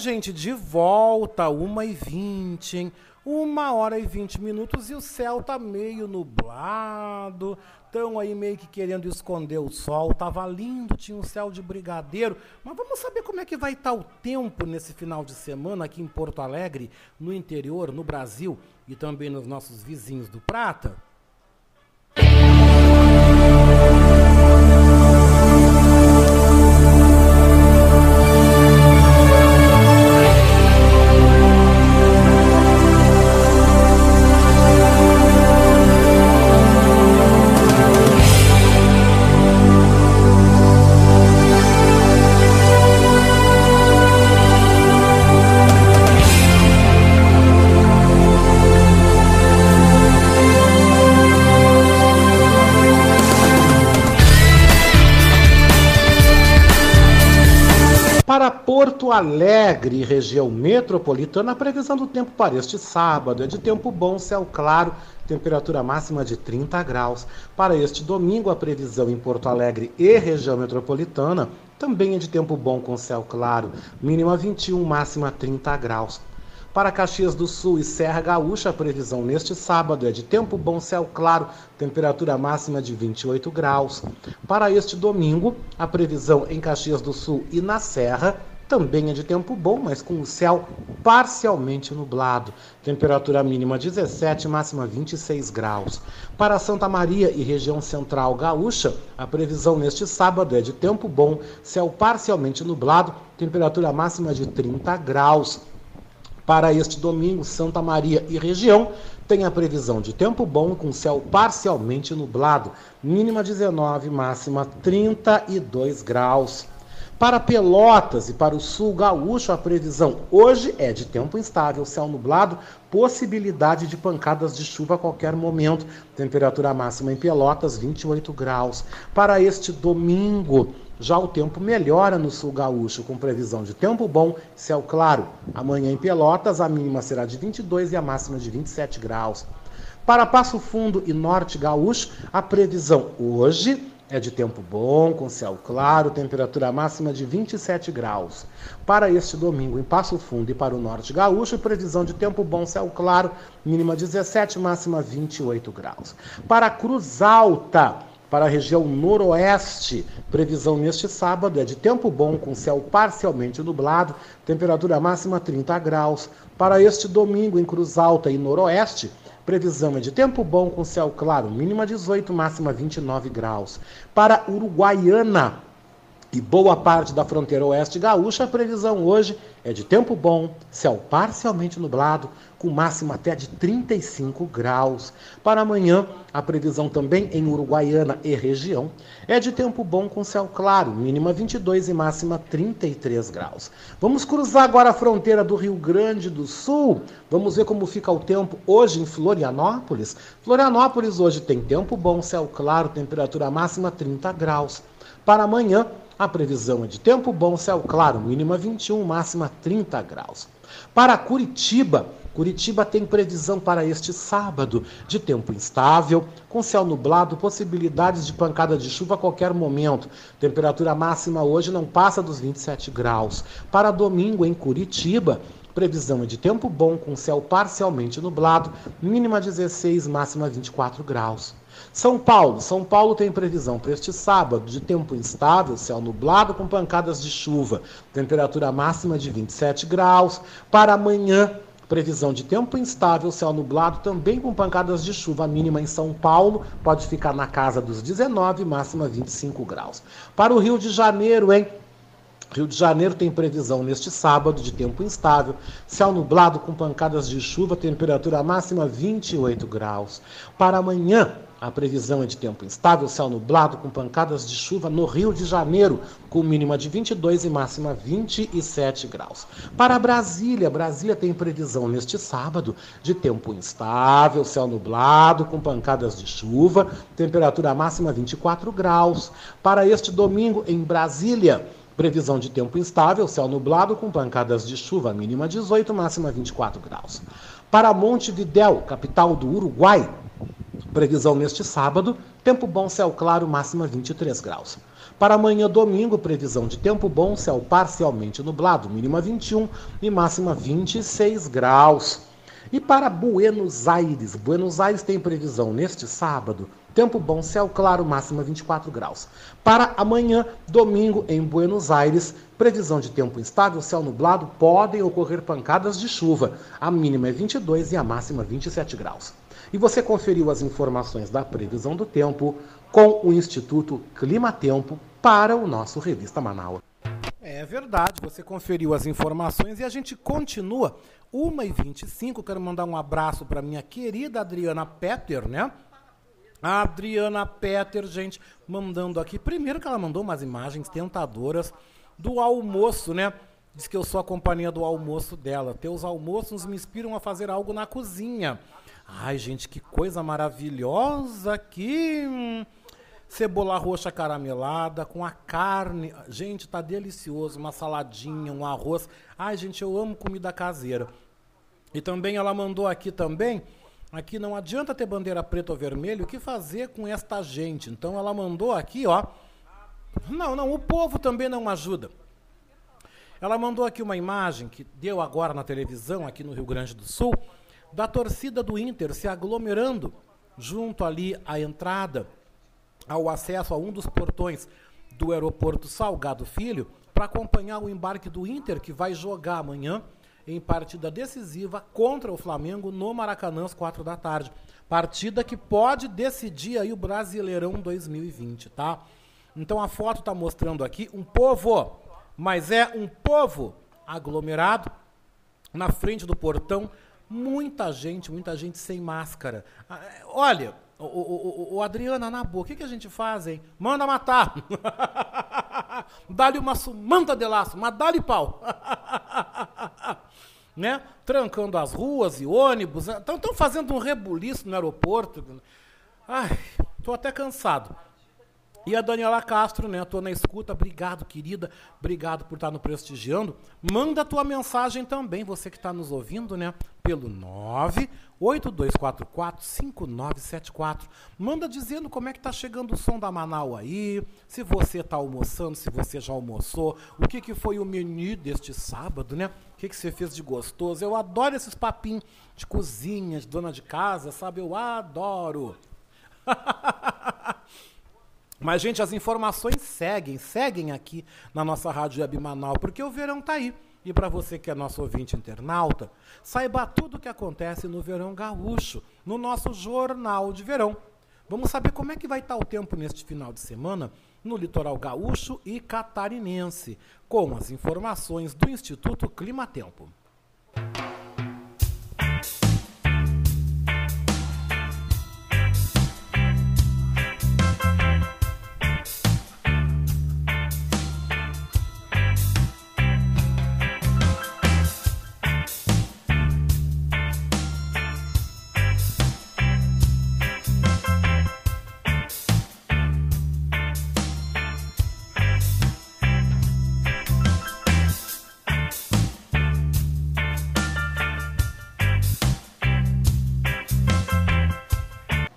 Speaker 2: Gente, de volta, 1h20, hein? Uma hora e 20 minutos e o céu tá meio nublado. Estão aí meio que querendo esconder o sol. Tava lindo, tinha um céu de brigadeiro. Mas vamos saber como é que vai estar o tempo nesse final de semana aqui em Porto Alegre, no interior, no Brasil e também nos nossos vizinhos do Prata? Porto Alegre, região metropolitana, a previsão do tempo para este sábado é de tempo bom, céu claro, temperatura máxima de 30 graus. Para este domingo, a previsão em Porto Alegre e região metropolitana também é de tempo bom com céu claro, mínima 21, máxima 30 graus. Para Caxias do Sul e Serra Gaúcha, a previsão neste sábado é de tempo bom, céu claro, temperatura máxima de 28 graus. Para este domingo, a previsão em Caxias do Sul e na Serra também é de tempo bom, mas com o céu parcialmente nublado. Temperatura mínima 17, máxima 26 graus. Para Santa Maria e região central gaúcha, a previsão neste sábado é de tempo bom, céu parcialmente nublado, temperatura máxima de 30 graus. Para este domingo, Santa Maria e região tem a previsão de tempo bom com céu parcialmente nublado, mínima 19, máxima 32 graus. Para Pelotas e para o sul gaúcho, a previsão hoje é de tempo instável, céu nublado, possibilidade de pancadas de chuva a qualquer momento. Temperatura máxima em Pelotas, 28 graus. Para este domingo, já o tempo melhora no sul gaúcho, com previsão de tempo bom, céu claro. Amanhã em Pelotas, a mínima será de 22 e a máxima de 27 graus. Para Passo Fundo e Norte Gaúcho, a previsão hoje é de tempo bom, com céu claro, temperatura máxima de 27 graus. Para este domingo, em Passo Fundo e para o Norte Gaúcho, previsão de tempo bom, céu claro, mínima 17, máxima 28 graus. Para Cruz Alta, para a região noroeste, previsão neste sábado é de tempo bom, com céu parcialmente nublado, temperatura máxima 30 graus. Para este domingo, em Cruz Alta e noroeste, Previsão é de tempo bom com céu claro, mínima 18, máxima 29 graus. Para Uruguaiana e boa parte da fronteira oeste gaúcha, a previsão hoje é de tempo bom, céu parcialmente nublado, com máxima até de 35 graus. Para amanhã, a previsão também em Uruguaiana e região é de tempo bom com céu claro, mínima 22 e máxima 33 graus. Vamos cruzar agora a fronteira do Rio Grande do Sul. Vamos ver como fica o tempo hoje em Florianópolis. Florianópolis hoje tem tempo bom, céu claro, temperatura máxima 30 graus. Para amanhã, a previsão é de tempo bom, céu claro, mínima 21, máxima 30 graus. Para Curitiba, Curitiba tem previsão para este sábado de tempo instável, com céu nublado, possibilidades de pancada de chuva a qualquer momento. Temperatura máxima hoje não passa dos 27 graus. Para domingo em Curitiba, previsão é de tempo bom, com céu parcialmente nublado, mínima 16, máxima 24 graus. São Paulo. São Paulo tem previsão para este sábado de tempo instável, céu nublado com pancadas de chuva. Temperatura máxima de 27 graus. Para amanhã, Previsão de tempo instável, céu nublado, também com pancadas de chuva. Mínima em São Paulo pode ficar na casa dos 19, máxima 25 graus. Para o Rio de Janeiro, hein? Rio de Janeiro tem previsão neste sábado de tempo instável, céu nublado com pancadas de chuva, temperatura máxima 28 graus. Para amanhã, a previsão é de tempo instável, céu nublado com pancadas de chuva no Rio de Janeiro, com mínima de 22 e máxima 27 graus. Para Brasília, Brasília tem previsão neste sábado de tempo instável, céu nublado com pancadas de chuva, temperatura máxima 24 graus. Para este domingo em Brasília, Previsão de tempo instável, céu nublado com pancadas de chuva, mínima 18, máxima 24 graus. Para Montevidéu, capital do Uruguai, Previsão neste sábado, tempo bom, céu claro, máxima 23 graus. Para amanhã, domingo, previsão de tempo bom, céu parcialmente nublado, mínima 21 e máxima 26 graus. E para Buenos Aires, Buenos Aires tem previsão neste sábado, tempo bom, céu claro, máxima 24 graus. Para amanhã, domingo, em Buenos Aires, previsão de tempo instável, céu nublado, podem ocorrer pancadas de chuva. A mínima é 22 e a máxima 27 graus. E você conferiu as informações da previsão do tempo com o Instituto Clima Tempo para o nosso Revista Manaus.
Speaker 11: É verdade, você conferiu as informações e a gente continua. 1h25, quero mandar um abraço para minha querida Adriana Petter, né? A Adriana Petter, gente, mandando aqui. Primeiro que ela mandou umas imagens tentadoras do almoço, né? Diz que eu sou a companhia do almoço dela. Teus almoços me inspiram a fazer algo na cozinha. Ai, gente, que coisa maravilhosa que hum, cebola roxa caramelada com a carne. Gente, tá delicioso, uma saladinha, um arroz. Ai, gente, eu amo comida caseira. E também ela mandou aqui também, aqui não adianta ter bandeira preta ou vermelha, o que fazer com esta gente? Então ela mandou aqui, ó. Não, não, o povo também não ajuda. Ela mandou aqui uma imagem que deu agora na televisão aqui no Rio Grande do Sul da torcida do Inter se aglomerando junto ali à entrada, ao acesso a um dos portões do aeroporto Salgado Filho, para acompanhar o embarque do Inter, que vai jogar amanhã em partida decisiva contra o Flamengo no Maracanã às quatro da tarde. Partida que pode decidir aí o Brasileirão 2020, tá? Então a foto está mostrando aqui um povo, mas é um povo aglomerado na frente do portão Muita gente, muita gente sem máscara. Ah, olha, o, o, o, Adriana, na boa, o que, que a gente faz, hein? Manda matar!
Speaker 12: dá-lhe uma sumanta de laço, mas dá-lhe pau. né? Trancando as ruas e ônibus. Estão né? fazendo um rebuliço no aeroporto. Ai, tô até cansado. E a Daniela Castro, né? Tô na escuta. Obrigado, querida. Obrigado por estar nos prestigiando. Manda a tua mensagem também, você que está nos ouvindo, né? Pelo 982445974. Manda dizendo como é que tá chegando o som da Manaus aí, se você tá almoçando, se você já almoçou, o que, que foi o menu deste sábado, né? O que, que você fez de gostoso? Eu adoro esses papinhos de cozinha, de dona de casa, sabe? Eu adoro. Mas, gente, as informações seguem, seguem aqui na nossa Rádio Web Manaus, porque o verão tá aí. E para você que é nosso ouvinte internauta, saiba tudo o que acontece no Verão Gaúcho, no nosso Jornal de Verão. Vamos saber como é que vai estar tá o tempo neste final de semana no litoral gaúcho e catarinense, com as informações do Instituto Climatempo.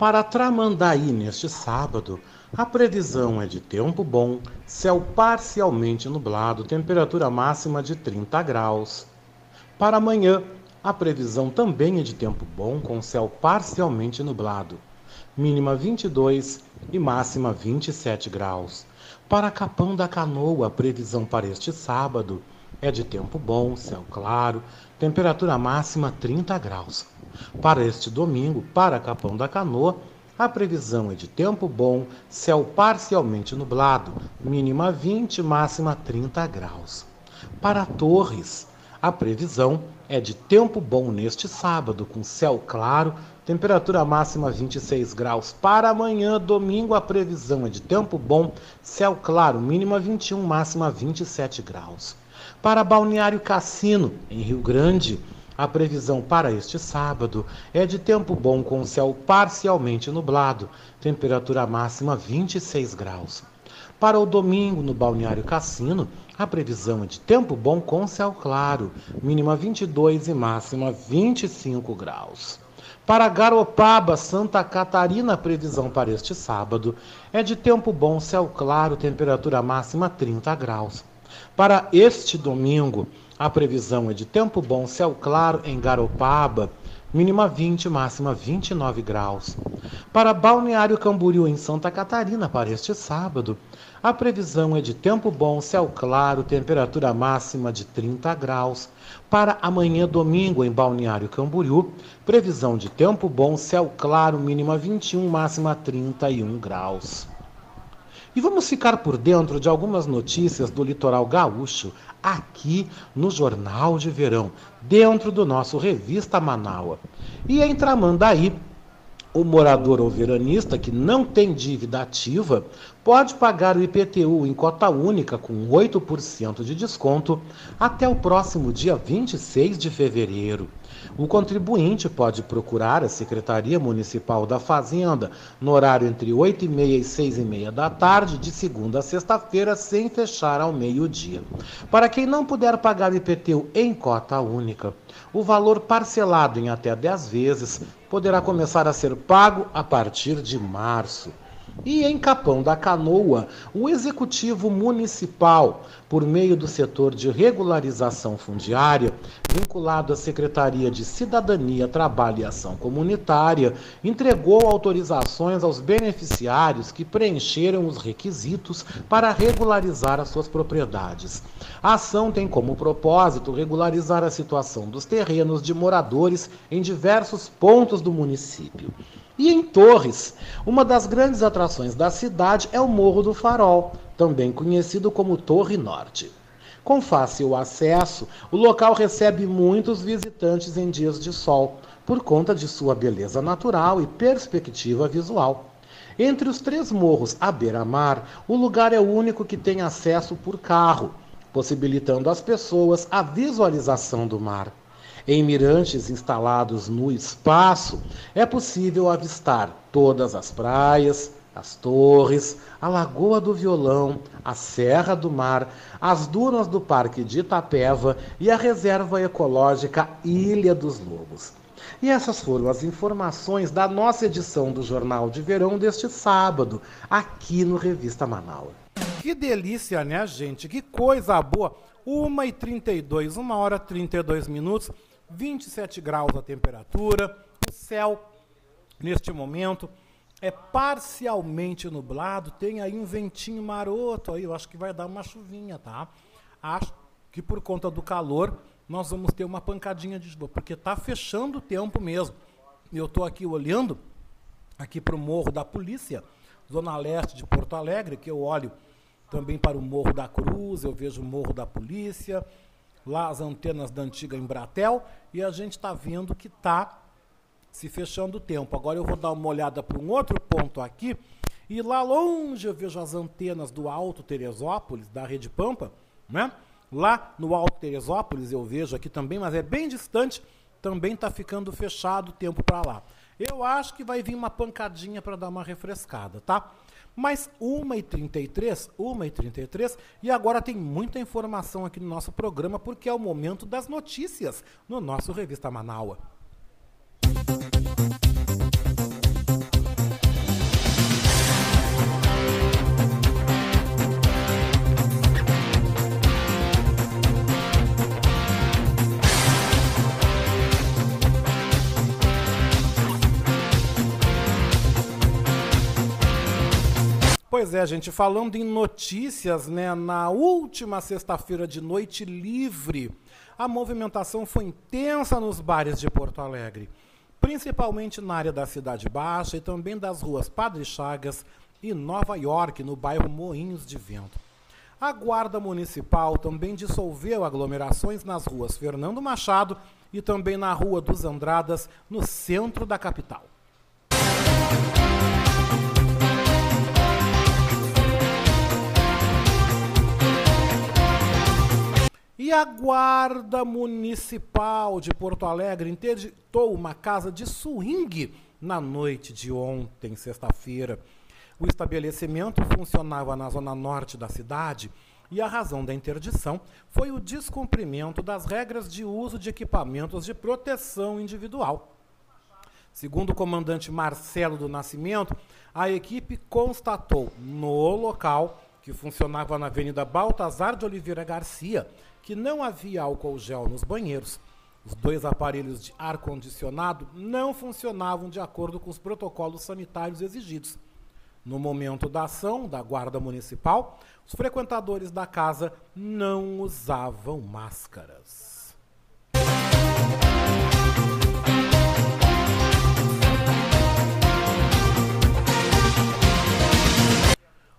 Speaker 2: Para Tramandaí, neste sábado, a previsão é de tempo bom, céu parcialmente nublado, temperatura máxima de 30 graus. Para amanhã, a previsão também é de tempo bom, com céu parcialmente nublado, mínima 22 e máxima 27 graus. Para Capão da Canoa, a previsão para este sábado é de tempo bom, céu claro, temperatura máxima 30 graus. Para este domingo, para Capão da Canoa, a previsão é de tempo bom, céu parcialmente nublado, mínima 20, máxima 30 graus. Para Torres, a previsão é de tempo bom neste sábado, com céu claro, temperatura máxima 26 graus. Para amanhã, domingo, a previsão é de tempo bom, céu claro, mínima 21, máxima 27 graus. Para Balneário Cassino, em Rio Grande, a previsão para este sábado é de tempo bom com céu parcialmente nublado, temperatura máxima 26 graus. Para o domingo, no Balneário Cassino, a previsão é de tempo bom com céu claro, mínima 22 e máxima 25 graus. Para Garopaba, Santa Catarina, a previsão para este sábado é de tempo bom, céu claro, temperatura máxima 30 graus. Para este domingo, a previsão é de tempo bom, céu claro em Garopaba, mínima 20, máxima 29 graus. Para Balneário Camboriú, em Santa Catarina, para este sábado, a previsão é de tempo bom, céu claro, temperatura máxima de 30 graus. Para amanhã, domingo, em Balneário Camboriú, previsão de tempo bom, céu claro, mínima 21, máxima 31 graus. E vamos ficar por dentro de algumas notícias do litoral gaúcho aqui no Jornal de Verão, dentro do nosso Revista Manaua. E em Tramandaí, o morador ou veranista que não tem dívida ativa pode pagar o IPTU em cota única com 8% de desconto até o próximo dia 26 de fevereiro. O contribuinte pode procurar a Secretaria Municipal da Fazenda no horário entre 8 e meia e 6 e meia da tarde, de segunda a sexta-feira, sem fechar ao meio-dia. Para quem não puder pagar IPTU em cota única, o valor parcelado em até 10 vezes poderá começar a ser pago a partir de março. E em Capão da Canoa, o Executivo Municipal, por meio do setor de regularização fundiária, vinculado à Secretaria de Cidadania, Trabalho e Ação Comunitária, entregou autorizações aos beneficiários que preencheram os requisitos para regularizar as suas propriedades. A ação tem como propósito regularizar a situação dos terrenos de moradores em diversos pontos do município. E em Torres, uma das grandes atrações da cidade é o Morro do Farol, também conhecido como Torre Norte. Com fácil acesso, o local recebe muitos visitantes em dias de sol, por conta de sua beleza natural e perspectiva visual.
Speaker 13: Entre os três morros à beira-mar, o lugar é o único que tem acesso por carro, possibilitando às pessoas a visualização do mar. Em mirantes instalados no espaço, é possível avistar todas as praias, as torres, a Lagoa do Violão, a Serra do Mar, as dunas do Parque de Itapeva e a Reserva Ecológica Ilha dos Lobos. E essas foram as informações da nossa edição do Jornal de Verão deste sábado, aqui no Revista Manaus.
Speaker 2: Que delícia, né, gente? Que coisa boa! 1h32, 1 hora 32 minutos, 27 graus a temperatura, o céu neste momento é parcialmente nublado, tem aí um ventinho maroto aí, eu acho que vai dar uma chuvinha, tá? Acho que por conta do calor nós vamos ter uma pancadinha de chuva, porque está fechando o tempo mesmo. Eu estou aqui olhando aqui para o Morro da Polícia, zona leste de Porto Alegre, que eu olho também para o Morro da Cruz, eu vejo o Morro da Polícia, lá as antenas da antiga Embratel, e a gente está vendo que está se fechando o tempo. Agora eu vou dar uma olhada para um outro ponto aqui. E lá longe eu vejo as antenas do Alto Teresópolis, da Rede Pampa, né? Lá no Alto Teresópolis eu vejo aqui também, mas é bem distante, também está ficando fechado o tempo para lá. Eu acho que vai vir uma pancadinha para dar uma refrescada, tá? Mas 1h33, 1h33, e agora tem muita informação aqui no nosso programa, porque é o momento das notícias no nosso Revista Manaua. Pois é, gente, falando em notícias, né, na última sexta-feira de noite livre, a movimentação foi intensa nos bares de Porto Alegre principalmente na área da Cidade Baixa e também das ruas Padre Chagas e Nova York, no bairro Moinhos de Vento. A Guarda Municipal também dissolveu aglomerações nas ruas Fernando Machado e também na Rua dos Andradas, no centro da capital. E a Guarda Municipal de Porto Alegre interditou uma casa de swing na noite de ontem, sexta-feira. O estabelecimento funcionava na zona norte da cidade e a razão da interdição foi o descumprimento das regras de uso de equipamentos de proteção individual. Segundo o comandante Marcelo do Nascimento, a equipe constatou no local, que funcionava na Avenida Baltazar de Oliveira Garcia, que não havia álcool gel nos banheiros. Os dois aparelhos de ar-condicionado não funcionavam de acordo com os protocolos sanitários exigidos. No momento da ação da Guarda Municipal, os frequentadores da casa não usavam máscaras.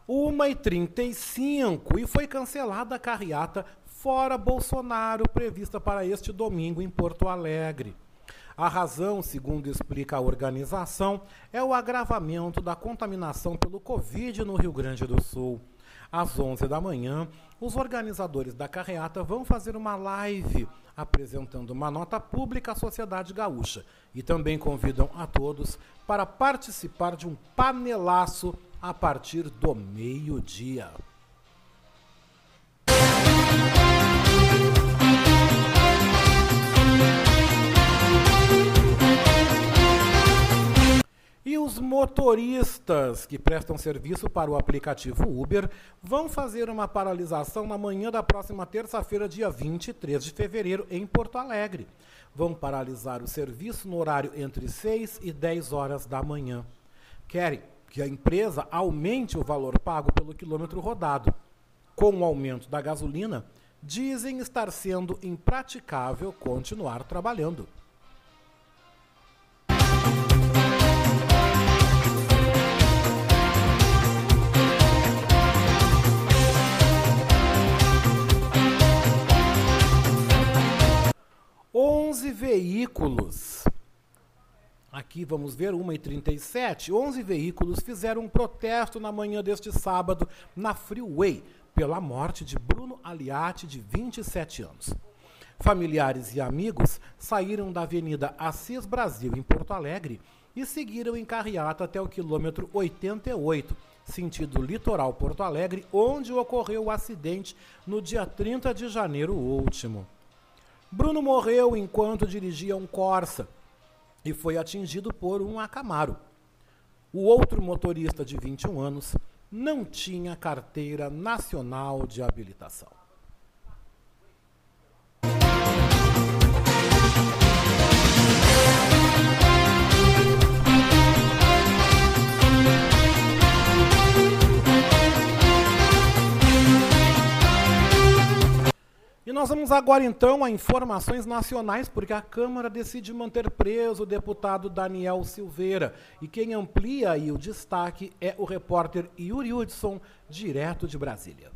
Speaker 2: 1h35 e foi cancelada a carreata Fora Bolsonaro, prevista para este domingo em Porto Alegre. A razão, segundo explica a organização, é o agravamento da contaminação pelo Covid no Rio Grande do Sul. Às 11 da manhã, os organizadores da carreata vão fazer uma live apresentando uma nota pública à sociedade gaúcha e também convidam a todos para participar de um panelaço a partir do meio-dia. E os motoristas que prestam serviço para o aplicativo Uber vão fazer uma paralisação na manhã da próxima terça-feira, dia 23 de fevereiro, em Porto Alegre. Vão paralisar o serviço no horário entre 6 e 10 horas da manhã. Querem que a empresa aumente o valor pago pelo quilômetro rodado. Com o aumento da gasolina, dizem estar sendo impraticável continuar trabalhando. Onze veículos Aqui vamos ver 1h37. 11 veículos fizeram um protesto na manhã deste sábado na Freeway pela morte de Bruno Aliati, de 27 anos. Familiares e amigos saíram da Avenida Assis Brasil, em Porto Alegre, e seguiram em carreata até o quilômetro 88, sentido litoral Porto Alegre, onde ocorreu o acidente no dia 30 de janeiro último. Bruno morreu enquanto dirigia um Corsa e foi atingido por um Acamaro. O outro motorista de 21 anos não tinha carteira nacional de habilitação. E nós vamos agora então a informações nacionais, porque a Câmara decide manter preso o deputado Daniel Silveira. E quem amplia aí o destaque é o repórter Yuri Hudson, direto de Brasília.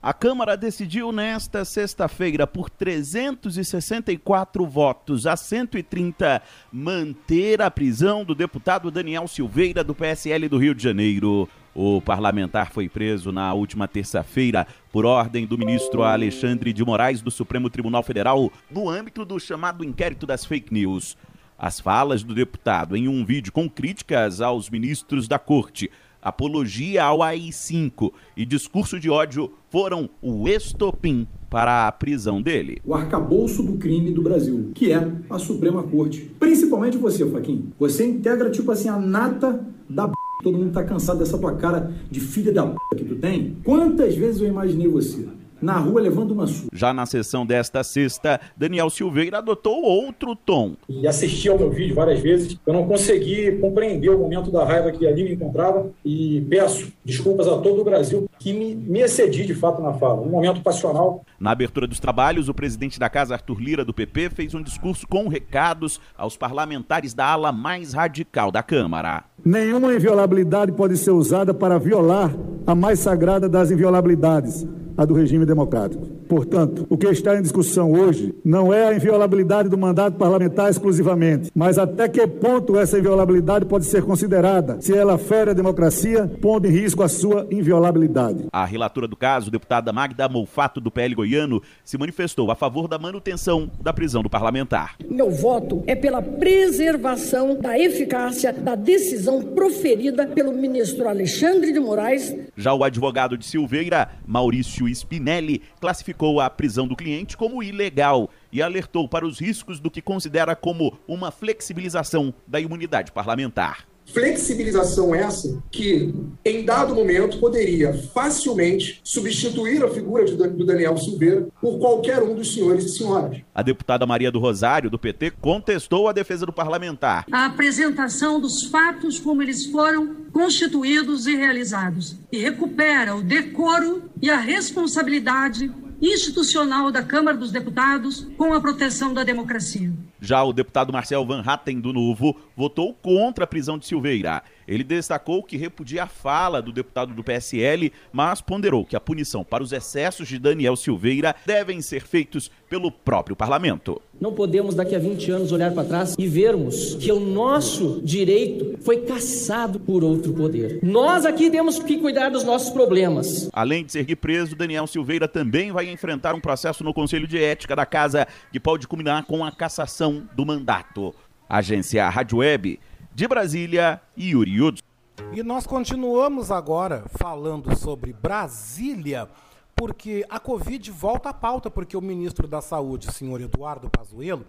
Speaker 14: A Câmara decidiu nesta sexta-feira, por 364 votos a 130, manter a prisão do deputado Daniel Silveira, do PSL do Rio de Janeiro. O parlamentar foi preso na última terça-feira por ordem do ministro Alexandre de Moraes do Supremo Tribunal Federal no âmbito do chamado inquérito das fake news. As falas do deputado em um vídeo com críticas aos ministros da corte, apologia ao AI-5 e discurso de ódio foram o estopim para a prisão dele.
Speaker 15: O arcabouço do crime do Brasil, que é a Suprema Corte. Principalmente você, Faquin. Você integra, tipo assim, a nata da b... Todo mundo tá cansado dessa tua cara de filha da p... que tu tem. Quantas vezes eu imaginei você na rua levando uma surra?
Speaker 14: Já na sessão desta sexta, Daniel Silveira adotou outro tom.
Speaker 16: E assisti ao meu vídeo várias vezes. Eu não consegui compreender o momento da raiva que ali me encontrava e peço desculpas a todo o Brasil que me, me excedi de fato na fala. Um momento passional.
Speaker 14: Na abertura dos trabalhos, o presidente da casa, Arthur Lira, do PP, fez um discurso com recados aos parlamentares da ala mais radical da Câmara.
Speaker 17: Nenhuma inviolabilidade pode ser usada para violar a mais sagrada das inviolabilidades, a do regime democrático. Portanto, o que está em discussão hoje não é a inviolabilidade do mandato parlamentar exclusivamente, mas até que ponto essa inviolabilidade pode ser considerada, se ela fere a democracia, pondo em risco a sua inviolabilidade.
Speaker 14: A relatora do caso, deputada Magda Molfato, do PL goiano, se manifestou a favor da manutenção da prisão do parlamentar.
Speaker 18: Meu voto é pela preservação da eficácia da decisão proferida pelo ministro Alexandre de Moraes.
Speaker 14: Já o advogado de Silveira, Maurício Spinelli, classificou a prisão do cliente como ilegal e alertou para os riscos do que considera como uma flexibilização da imunidade parlamentar.
Speaker 16: Flexibilização essa que, em dado momento, poderia facilmente substituir a figura de, do Daniel Silveira por qualquer um dos senhores e senhoras.
Speaker 14: A deputada Maria do Rosário, do PT, contestou a defesa do parlamentar.
Speaker 18: A apresentação dos fatos como eles foram constituídos e realizados e recupera o decoro e a responsabilidade institucional da Câmara dos Deputados com a proteção da democracia.
Speaker 14: Já o deputado Marcel Van Hatten, do Novo, votou contra a prisão de Silveira. Ele destacou que repudia a fala do deputado do PSL, mas ponderou que a punição para os excessos de Daniel Silveira devem ser feitos pelo próprio parlamento.
Speaker 19: Não podemos, daqui a 20 anos, olhar para trás e vermos que o nosso direito foi caçado por outro poder. Nós aqui temos que cuidar dos nossos problemas.
Speaker 14: Além de ser preso, Daniel Silveira também vai enfrentar um processo no Conselho de Ética da Casa que pode culminar com a cassação do mandato. Agência Rádio Web de Brasília, Yuri Hudson.
Speaker 2: E nós continuamos agora falando sobre Brasília, porque a Covid volta à pauta, porque o ministro da Saúde, senhor Eduardo Pazuello,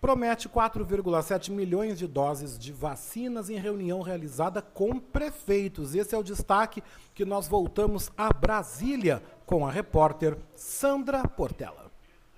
Speaker 2: promete 4,7 milhões de doses de vacinas em reunião realizada com prefeitos. Esse é o destaque que nós voltamos a Brasília com a repórter Sandra Portela.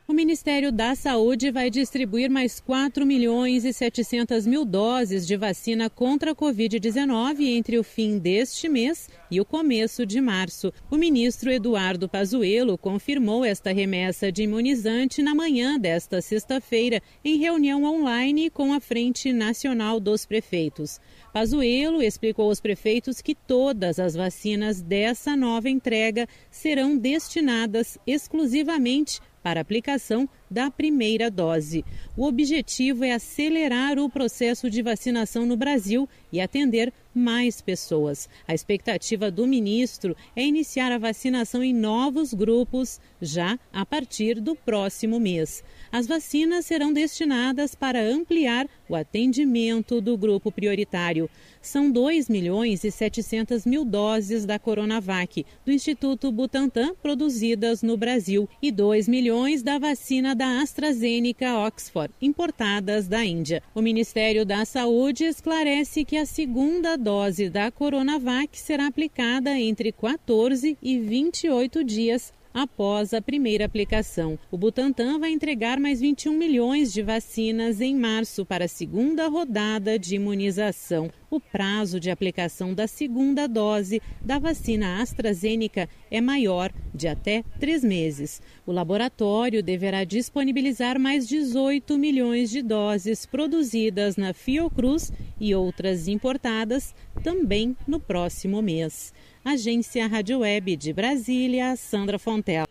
Speaker 5: O Ministério da Saúde vai distribuir mais 4 milhões e 700 mil doses de vacina contra a Covid-19 entre o fim deste mês e o começo de março. O ministro Eduardo Pazuello confirmou esta remessa de imunizante na manhã desta sexta-feira, em reunião online com a Frente Nacional dos Prefeitos. Pazuello explicou aos prefeitos que todas as vacinas dessa nova entrega serão destinadas exclusivamente para aplicação da primeira dose. O objetivo é acelerar o processo de vacinação no Brasil e atender mais pessoas. A expectativa do ministro é iniciar a vacinação em novos grupos já a partir do próximo mês. As vacinas serão destinadas para ampliar o atendimento do grupo prioritário. São 2 milhões e 700 mil doses da Coronavac, do Instituto Butantan, produzidas no Brasil, e 2 milhões da vacina da AstraZeneca Oxford, importadas da Índia. O Ministério da Saúde esclarece que a segunda dose da Coronavac será aplicada entre 14 e 28 dias após a primeira aplicação. O Butantan vai entregar mais 21 milhões de vacinas em março para a segunda rodada de imunização. O prazo de aplicação da segunda dose da vacina AstraZeneca é maior, de até três meses. O laboratório deverá disponibilizar mais 18 milhões de doses produzidas na Fiocruz e outras importadas também no próximo mês. Agência Rádio Web de Brasília, Sandra Fontela.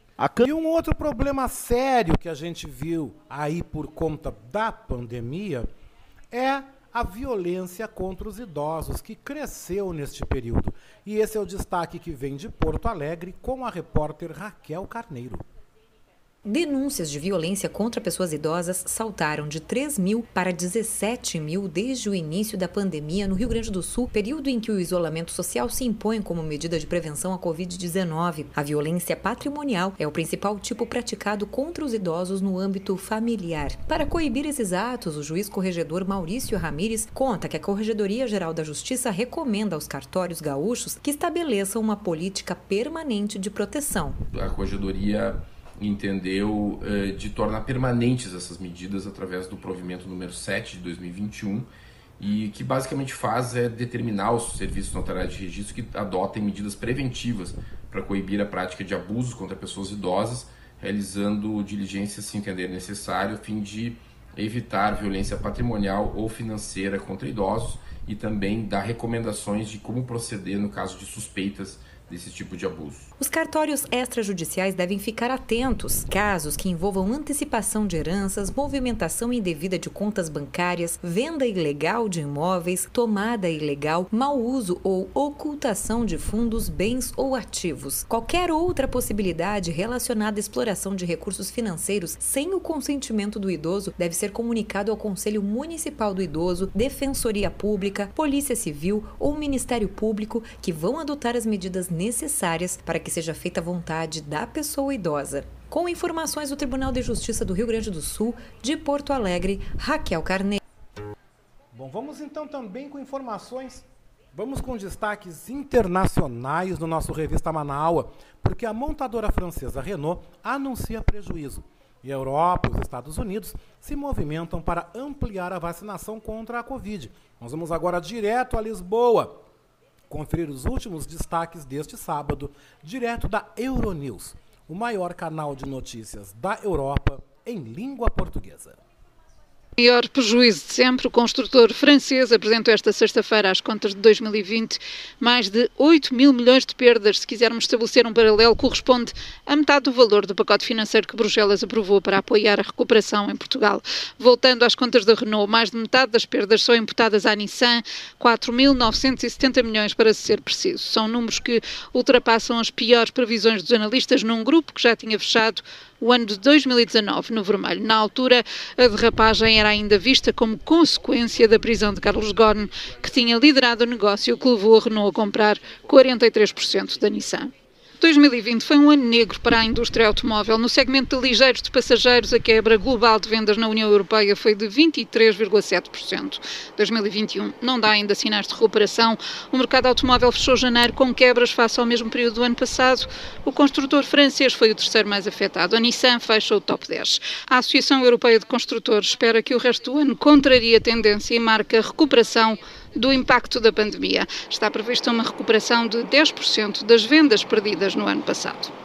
Speaker 2: E um outro problema sério que a gente viu aí por conta da pandemia é a violência contra os idosos, que cresceu neste período. E esse é o destaque que vem de Porto Alegre com a repórter Raquel Carneiro.
Speaker 20: Denúncias de violência contra pessoas idosas saltaram de 3 mil para 17 mil desde o início da pandemia no Rio Grande do Sul, período em que o isolamento social se impõe como medida de prevenção à Covid-19. A violência patrimonial é o principal tipo praticado contra os idosos no âmbito familiar. Para coibir esses atos, o juiz corregedor Maurício Ramires conta que a Corregedoria Geral da Justiça recomenda aos cartórios gaúchos que estabeleçam uma política permanente de proteção.
Speaker 21: A Corregedoria entendeu eh, de tornar permanentes essas medidas através do provimento número 7 de 2021 e que basicamente faz é determinar os serviços notariais de registro que adotem medidas preventivas para coibir a prática de abusos contra pessoas idosas, realizando diligências se entender necessário a fim de evitar violência patrimonial ou financeira contra idosos e também dar recomendações de como proceder no caso de suspeitas desse tipo de abuso.
Speaker 20: Os cartórios extrajudiciais devem ficar atentos. Casos que envolvam antecipação de heranças, movimentação indevida de contas bancárias, venda ilegal de imóveis, tomada ilegal, mau uso ou ocultação de fundos, bens ou ativos. Qualquer outra possibilidade relacionada à exploração de recursos financeiros sem o consentimento do idoso deve ser comunicado ao Conselho Municipal do Idoso, Defensoria Pública, Polícia Civil ou Ministério Público, que vão adotar as medidas necessárias para que seja feita a vontade da pessoa idosa. Com informações do Tribunal de Justiça do Rio Grande do Sul, de Porto Alegre, Raquel Carneiro.
Speaker 2: Bom, vamos então também com informações. Vamos com destaques internacionais no nosso Revista Manaua, porque a montadora francesa Renault anuncia prejuízo. E a Europa os Estados Unidos se movimentam para ampliar a vacinação contra a Covid. Nós vamos agora direto a Lisboa conferir os últimos destaques deste sábado, direto da Euronews, o maior canal de notícias da Europa em língua portuguesa.
Speaker 22: Maior prejuízo de sempre, o construtor francês apresentou esta sexta-feira as contas de 2020 mais de 8 mil milhões de perdas. Se quisermos estabelecer um paralelo, corresponde a metade do valor do pacote financeiro que Bruxelas aprovou para apoiar a recuperação em Portugal. Voltando às contas da Renault, mais de metade das perdas são imputadas à Nissan, 4.970 milhões para ser preciso. São números que ultrapassam as piores previsões dos analistas num grupo que já tinha fechado o ano de 2019 no vermelho. Na altura, a derrapagem era ainda vista como consequência da prisão de Carlos Ghosn, que tinha liderado o negócio que levou a Renault a comprar 43% da Nissan. 2020 foi um ano negro para a indústria automóvel. No segmento de ligeiros de passageiros, a quebra global de vendas na União Europeia foi de 23,7%. 2021 não dá ainda sinais de recuperação. O mercado automóvel fechou janeiro com quebras face ao mesmo período do ano passado. O construtor francês foi o terceiro mais afetado. A Nissan fecha o top 10. A Associação Europeia de Construtores espera que o resto do ano contraria a tendência e marque a recuperação do impacto da pandemia. Está prevista uma recuperação de 10% das vendas perdidas no ano passado.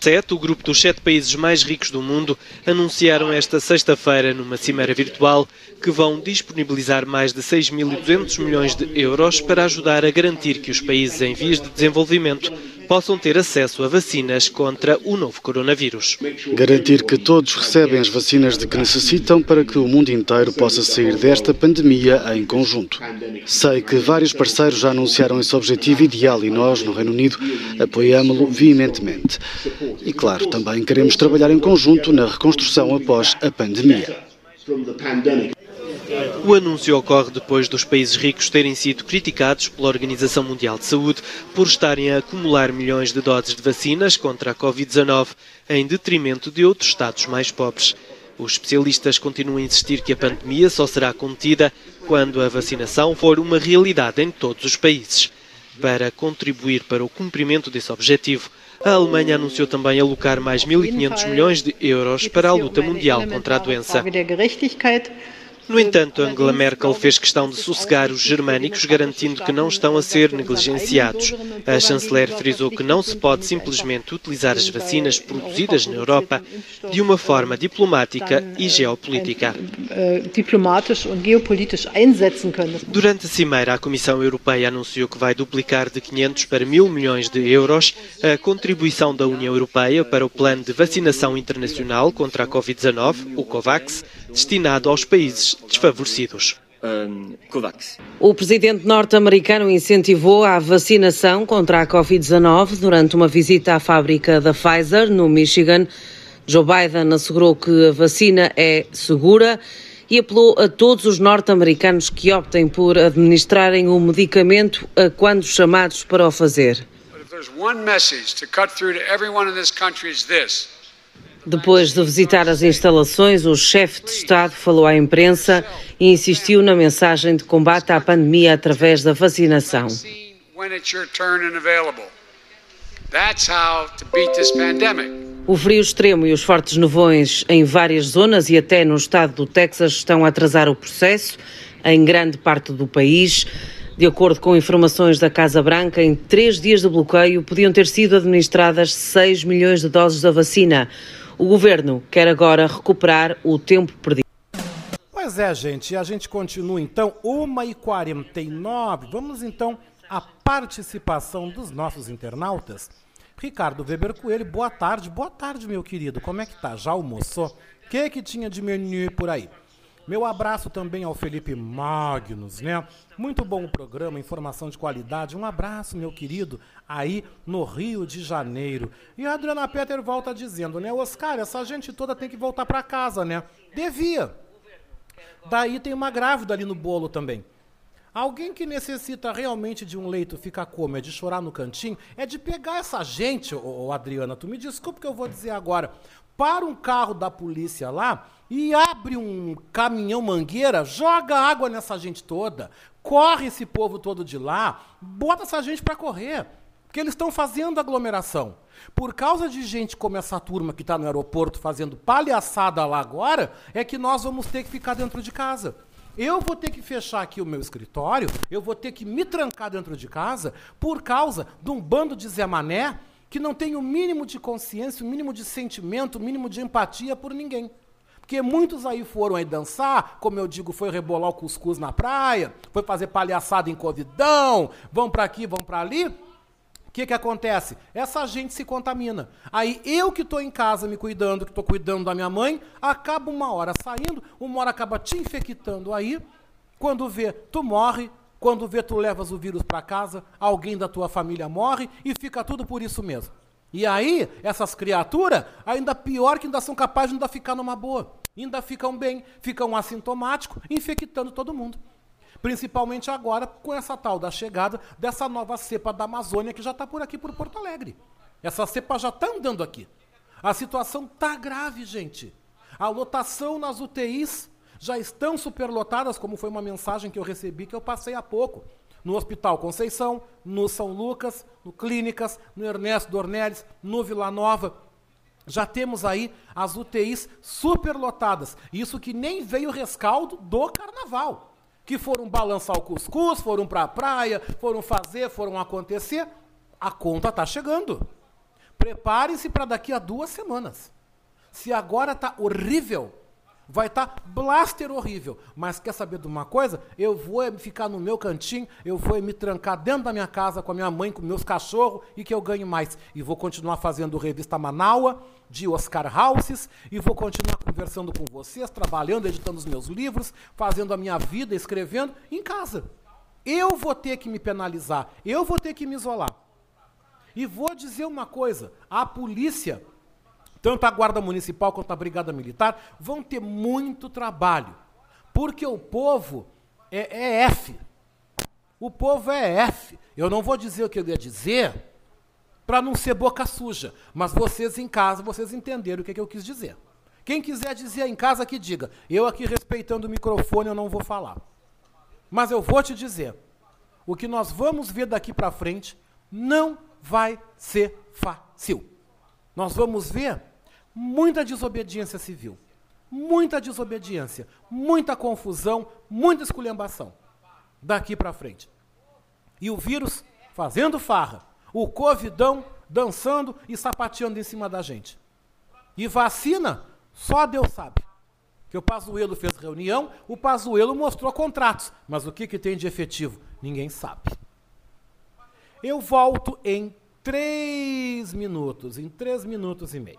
Speaker 23: Sete, o grupo dos sete países mais ricos do mundo, anunciaram esta sexta-feira, numa cimeira virtual, que vão disponibilizar mais de 6.200 milhões de euros para ajudar a garantir que os países em vias de desenvolvimento possam ter acesso a vacinas contra o novo coronavírus.
Speaker 24: Garantir que todos recebem as vacinas de que necessitam para que o mundo inteiro possa sair desta pandemia em conjunto. Sei que vários parceiros já anunciaram esse objetivo ideal e nós, no Reino Unido, apoiamo-lo veementemente. E, claro, também queremos trabalhar em conjunto na reconstrução após a pandemia.
Speaker 23: O anúncio ocorre depois dos países ricos terem sido criticados pela Organização Mundial de Saúde por estarem a acumular milhões de doses de vacinas contra a Covid-19 em detrimento de outros Estados mais pobres. Os especialistas continuam a insistir que a pandemia só será contida quando a vacinação for uma realidade em todos os países. Para contribuir para o cumprimento desse objetivo, a Alemanha anunciou também alocar mais 1.500 milhões de euros para a luta mundial contra a doença. No entanto, Angela Merkel fez questão de sossegar os germânicos, garantindo que não estão a ser negligenciados. A chanceler frisou que não se pode simplesmente utilizar as vacinas produzidas na Europa de uma forma diplomática e geopolítica. Durante a cimeira, a Comissão Europeia anunciou que vai duplicar de 500 para 1000 milhões de euros a contribuição da União Europeia para o Plano de Vacinação Internacional contra a Covid-19, o COVAX, destinado aos países desfavorecidos.
Speaker 25: O presidente norte-americano incentivou a vacinação contra a Covid-19 durante uma visita à fábrica da Pfizer, no Michigan. Joe Biden assegurou que a vacina é segura e apelou a todos os norte-americanos que optem por administrarem o medicamento a quando chamados para o fazer. Depois de visitar as instalações, o chefe de Estado falou à imprensa e insistiu na mensagem de combate à pandemia através da vacinação. O frio extremo e os fortes nevões em várias zonas e até no estado do Texas estão a atrasar o processo em grande parte do país. De acordo com informações da Casa Branca, em três dias de bloqueio podiam ter sido administradas 6 milhões de doses da vacina. O governo quer agora recuperar o tempo perdido.
Speaker 2: Pois é, gente, a gente continua então, 1h49. Vamos então à participação dos nossos internautas. Ricardo Weber Coelho, boa tarde. Boa tarde, meu querido. Como é que tá? Já almoçou? O que, que tinha de menu por aí? Meu abraço também ao Felipe Magnus, né? Muito bom o programa, informação de qualidade. Um abraço, meu querido, aí no Rio de Janeiro. E a Adriana Peter volta dizendo, né? Oscar, essa gente toda tem que voltar para casa, né? Devia. Daí tem uma grávida ali no bolo também. Alguém que necessita realmente de um leito ficar como? É de chorar no cantinho? É de pegar essa gente, ô, ô Adriana, tu me desculpa que eu vou dizer agora. Para um carro da polícia lá e abre um caminhão mangueira, joga água nessa gente toda, corre esse povo todo de lá, bota essa gente para correr, porque eles estão fazendo aglomeração. Por causa de gente como essa turma que está no aeroporto fazendo palhaçada lá agora, é que nós vamos ter que ficar dentro de casa. Eu vou ter que fechar aqui o meu escritório, eu vou ter que me trancar dentro de casa por causa de um bando de Zé Mané que não tem o mínimo de consciência, o mínimo de sentimento, o mínimo de empatia por ninguém. Porque muitos aí foram aí dançar, como eu digo, foi rebolar o cuscuz na praia, foi fazer palhaçada em covidão, vão para aqui, vão para ali. O que, que acontece? Essa gente se contamina. Aí eu que estou em casa me cuidando, que estou cuidando da minha mãe, acaba uma hora saindo, uma hora acaba te infectando aí. Quando vê, tu morre. Quando vê, tu levas o vírus para casa, alguém da tua família morre e fica tudo por isso mesmo. E aí, essas criaturas, ainda pior que ainda são capazes de ainda ficar numa boa. Ainda ficam bem, ficam assintomáticos, infectando todo mundo. Principalmente agora com essa tal da chegada dessa nova cepa da Amazônia que já está por aqui por Porto Alegre. Essa cepa já está andando aqui. A situação está grave, gente. A lotação nas UTIs já estão superlotadas, como foi uma mensagem que eu recebi que eu passei há pouco no Hospital Conceição, no São Lucas, no Clínicas, no Ernesto Dornelles, no Vila Nova. Já temos aí as UTIs superlotadas. Isso que nem veio rescaldo do carnaval. Que foram balançar o cuscuz, foram para a praia, foram fazer, foram acontecer. A conta está chegando. Preparem-se para daqui a duas semanas. Se agora está horrível,
Speaker 26: vai estar tá blaster horrível. Mas quer saber de uma coisa? Eu vou ficar no meu cantinho, eu vou me trancar dentro da minha casa com a minha mãe, com meus cachorros e que eu ganhe mais. E vou continuar fazendo revista Manaua de Oscar Houses e vou continuar conversando com vocês, trabalhando, editando os meus livros, fazendo a minha vida, escrevendo em casa. Eu vou ter que me penalizar, eu vou ter que me isolar. E vou dizer uma coisa: a polícia tanto a Guarda Municipal quanto a Brigada Militar vão ter muito trabalho. Porque o povo é, é F. O povo é F. Eu não vou dizer o que eu ia dizer para não ser boca suja. Mas vocês em casa, vocês entenderam o que, que eu quis dizer. Quem quiser dizer em casa, que diga. Eu aqui respeitando o microfone, eu não vou falar. Mas eu vou te dizer. O que nós vamos ver daqui para frente não vai ser fácil. Nós vamos ver muita desobediência civil, muita desobediência, muita confusão, muita esculhambação daqui para frente. E o vírus fazendo farra, o covidão dançando e sapateando em cima da gente. E vacina, só Deus sabe. Que o Pazuello fez reunião, o Pazuello mostrou contratos, mas o que, que tem de efetivo? Ninguém sabe. Eu volto em três minutos, em três minutos e meio.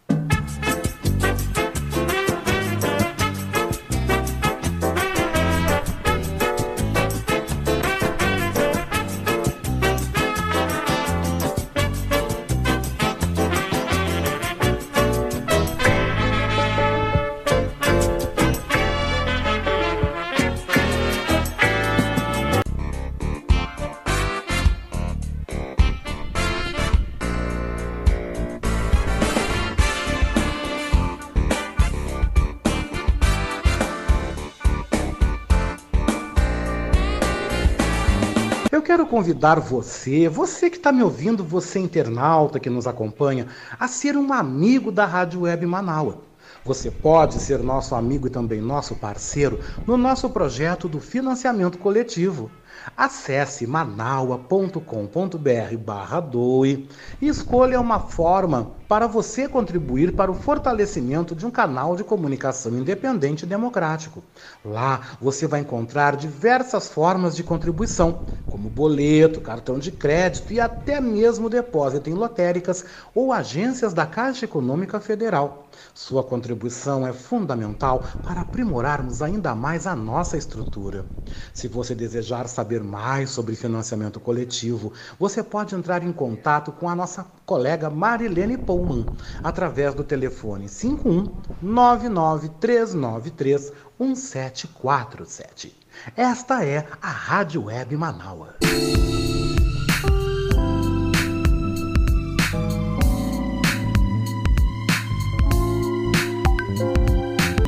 Speaker 2: Convidar você, você que está me ouvindo, você internauta que nos acompanha, a ser um amigo da Rádio Web Manaua. Você pode ser nosso amigo e também nosso parceiro no nosso projeto do financiamento coletivo. Acesse manaua.com.br barra doe e escolha uma forma para você contribuir para o fortalecimento de um canal de comunicação independente e democrático. Lá você vai encontrar diversas formas de contribuição, como boleto, cartão de crédito e até mesmo depósito em lotéricas ou agências da Caixa Econômica Federal. Sua contribuição é fundamental para aprimorarmos ainda mais a nossa estrutura. Se você desejar saber mais sobre financiamento coletivo, você pode entrar em contato com a nossa colega Marilene Pullman através do telefone 51 99393 1747. Esta é a Rádio Web Manaua.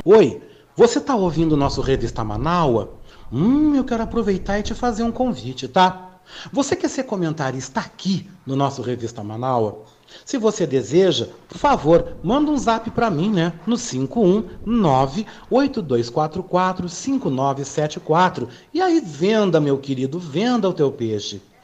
Speaker 2: Oi, você está ouvindo o nosso Revista Manaua? Hum, eu quero aproveitar e te fazer um convite, tá? Você quer ser comentarista aqui no nosso Revista Manaua? Se você deseja, por favor, manda um zap para mim, né? No 51982445974. E aí venda, meu querido, venda o teu peixe.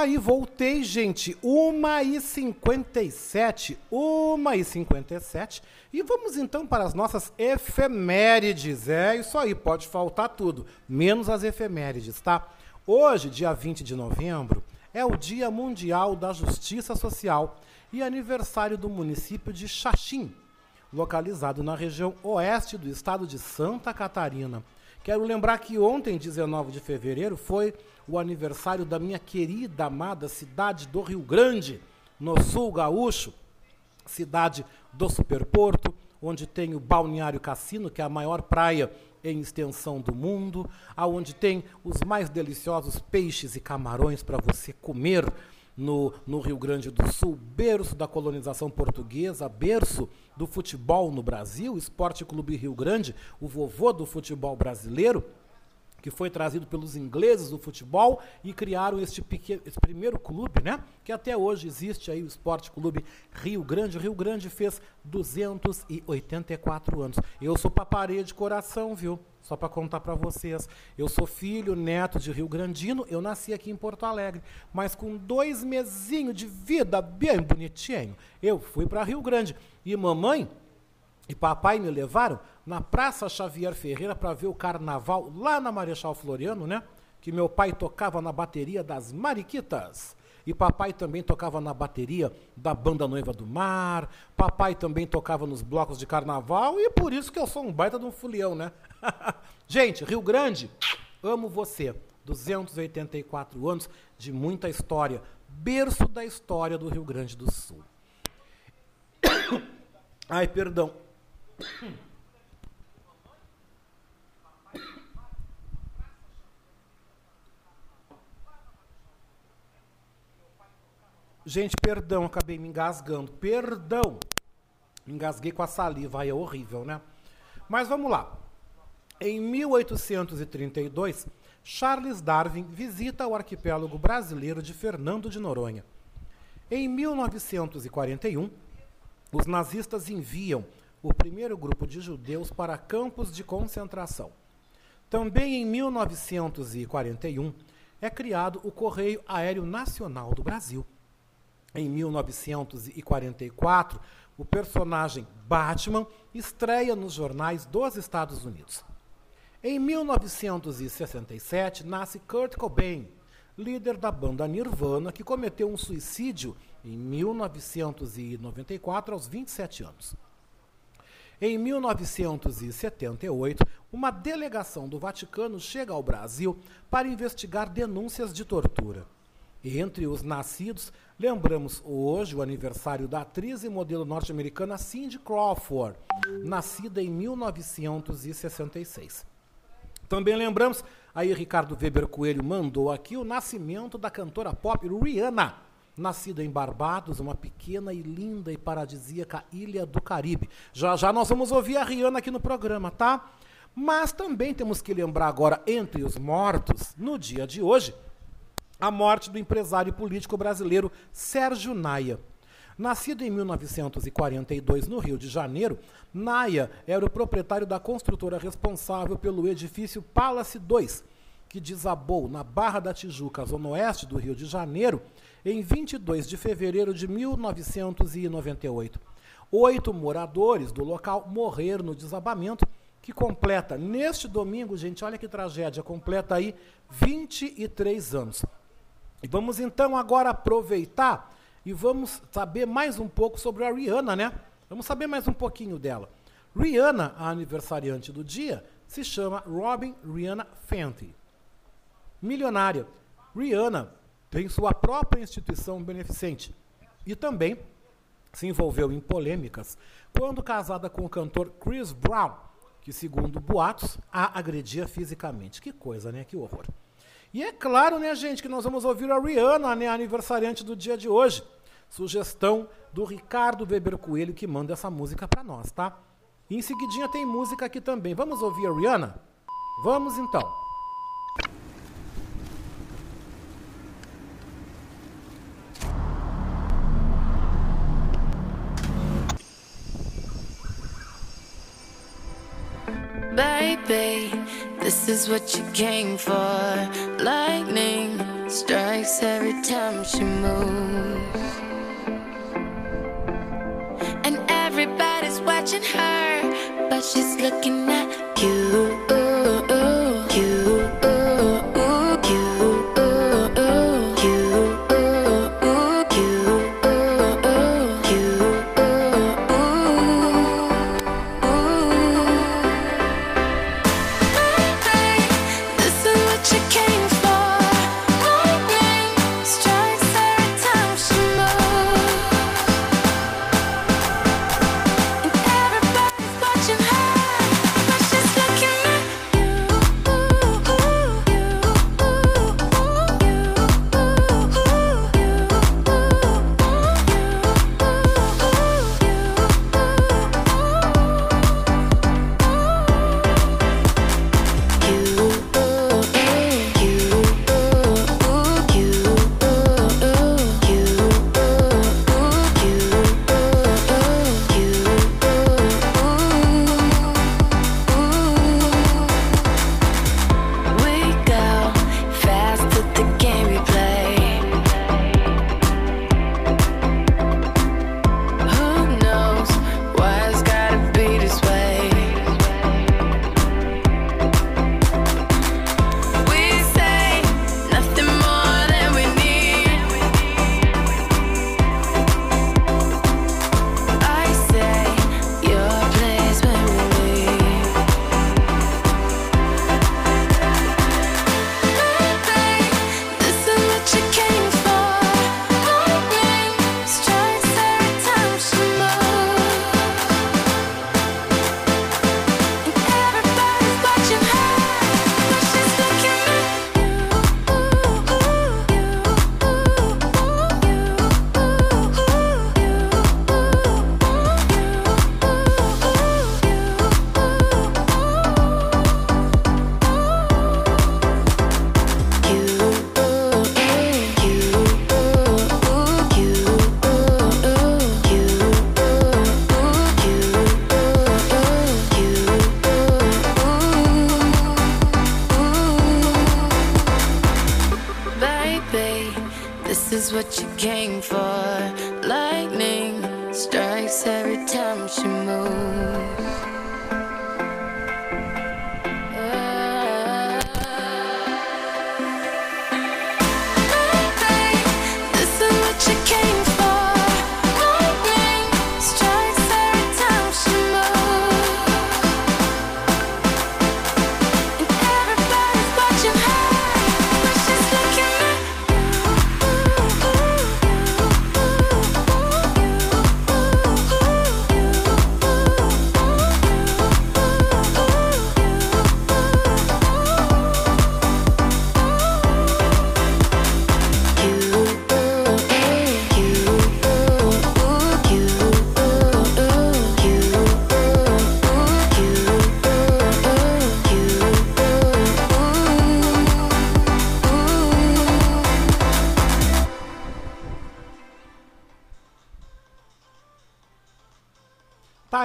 Speaker 2: Aí, voltei, gente. 1h57. 1h57. E vamos então para as nossas efemérides. É isso aí, pode faltar tudo, menos as efemérides, tá? Hoje, dia 20 de novembro, é o Dia Mundial da Justiça Social e aniversário do município de Xaxim, localizado na região oeste do estado de Santa Catarina. Quero lembrar que ontem, 19 de fevereiro, foi o aniversário da minha querida, amada cidade do Rio Grande, no sul gaúcho, cidade do Superporto, onde tem o Balneário Cassino, que é a maior praia em extensão do mundo, aonde tem os mais deliciosos peixes e camarões para você comer no, no Rio Grande do Sul, berço da colonização portuguesa, berço do futebol no Brasil, Esporte Clube Rio Grande, o vovô do futebol brasileiro, que foi trazido pelos ingleses do futebol e criaram este, pequeno, primeiro clube, né? Que até hoje existe aí o Esporte Clube Rio Grande. Rio Grande fez 284 anos. Eu sou papareia de coração, viu? Só para contar para vocês. Eu sou filho, neto de Rio Grandino. Eu nasci aqui em Porto Alegre, mas com dois mesinhos de vida bem bonitinho, eu fui para Rio Grande. E mamãe e papai me levaram na Praça Xavier Ferreira para ver o carnaval lá na Marechal Floriano, né? Que meu pai tocava na bateria das Mariquitas. E papai também tocava na bateria da Banda Noiva do Mar. Papai também tocava nos blocos de carnaval. E por isso que eu sou um baita de um fulião, né? Gente, Rio Grande, amo você. 284 anos de muita história. Berço da história do Rio Grande do Sul. Ai, perdão. Gente, perdão, acabei me engasgando. Perdão. Me engasguei com a saliva, aí é horrível, né? Mas vamos lá. Em 1832, Charles Darwin visita o arquipélago brasileiro de Fernando de Noronha. Em 1941, os nazistas enviam o primeiro grupo de judeus para campos de concentração. Também em 1941 é criado o Correio Aéreo Nacional do Brasil. Em 1944, o personagem Batman estreia nos jornais dos Estados Unidos. Em 1967, nasce Kurt Cobain, líder da banda Nirvana, que cometeu um suicídio em 1994 aos 27 anos. Em 1978, uma delegação do Vaticano chega ao Brasil para investigar denúncias de tortura. Entre os nascidos, lembramos hoje o aniversário da atriz e modelo norte-americana Cindy Crawford, nascida em 1966. Também lembramos, aí Ricardo Weber Coelho mandou aqui o nascimento da cantora pop Rihanna, nascida em Barbados, uma pequena e linda e paradisíaca ilha do Caribe. Já já nós vamos ouvir a Rihanna aqui no programa, tá? Mas também temos que lembrar agora, entre os mortos, no dia de hoje, a morte do empresário político brasileiro Sérgio Naia. Nascido em 1942 no Rio de Janeiro, Naia era o proprietário da construtora responsável pelo edifício Palace 2, que desabou na Barra da Tijuca, zona oeste do Rio de Janeiro, em 22 de fevereiro de 1998. Oito moradores do local morreram no desabamento, que completa neste domingo, gente, olha que tragédia, completa aí 23 anos. E vamos então agora aproveitar e vamos saber mais um pouco sobre a Rihanna, né? Vamos saber mais um pouquinho dela. Rihanna, a aniversariante do dia, se chama Robin Rihanna Fenty. Milionária, Rihanna tem sua própria instituição beneficente e também se envolveu em polêmicas quando casada com o cantor Chris Brown, que, segundo boatos, a agredia fisicamente. Que coisa, né? Que horror. E é claro, né, gente, que nós vamos ouvir a Rihanna, né, aniversariante do dia de hoje. Sugestão do Ricardo Weber Coelho, que manda essa música para nós, tá? E em seguidinha tem música aqui também. Vamos ouvir a Rihanna? Vamos então.
Speaker 27: Baby, this is what you came for. Lightning strikes every time she moves. And everybody's watching her, but she's looking at you.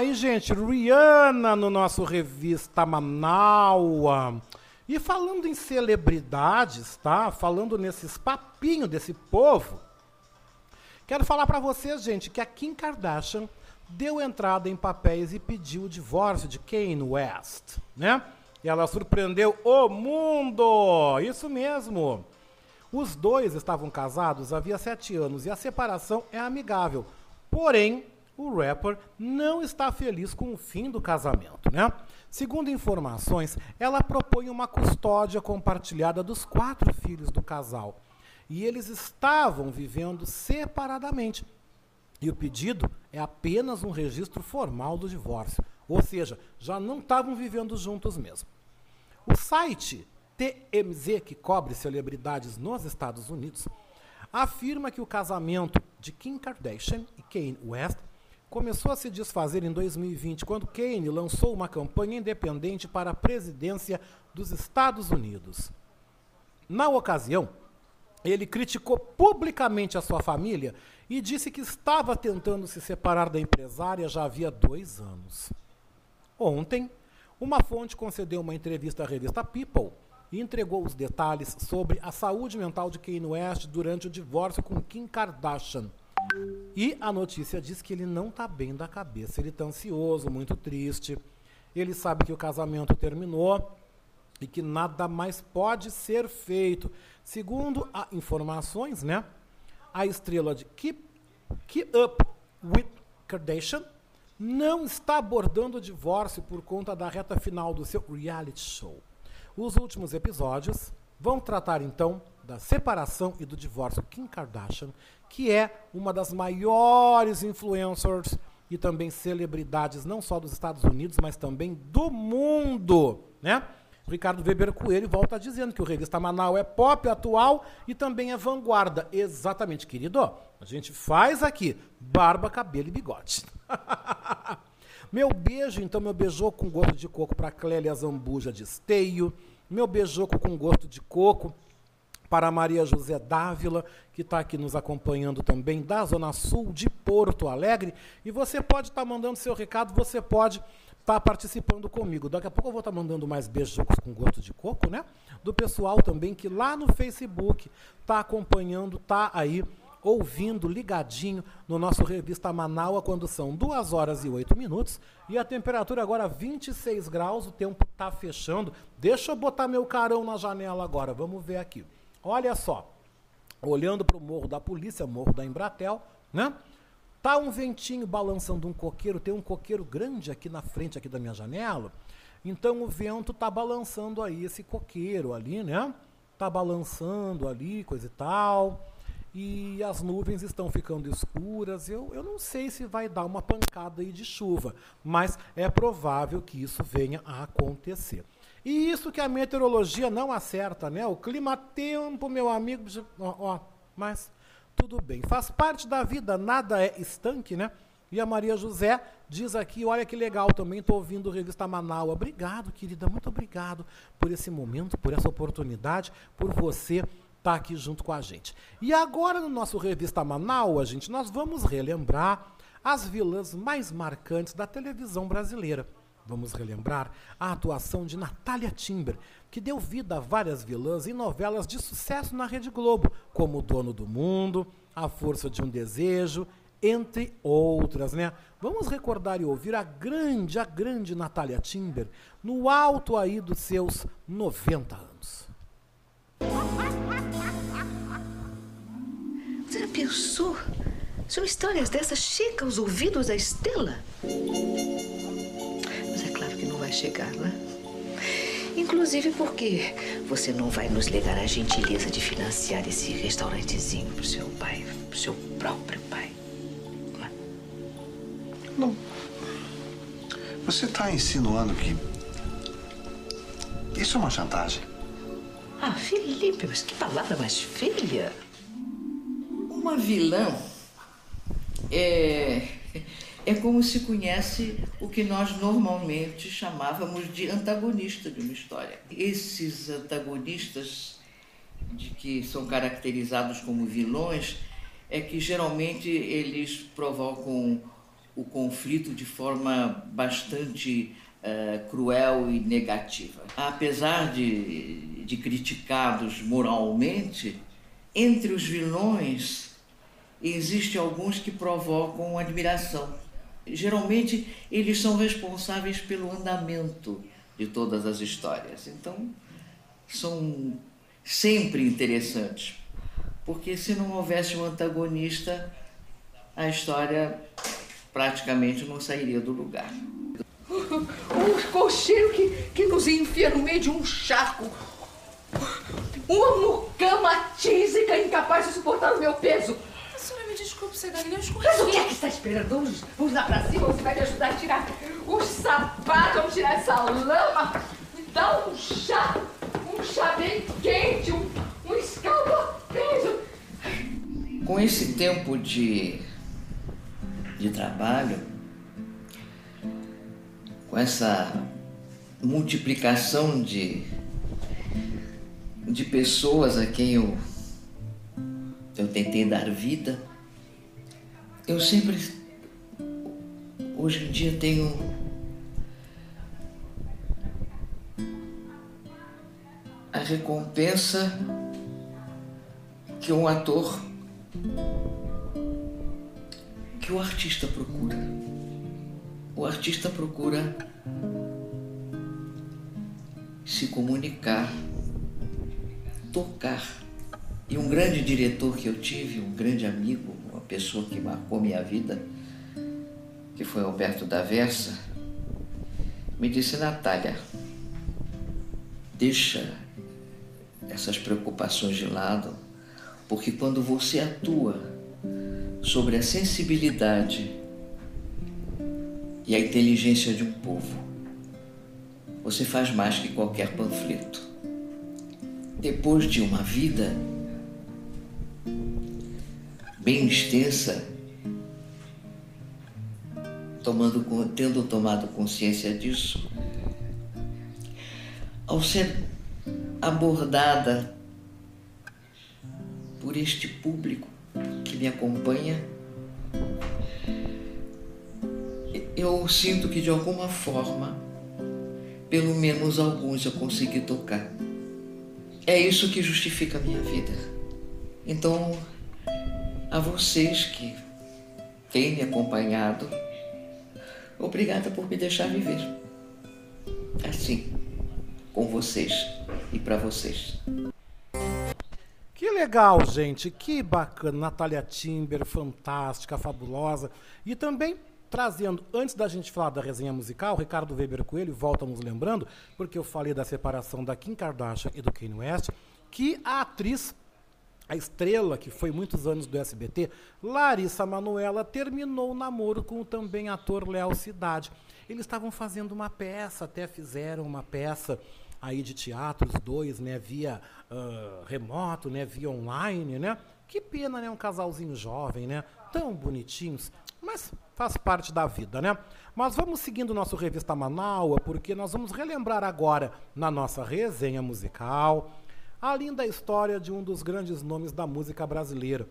Speaker 2: Aí, gente, Rihanna no nosso Revista Manaua. E falando em celebridades, tá? Falando nesses papinhos desse povo, quero falar pra vocês, gente, que a Kim Kardashian deu entrada em papéis e pediu o divórcio de Kanye West, né? E ela surpreendeu o mundo! Isso mesmo! Os dois estavam casados havia sete anos e a separação é amigável. Porém, o rapper não está feliz com o fim do casamento, né? Segundo informações, ela propõe uma custódia compartilhada dos quatro filhos do casal. E eles estavam vivendo separadamente. E o pedido é apenas um registro formal do divórcio. Ou seja, já não estavam vivendo juntos mesmo. O site TMZ, que cobre celebridades nos Estados Unidos, afirma que o casamento de Kim Kardashian e Kanye West começou a se desfazer em 2020, quando Kanye lançou uma campanha independente para a presidência dos Estados Unidos. Na ocasião, ele criticou publicamente a sua família e disse que estava tentando se separar da empresária já havia dois anos. Ontem, uma fonte concedeu uma entrevista à revista People e entregou os detalhes sobre a saúde mental de Kanye West durante o divórcio com Kim Kardashian. E a notícia diz que ele não está bem da cabeça, ele está ansioso, muito triste. Ele sabe que o casamento terminou e que nada mais pode ser feito. Segundo a informações, né? A estrela de Keep, Keep Up with Kardashian não está abordando o divórcio por conta da reta final do seu reality show. Os últimos episódios vão tratar então da separação e do divórcio Kim Kardashian, que é uma das maiores influencers e também celebridades não só dos Estados Unidos, mas também do mundo, né? Ricardo Weber Coelho volta dizendo que o Revista Manaus é pop atual e também é vanguarda. Exatamente, querido. A gente faz aqui barba, cabelo e bigode. meu beijo, então, meu beijoco com gosto de coco para Clélia Zambuja de Esteio. Meu beijoco com gosto de coco para Maria José Dávila, que está aqui nos acompanhando também, da Zona Sul de Porto Alegre. E você pode estar tá mandando seu recado, você pode estar tá participando comigo. Daqui a pouco eu vou estar tá mandando mais beijos com gosto de coco, né? Do pessoal também que lá no Facebook está acompanhando, está aí ouvindo, ligadinho no nosso Revista Manaua, quando são 2 horas e 8 minutos. E a temperatura agora 26 graus, o tempo está fechando. Deixa eu botar meu carão na janela agora, vamos ver aqui. Olha só, olhando para o morro da polícia, morro da Embratel, né? Tá um ventinho balançando um coqueiro, tem um coqueiro grande aqui na frente aqui da minha janela. Então o vento tá balançando aí esse coqueiro ali, né? Tá balançando ali, coisa e tal e as nuvens estão ficando escuras. Eu, eu não sei se vai dar uma pancada aí de chuva, mas é provável que isso venha a acontecer. E isso que a meteorologia não acerta, né? O clima-tempo, meu amigo, ó, ó, mas tudo bem. Faz parte da vida, nada é estanque, né? E a Maria José diz aqui, olha que legal, também estou ouvindo revista Manaus. Obrigado, querida, muito obrigado por esse momento, por essa oportunidade, por você está aqui junto com a gente. E agora no nosso Revista Manaus, gente, nós vamos relembrar as vilãs mais marcantes da televisão brasileira. Vamos relembrar a atuação de Natália Timber, que deu vida a várias vilãs em novelas de sucesso na Rede Globo, como O Dono do Mundo, A Força de um Desejo, entre outras, né? Vamos recordar e ouvir a grande, a grande Natália Timber, no alto aí dos seus 90 anos.
Speaker 28: Você já pensou? São histórias dessas chegam aos ouvidos da Estela? Vai chegar, não é? Inclusive porque você não vai nos legar a gentileza de financiar esse restaurantezinho pro seu pai, pro seu próprio pai.
Speaker 29: Não. Você está insinuando que isso é uma chantagem?
Speaker 28: Ah, Felipe, mas que palavra mais feia!
Speaker 30: Uma vilã é, é como se conhece o que nós normalmente chamávamos de antagonista de uma história. Esses antagonistas de que são caracterizados como vilões é que geralmente eles provocam o conflito de forma bastante uh, cruel e negativa. Apesar de, de criticados moralmente, entre os vilões existem alguns que provocam admiração. Geralmente eles são responsáveis pelo andamento de todas as histórias. Então, são sempre interessantes, porque se não houvesse um antagonista, a história praticamente não sairia do lugar.
Speaker 31: Um cocheiro que, que nos enfia no meio de um charco. Uma mucama tísica incapaz de suportar o meu peso.
Speaker 32: Desculpe, Cedaline, eu
Speaker 31: Mas
Speaker 32: escorreguei.
Speaker 31: o que é que está esperando? Vamos, vamos lá pra cima, você vai me ajudar a tirar os sapatos, vamos tirar essa lama. Me dá um chá, um chá bem quente, um, um escalda-peso.
Speaker 30: Com esse tempo de, de trabalho, com essa multiplicação de, de pessoas a quem eu, eu tentei dar vida, eu sempre, hoje em dia, tenho a recompensa que um ator, que o artista procura. O artista procura se comunicar, tocar. E um grande diretor que eu tive, um grande amigo, pessoa que marcou minha vida, que foi Alberto da Versa, me disse, Natália, deixa essas preocupações de lado, porque quando você atua sobre a sensibilidade e a inteligência de um povo, você faz mais que qualquer panfleto. Depois de uma vida bem extensa, tomando, tendo tomado consciência disso, ao ser abordada por este público que me acompanha, eu sinto que de alguma forma, pelo menos alguns eu consegui tocar. É isso que justifica a minha vida. Então, a vocês que têm me acompanhado, obrigada por me deixar viver. Assim, com vocês e para vocês.
Speaker 2: Que legal, gente. Que bacana. Natália Timber, fantástica, fabulosa. E também trazendo, antes da gente falar da resenha musical, Ricardo Weber Coelho volta nos lembrando, porque eu falei da separação da Kim Kardashian e do Kanye West, que a atriz, a estrela que foi muitos anos do SBT, Larissa Manoela, terminou o namoro com o também ator Léo Cidade. Eles estavam fazendo uma peça, até fizeram uma peça aí de teatro, os dois, né, via ah, remoto, né, via online, né? Que pena, né, um casalzinho jovem, né? Tão bonitinhos, mas faz parte da vida, né? Mas vamos seguindo o nosso Revista Manaua, porque nós vamos relembrar agora na nossa resenha musical a linda história de um dos grandes nomes da música brasileira.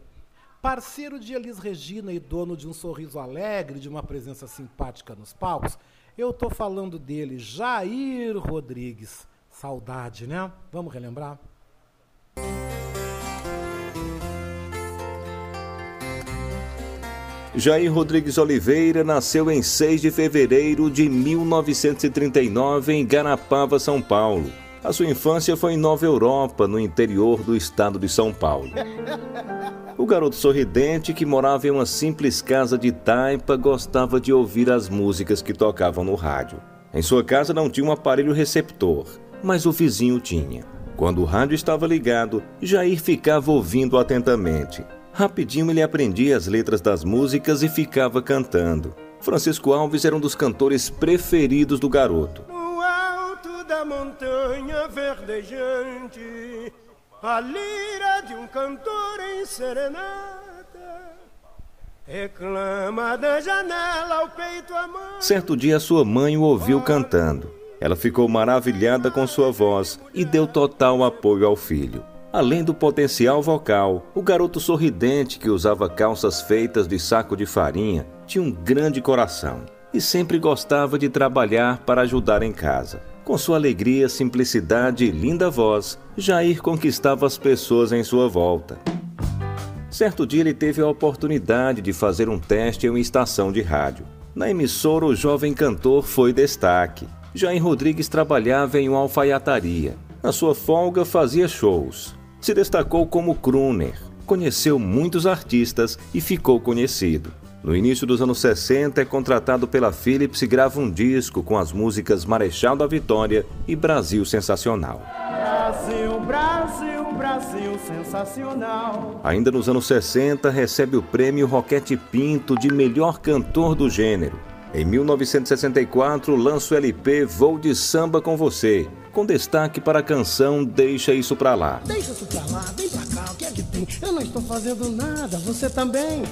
Speaker 2: Parceiro de Elis Regina e dono de um sorriso alegre, de uma presença simpática nos palcos, eu tô falando dele, Jair Rodrigues. Saudade, né? Vamos relembrar?
Speaker 33: Jair Rodrigues Oliveira nasceu em 6 de fevereiro de 1939 em Garapava, São Paulo. A sua infância foi em Nova Europa, no interior do estado de São Paulo. O garoto sorridente, que morava em uma simples casa de taipa, gostava de ouvir as músicas que tocavam no rádio. Em sua casa não tinha um aparelho receptor, mas o vizinho tinha. Quando o rádio estava ligado, Jair ficava ouvindo atentamente. Rapidinho ele aprendia as letras das músicas e ficava cantando. Francisco Alves era um dos cantores preferidos do garoto.
Speaker 34: Montanha verdejante, a lira de um cantor em serenata reclama da janela ao peito a mão.
Speaker 33: Certo dia sua mãe o ouviu cantando. Ela ficou maravilhada com sua voz e deu total apoio ao filho. Além do potencial vocal, o garoto sorridente que usava calças feitas de saco de farinha tinha um grande coração e sempre gostava de trabalhar para ajudar em casa. Com sua alegria, simplicidade e linda voz, Jair conquistava as pessoas em sua volta. Certo dia ele teve a oportunidade de fazer um teste em uma estação de rádio. Na emissora, o jovem cantor foi destaque. Jair Rodrigues trabalhava em uma alfaiataria. Na sua folga, fazia shows. Se destacou como crooner, conheceu muitos artistas e ficou conhecido. No início dos anos 60, é contratado pela Philips e grava um disco com as músicas Marechal da Vitória e Brasil Sensacional.
Speaker 34: Brasil, Brasil, Brasil sensacional.
Speaker 33: Ainda nos anos 60, recebe o prêmio Roquete Pinto de melhor cantor do gênero. Em 1964, lança o LP Vou de Samba com Você, com destaque para a canção Deixa Isso Pra Lá.
Speaker 34: Deixa isso pra lá, vem pra cá, o que é que tem? Eu não estou fazendo nada, você também.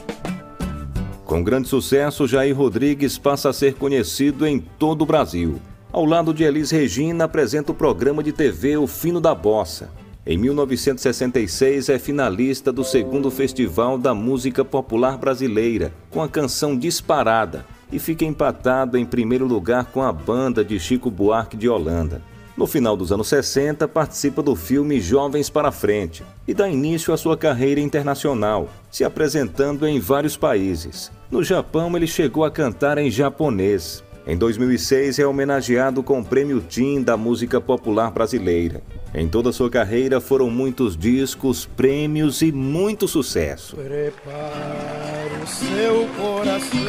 Speaker 33: Com grande sucesso, Jair Rodrigues passa a ser conhecido em todo o Brasil. Ao lado de Elis Regina, apresenta o programa de TV O Fino da Bossa. Em 1966, é finalista do segundo Festival da Música Popular Brasileira, com a canção Disparada, e fica empatado em primeiro lugar com a banda de Chico Buarque de Holanda. No final dos anos 60, participa do filme Jovens para Frente e dá início à sua carreira internacional, se apresentando em vários países. No Japão, ele chegou a cantar em japonês. Em 2006, é homenageado com o Prêmio Tim da música popular brasileira. Em toda sua carreira foram muitos discos, prêmios e muito sucesso.
Speaker 34: Prepara o seu coração.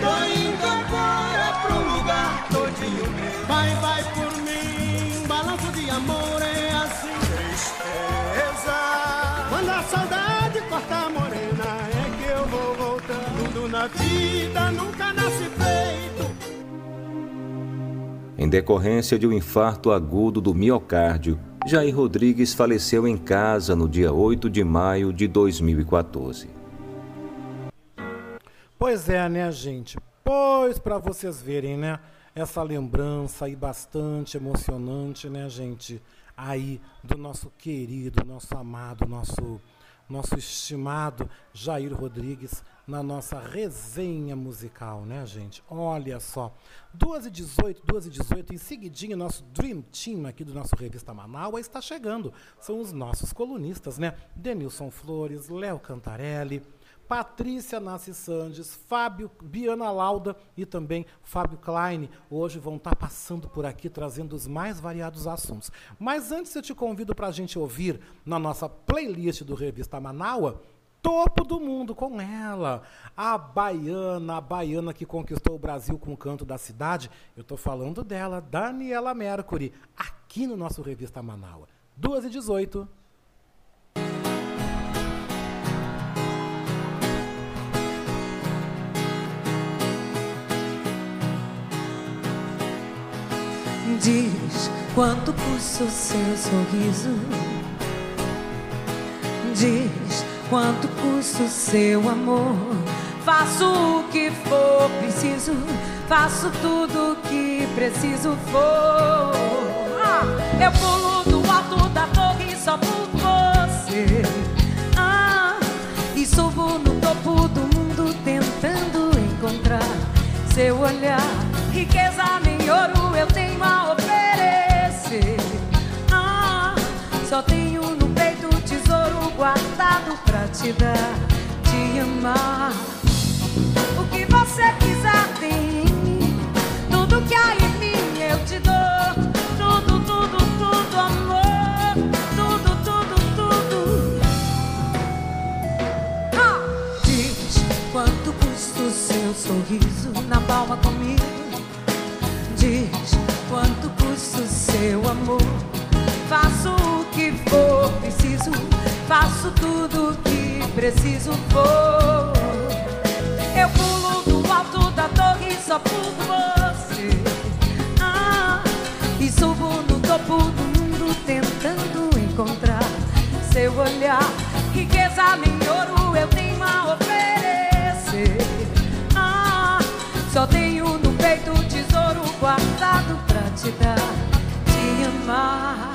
Speaker 34: Tô indo saudade corta a morena, é que eu vou voltando. Tudo na vida nunca nasce feito.
Speaker 33: Em decorrência de um infarto agudo do miocárdio, Jair Rodrigues faleceu em casa no dia 8 de maio de 2014.
Speaker 2: Pois é, né, gente? Pois para vocês verem, né? Essa lembrança aí bastante emocionante, né, gente? Aí do nosso querido, nosso amado, nosso nosso estimado Jair Rodrigues na nossa resenha musical, né, gente? Olha só. 2 e 18, 2 e 18, em seguidinho, nosso Dream Team aqui do nosso Revista Manaus está chegando. São os nossos colunistas, né? Denilson Flores, Léo Cantarelli, Patrícia Nassi Sandes, Fábio Biana Lauda e também Fábio Klein. Hoje vão estar passando por aqui trazendo os mais variados assuntos. Mas antes eu te convido para a gente ouvir na nossa playlist do Revista Manaua topo do mundo com ela, a baiana, a baiana que conquistou o Brasil com o canto da cidade. Eu estou falando dela, Daniela Mercury, aqui no nosso Revista Manaua. 2 e 18.
Speaker 35: Diz quanto custa o seu sorriso. Diz quanto custa o seu amor. Faço o que for preciso, faço tudo o que preciso for. Ah, eu pulo do alto da torre só por você. Ah, e subo no topo do mundo tentando encontrar seu olhar. Riqueza nem ouro eu tenho a oferecer. Ah, só tenho no peito tesouro guardado pra te dar, te amar. O que você quiser tem. Tudo que há em mim eu te dou. Tudo, tudo, tudo, amor. Tudo, tudo, tudo. Ah! Diz quanto custa o seu sorriso na palma comigo. Quanto custa o seu amor. Faço o que for preciso, faço tudo que preciso for. Eu pulo do alto da torre só por você. Ah, e subo no topo do mundo tentando encontrar seu olhar. Riqueza nem ouro eu tenho a oferecer. Ah, só tenho pra te dar, te amar.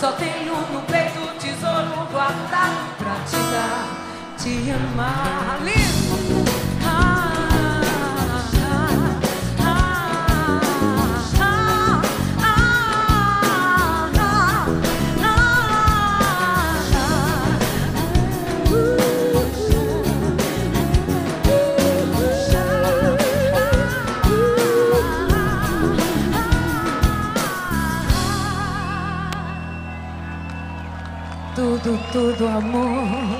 Speaker 35: Só tenho no peito tesouro guardado pra te dar, te amar. Tudo, tudo, amor.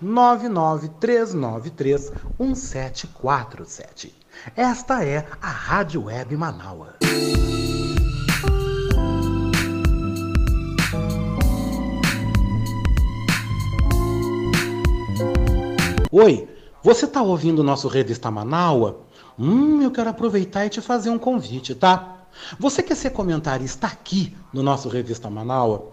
Speaker 13: 99393 1747. Esta é a Rádio Web Manaua. Oi, você está ouvindo o nosso Revista Manaua? Hum, eu quero aproveitar e te fazer um convite, tá? Você quer ser comentarista aqui no nosso Revista Manaua?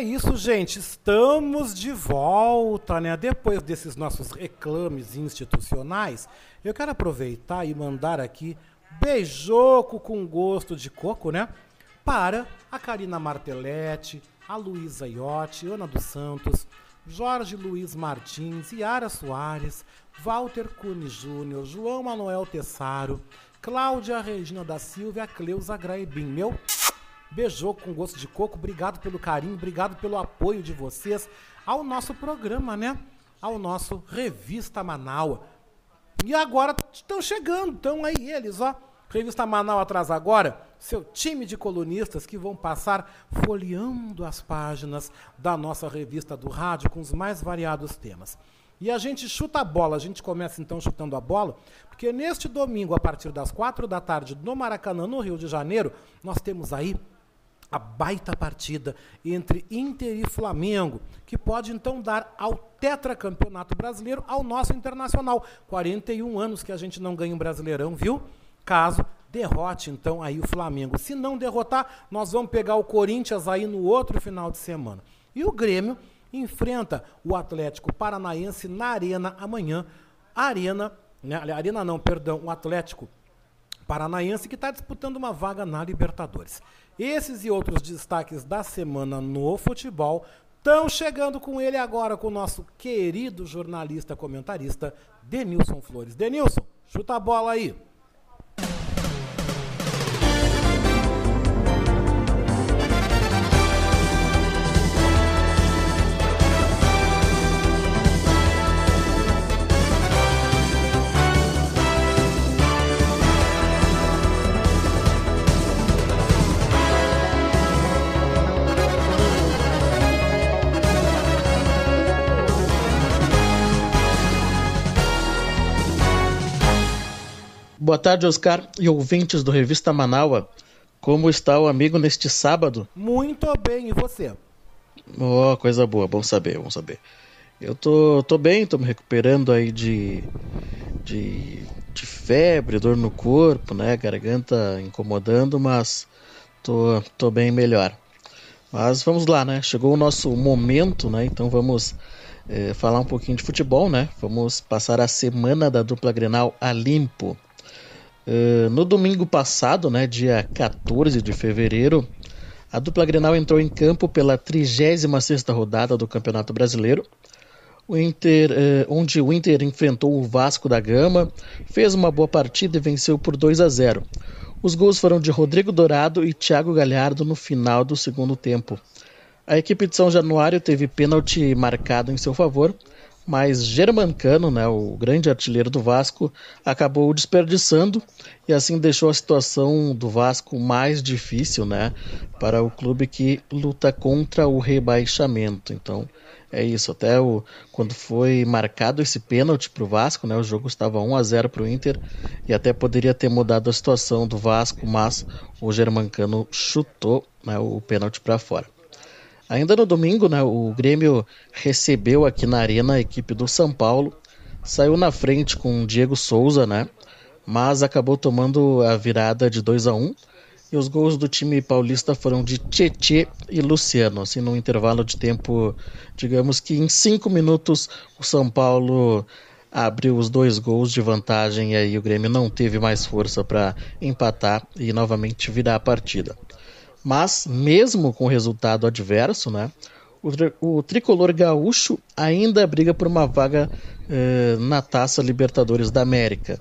Speaker 2: É isso, gente. Estamos de volta, né? Depois desses nossos reclames institucionais, eu quero aproveitar e mandar aqui beijoco com gosto de coco, né? Para a Karina Martelletti, a Luísa Iotti, Ana dos Santos, Jorge Luiz Martins, Yara Soares, Walter Cune Júnior, João Manuel Tessaro, Cláudia Regina da Silva e a Cleusa Graibim. Meu Beijoco com gosto de coco, obrigado pelo carinho, obrigado pelo apoio de vocês ao nosso programa, né? Ao nosso Revista Manaua. E agora estão chegando, estão aí eles, ó. Revista Manaus atrás agora, seu time de colunistas que vão passar folheando as páginas da nossa revista do rádio com os mais variados temas. E a gente chuta a bola, a gente começa então chutando a bola, porque neste domingo, a partir das quatro da tarde, no Maracanã, no Rio de Janeiro, nós temos aí a baita partida entre Inter e Flamengo, que pode então dar ao tetracampeonato brasileiro ao nosso internacional. 41 anos que a gente não ganha um brasileirão, viu? Caso derrote então aí o Flamengo. Se não derrotar, nós vamos pegar o Corinthians aí no outro final de semana. E o Grêmio enfrenta o Atlético Paranaense na Arena amanhã. Arena, né? Arena não, perdão, o Atlético Paranaense que está disputando uma vaga na Libertadores. Esses e outros destaques da semana no futebol Estão chegando com ele agora, com o nosso querido jornalista comentarista, Denilson Flores. Denilson, chuta a bola aí.
Speaker 36: Boa tarde, Oscar e ouvintes do Revista Manaua. Como está o amigo neste sábado?
Speaker 2: Muito bem, e você?
Speaker 36: Oh, coisa boa, bom saber, bom saber. Eu tô, tô bem, tô me recuperando aí de, de, de febre, dor no corpo, né? Garganta incomodando, mas tô, tô bem melhor. Mas vamos lá, né? Chegou o nosso momento, né? Então vamos eh, falar um pouquinho de futebol, né? Vamos passar a semana da dupla Grenal a limpo. Uh, no domingo passado, né, dia 14 de fevereiro, a dupla Grenal entrou em campo pela 36ª rodada do Campeonato Brasileiro, o Inter, uh, onde o Inter enfrentou o Vasco da Gama, fez uma boa partida e venceu por 2 a 0. Os gols foram de Rodrigo Dourado e Thiago Galhardo no final do segundo tempo. A equipe de São Januário teve pênalti marcado em seu favor, mas Germancano, né, o grande artilheiro do Vasco, acabou desperdiçando e assim deixou a situação do Vasco mais difícil, né, para o clube que luta contra o rebaixamento. Então, é isso, até o, quando foi marcado esse pênalti para o Vasco, né, o jogo estava 1 a 0 para o Inter e até poderia ter mudado a situação do Vasco, mas o Germancano chutou né, o pênalti para fora. Ainda no domingo, né, o Grêmio recebeu aqui na Arena a equipe do São Paulo, saiu na frente com o Diego Souza, né, mas acabou tomando a virada de 2 a 1 e os gols do time paulista foram de Tietê e Luciano, assim num intervalo de tempo, digamos que em cinco minutos o São Paulo abriu os dois gols de vantagem e aí o Grêmio não teve mais força para empatar e novamente virar a partida. Mas, mesmo com resultado adverso, né, o, o tricolor gaúcho ainda briga por uma vaga eh, na Taça Libertadores da América.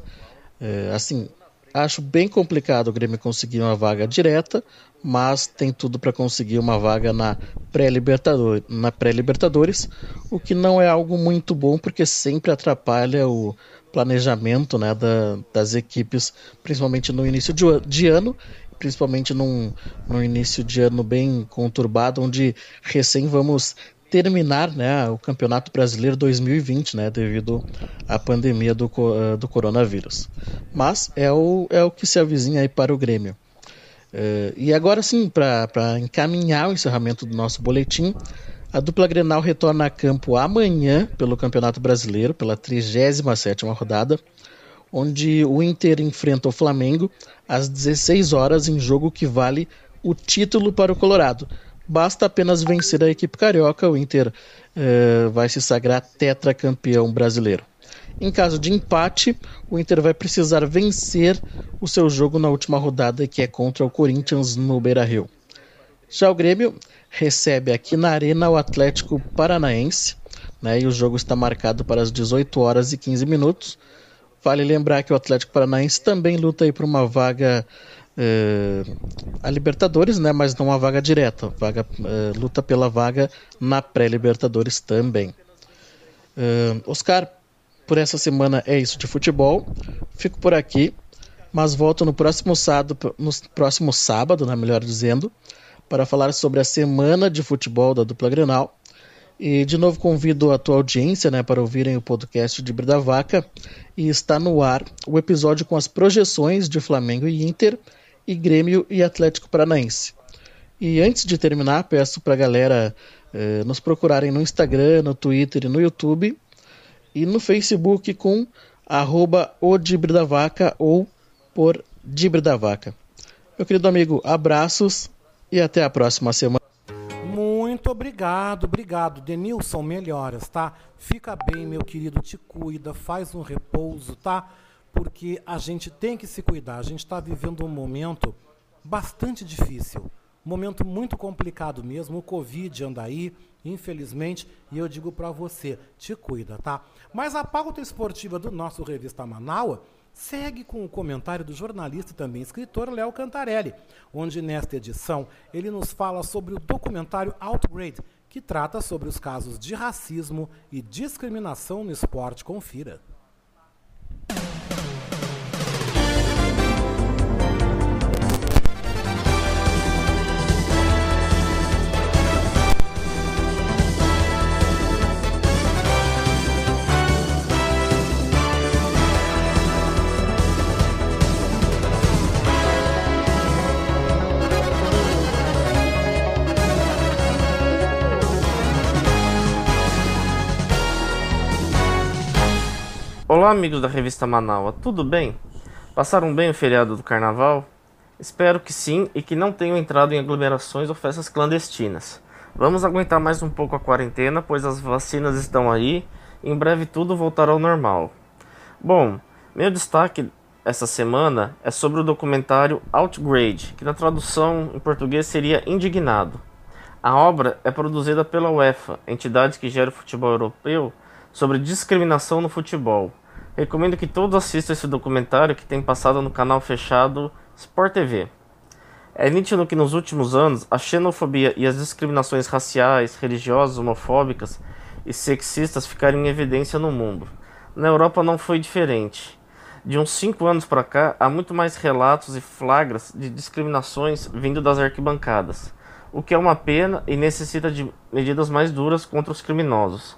Speaker 36: Eh, assim, acho bem complicado o Grêmio conseguir uma vaga direta, mas tem tudo para conseguir uma vaga na pré-libertadores, na pré-libertadores, o que não é algo muito bom porque sempre atrapalha o planejamento né, da, das equipes, principalmente no início de, de ano principalmente num, num início de ano bem conturbado, onde recém vamos terminar né, o Campeonato Brasileiro 2020, né, devido à pandemia do, do coronavírus. Mas é o, é o que se avizinha aí para o Grêmio. Uh, e agora sim, para encaminhar o encerramento do nosso boletim, a dupla Grenal retorna a campo amanhã pelo Campeonato Brasileiro, pela 37ª rodada, onde o Inter enfrenta o Flamengo às 16 horas em jogo que vale o título para o Colorado. Basta apenas vencer a equipe carioca, o Inter eh, vai se sagrar tetracampeão brasileiro. Em caso de empate, o Inter vai precisar vencer o seu jogo na última rodada, que é contra o Corinthians no Beira-Rio. Já o Grêmio recebe aqui na Arena o Atlético Paranaense, né, e o jogo está marcado para as 18 horas e 15 minutos. Vale lembrar que o Atlético Paranaense também luta aí por uma vaga eh, a Libertadores, né? Mas não uma vaga direta. Vaga, eh, luta pela vaga na pré-Libertadores também. Eh, Oscar, por essa semana é isso de futebol. Fico por aqui, mas volto no próximo sábado, no próximo sábado, né, melhor dizendo, para falar sobre a semana de futebol da dupla Grenal. E de novo convido a tua audiência né, para ouvirem o podcast de Brida Vaca e está no ar o episódio com as projeções de Flamengo e Inter e Grêmio e Atlético Paranaense. E antes de terminar, peço para a galera eh, nos procurarem no Instagram, no Twitter e no YouTube e no Facebook com arroba o Vaca ou por Dibre da Vaca. Meu querido amigo, abraços e até a próxima semana.
Speaker 2: Muito obrigado, obrigado. Denilson, melhoras, tá? Fica bem, meu querido, te cuida, faz um repouso, tá? Porque a gente tem que se cuidar. A gente está vivendo um momento bastante difícil. Momento muito complicado mesmo, o Covid anda aí, infelizmente, e eu digo para você, te cuida, tá? Mas a pauta esportiva do nosso Revista Manaua segue com o comentário do jornalista e também escritor Léo Cantarelli, onde nesta edição ele nos fala sobre o documentário Outgrade, que trata sobre os casos de racismo e discriminação no esporte. Confira.
Speaker 37: Olá, amigos da revista Manaua, tudo bem? Passaram bem o feriado do carnaval? Espero que sim e que não tenham entrado em aglomerações ou festas clandestinas. Vamos aguentar mais um pouco a quarentena, pois as vacinas estão aí e em breve tudo voltará ao normal. Bom, meu destaque essa semana é sobre o documentário Outgrade, que na tradução em português seria Indignado. A obra é produzida pela UEFA, entidade que gera o futebol europeu, sobre discriminação no futebol. Recomendo que todos assistam esse documentário que tem passado no canal fechado Sport TV. É nítido que nos últimos anos a xenofobia e as discriminações raciais, religiosas, homofóbicas e sexistas ficaram em evidência no mundo. Na Europa não foi diferente. De uns 5 anos para cá, há muito mais relatos e flagras de discriminações vindo das arquibancadas, o que é uma pena e necessita de medidas mais duras contra os criminosos.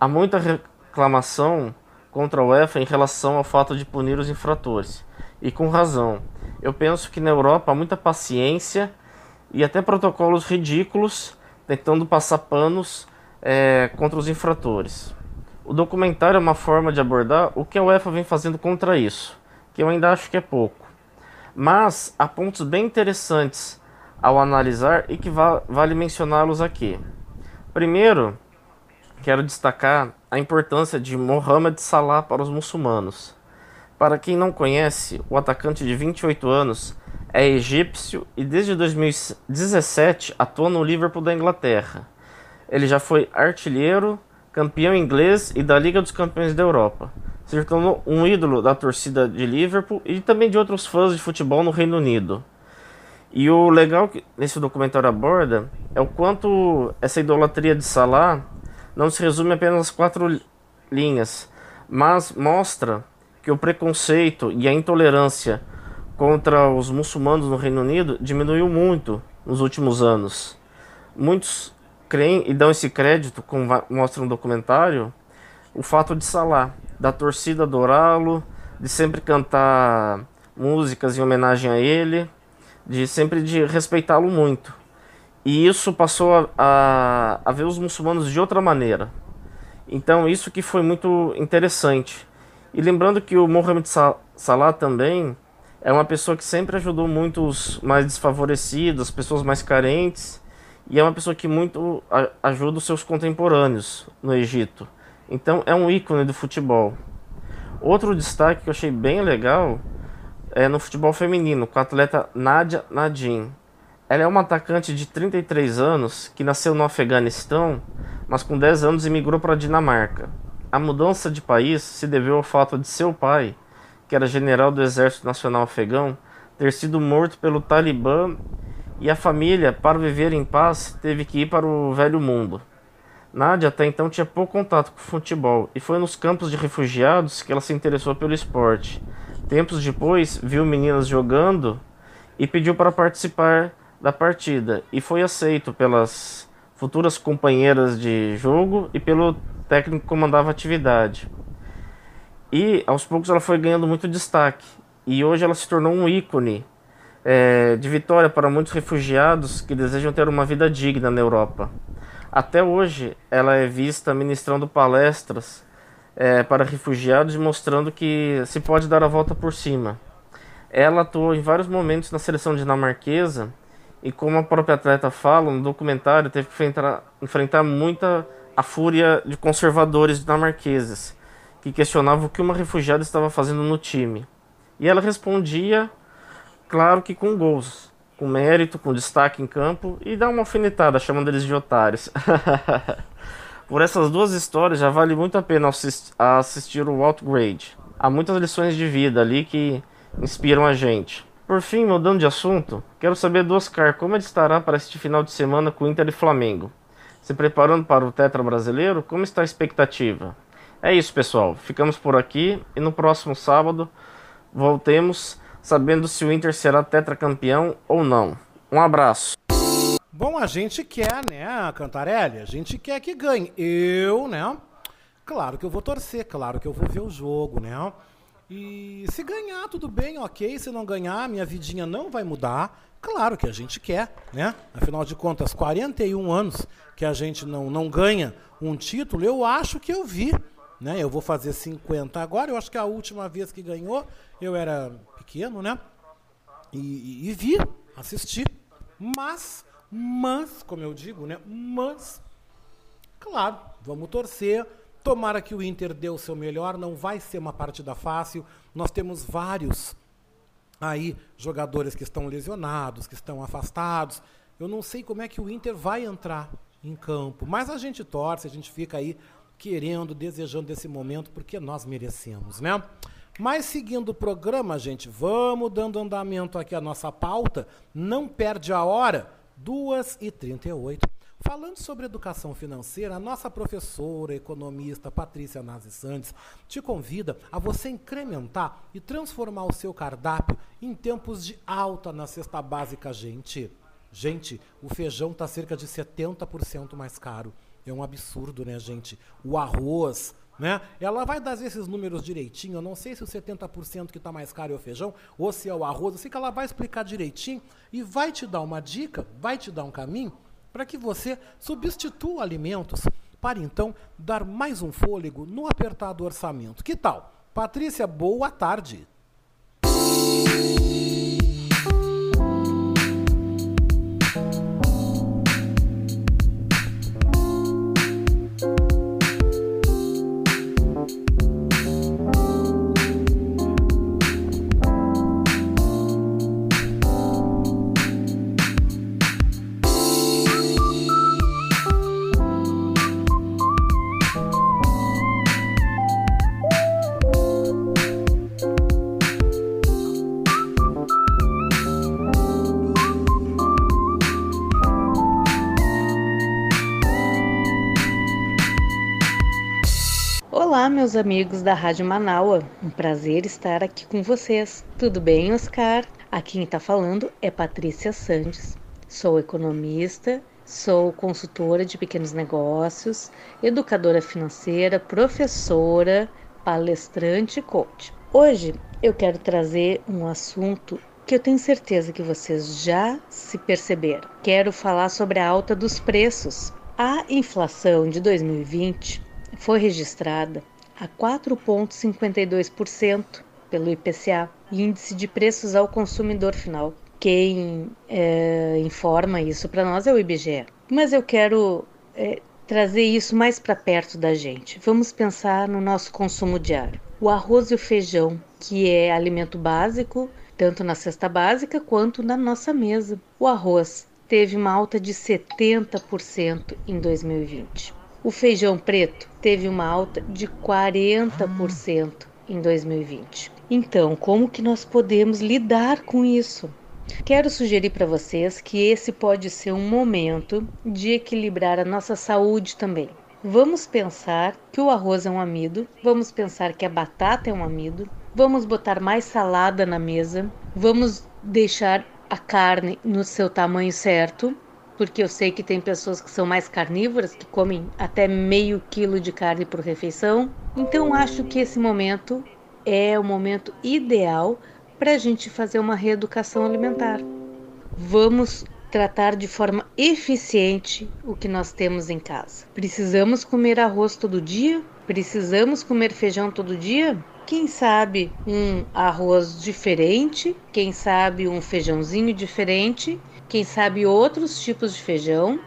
Speaker 37: Há muita reclamação contra a UEFA em relação ao fato de punir os infratores, e com razão. Eu penso que na Europa há muita paciência e até protocolos ridículos tentando passar panos é, contra os infratores. O documentário é uma forma de abordar o que a UEFA vem fazendo contra isso, que eu ainda acho que é pouco. Mas há pontos bem interessantes ao analisar e que va vale mencioná-los aqui. Primeiro, quero destacar a importância de Mohamed Salah para os muçulmanos. Para quem não conhece, o atacante de 28 anos é egípcio e desde 2017 atua no Liverpool da Inglaterra. Ele já foi artilheiro, campeão inglês e da Liga dos Campeões da Europa. Se tornou um ídolo da torcida de Liverpool e também de outros fãs de futebol no Reino Unido. E o legal que nesse documentário aborda é o quanto essa idolatria de Salah não se resume apenas quatro linhas, mas mostra que o preconceito e a intolerância contra os muçulmanos no Reino Unido diminuiu muito nos últimos anos. Muitos creem e dão esse crédito, como mostra no documentário, o fato de Salah, da torcida adorá-lo, de sempre cantar músicas em homenagem a ele, de sempre de respeitá-lo muito. E isso passou a, a, a ver os muçulmanos de outra maneira. Então isso que foi muito interessante. E lembrando que o Mohamed Salah também é uma pessoa que sempre ajudou muito os mais desfavorecidos, as pessoas mais carentes, e é uma pessoa que muito ajuda os seus contemporâneos no Egito. Então é um ícone do futebol. Outro destaque que eu achei bem legal é no futebol feminino, com a atleta Nadia Nadim. Ela é uma atacante de 33 anos que nasceu no Afeganistão, mas com 10 anos emigrou para a Dinamarca. A mudança de país se deveu ao fato de seu pai, que era general do Exército Nacional Afegão, ter sido morto pelo Talibã e a família, para viver em paz, teve que ir para o velho mundo. Nádia até então tinha pouco contato com o futebol e foi nos campos de refugiados que ela se interessou pelo esporte. Tempos depois, viu meninas jogando e pediu para participar da partida e foi aceito pelas futuras companheiras de jogo e pelo técnico que comandava a atividade. E aos poucos ela foi ganhando muito destaque e hoje ela se tornou um ícone é, de vitória para muitos refugiados que desejam ter uma vida digna na Europa. Até hoje ela é vista ministrando palestras é, para refugiados e mostrando que se pode dar a volta por cima. Ela atuou em vários momentos na seleção dinamarquesa e como a própria atleta fala no documentário, teve que enfrentar, enfrentar muita a fúria de conservadores dinamarqueses, que questionavam o que uma refugiada estava fazendo no time. E ela respondia, claro que com gols. com mérito, com destaque em campo e dá uma alfinetada chamando eles de otários. Por essas duas histórias já vale muito a pena assist- assistir o Outgrade. Há muitas lições de vida ali que inspiram a gente. Por fim, mudando de assunto, quero saber do Oscar como ele estará para este final de semana com Inter e Flamengo. Se preparando para o Tetra Brasileiro, como está a expectativa? É isso, pessoal. Ficamos por aqui e no próximo sábado voltemos sabendo se o Inter será tetracampeão ou não. Um abraço.
Speaker 2: Bom, a gente quer, né, Cantarelli? A gente quer que ganhe. Eu, né? Claro que eu vou torcer, claro que eu vou ver o jogo, né? E se ganhar, tudo bem, ok. Se não ganhar, minha vidinha não vai mudar. Claro que a gente quer, né? Afinal de contas, 41 anos que a gente não, não ganha um título, eu acho que eu vi. Né? Eu vou fazer 50 agora. Eu acho que a última vez que ganhou, eu era pequeno, né? E, e- e vi, assisti. Mas, mas, como eu digo, né? Mas, claro, vamos torcer. Tomara que o Inter dê o seu melhor. Não vai ser uma partida fácil. Nós temos vários aí jogadores que estão lesionados, que estão afastados. Eu não sei como é que o Inter vai entrar em campo, mas a gente torce, a gente fica aí querendo, desejando esse momento, porque nós merecemos, né? Mas seguindo o programa, gente, vamos dando andamento aqui à nossa pauta. Não perde a hora, 2h38. Falando sobre educação financeira, a nossa professora, economista Patrícia Nazi Santos te convida a você incrementar e transformar o seu cardápio em tempos de alta na cesta básica, gente. Gente, o feijão está cerca de 70% mais caro. É um absurdo, né, gente? O arroz, né? Ela vai dar esses números direitinho. Eu não sei se o 70% que está mais caro é o feijão ou se é o arroz. Eu sei que ela vai explicar direitinho e vai te dar uma dica, vai te dar um caminho para que você substitua alimentos para então dar mais um fôlego no apertado orçamento. Que tal? Patrícia, boa tarde.
Speaker 38: Meus amigos da Rádio Manaua. Um prazer estar aqui com vocês. Tudo bem, Oscar? Aqui quem está falando é Patrícia Sandes. Sou economista, sou consultora de pequenos negócios, educadora financeira, professora, palestrante e coach. Hoje eu quero trazer um assunto que eu tenho certeza que vocês já se perceberam. Quero falar sobre a alta dos preços. A inflação de 2020 foi registrada a 4,52% pelo IPCA, Índice de Preços ao Consumidor Final. Quem é, informa isso para nós é o IBGE. Mas eu quero é, trazer isso mais para perto da gente. Vamos pensar no nosso consumo diário. O arroz e o feijão, que é alimento básico, tanto na cesta básica quanto na nossa mesa. O arroz teve uma alta de 70% em 2020. O feijão preto teve uma alta de 40% em 2020. Então, como que nós podemos lidar com isso? Quero sugerir para vocês que esse pode ser um momento de equilibrar a nossa saúde também. Vamos pensar que o arroz é um amido, vamos pensar que a batata é um amido, vamos botar mais salada na mesa, vamos deixar a carne no seu tamanho certo, porque eu sei que tem pessoas que são mais carnívoras, que comem até meio quilo de carne por refeição. Então acho que esse momento é o momento ideal para a gente fazer uma reeducação alimentar. Vamos tratar de forma eficiente o que nós temos em casa. Precisamos comer arroz todo dia? Precisamos comer feijão todo dia? Quem sabe um arroz diferente? Quem sabe um feijãozinho diferente? Quem sabe outros tipos de feijão?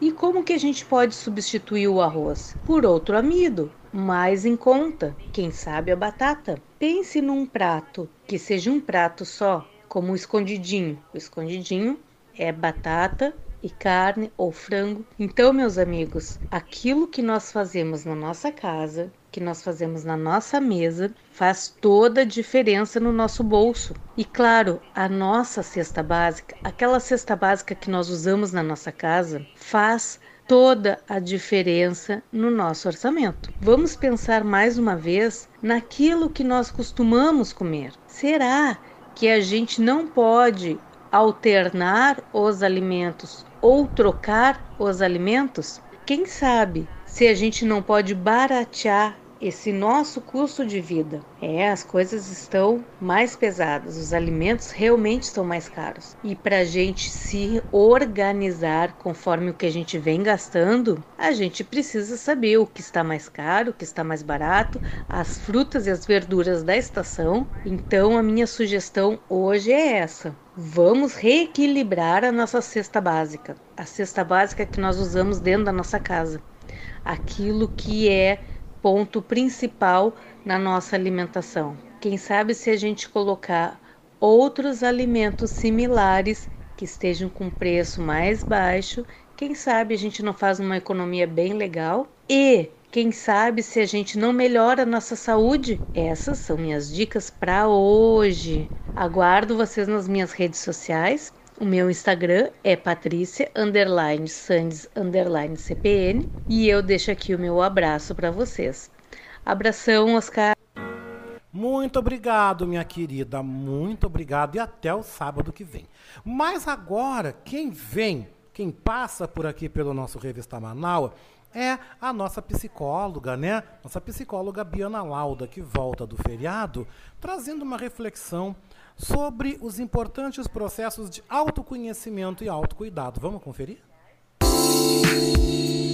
Speaker 38: E como que a gente pode substituir o arroz? Por outro amido, mais em conta, quem sabe a batata. Pense num prato que seja um prato só como o escondidinho. O escondidinho é batata e carne ou frango. Então, meus amigos, aquilo que nós fazemos na nossa casa, que nós fazemos na nossa mesa, faz toda a diferença no nosso bolso. E claro, a nossa cesta básica, aquela cesta básica que nós usamos na nossa casa, faz toda a diferença no nosso orçamento. Vamos pensar mais uma vez naquilo que nós costumamos comer. Será que a gente não pode alternar os alimentos ou trocar os alimentos? Quem sabe se a gente não pode baratear esse nosso custo de vida. É, as coisas estão mais pesadas, os alimentos realmente estão mais caros. E para a gente se organizar conforme o que a gente vem gastando, a gente precisa saber o que está mais caro, o que está mais barato, as frutas e as verduras da estação. Então, a minha sugestão hoje é essa. Vamos reequilibrar a nossa cesta básica, a cesta básica que nós usamos dentro da nossa casa. Aquilo que é ponto principal na nossa alimentação. Quem sabe se a gente colocar outros alimentos similares que estejam com preço mais baixo, quem sabe a gente não faz uma economia bem legal e quem sabe se a gente não melhora a nossa saúde? Essas são minhas dicas para hoje. Aguardo vocês nas minhas redes sociais. O meu Instagram é Patrícia underline Sandes underline CPN e eu deixo aqui o meu abraço para vocês. Abração, Oscar.
Speaker 2: Muito obrigado, minha querida. Muito obrigado e até o sábado que vem. Mas agora, quem vem, quem passa por aqui pelo nosso Revista Manaus é a nossa psicóloga, né? Nossa psicóloga Biana Lauda, que volta do feriado, trazendo uma reflexão sobre os importantes processos de autoconhecimento e autocuidado. Vamos conferir?
Speaker 39: Muito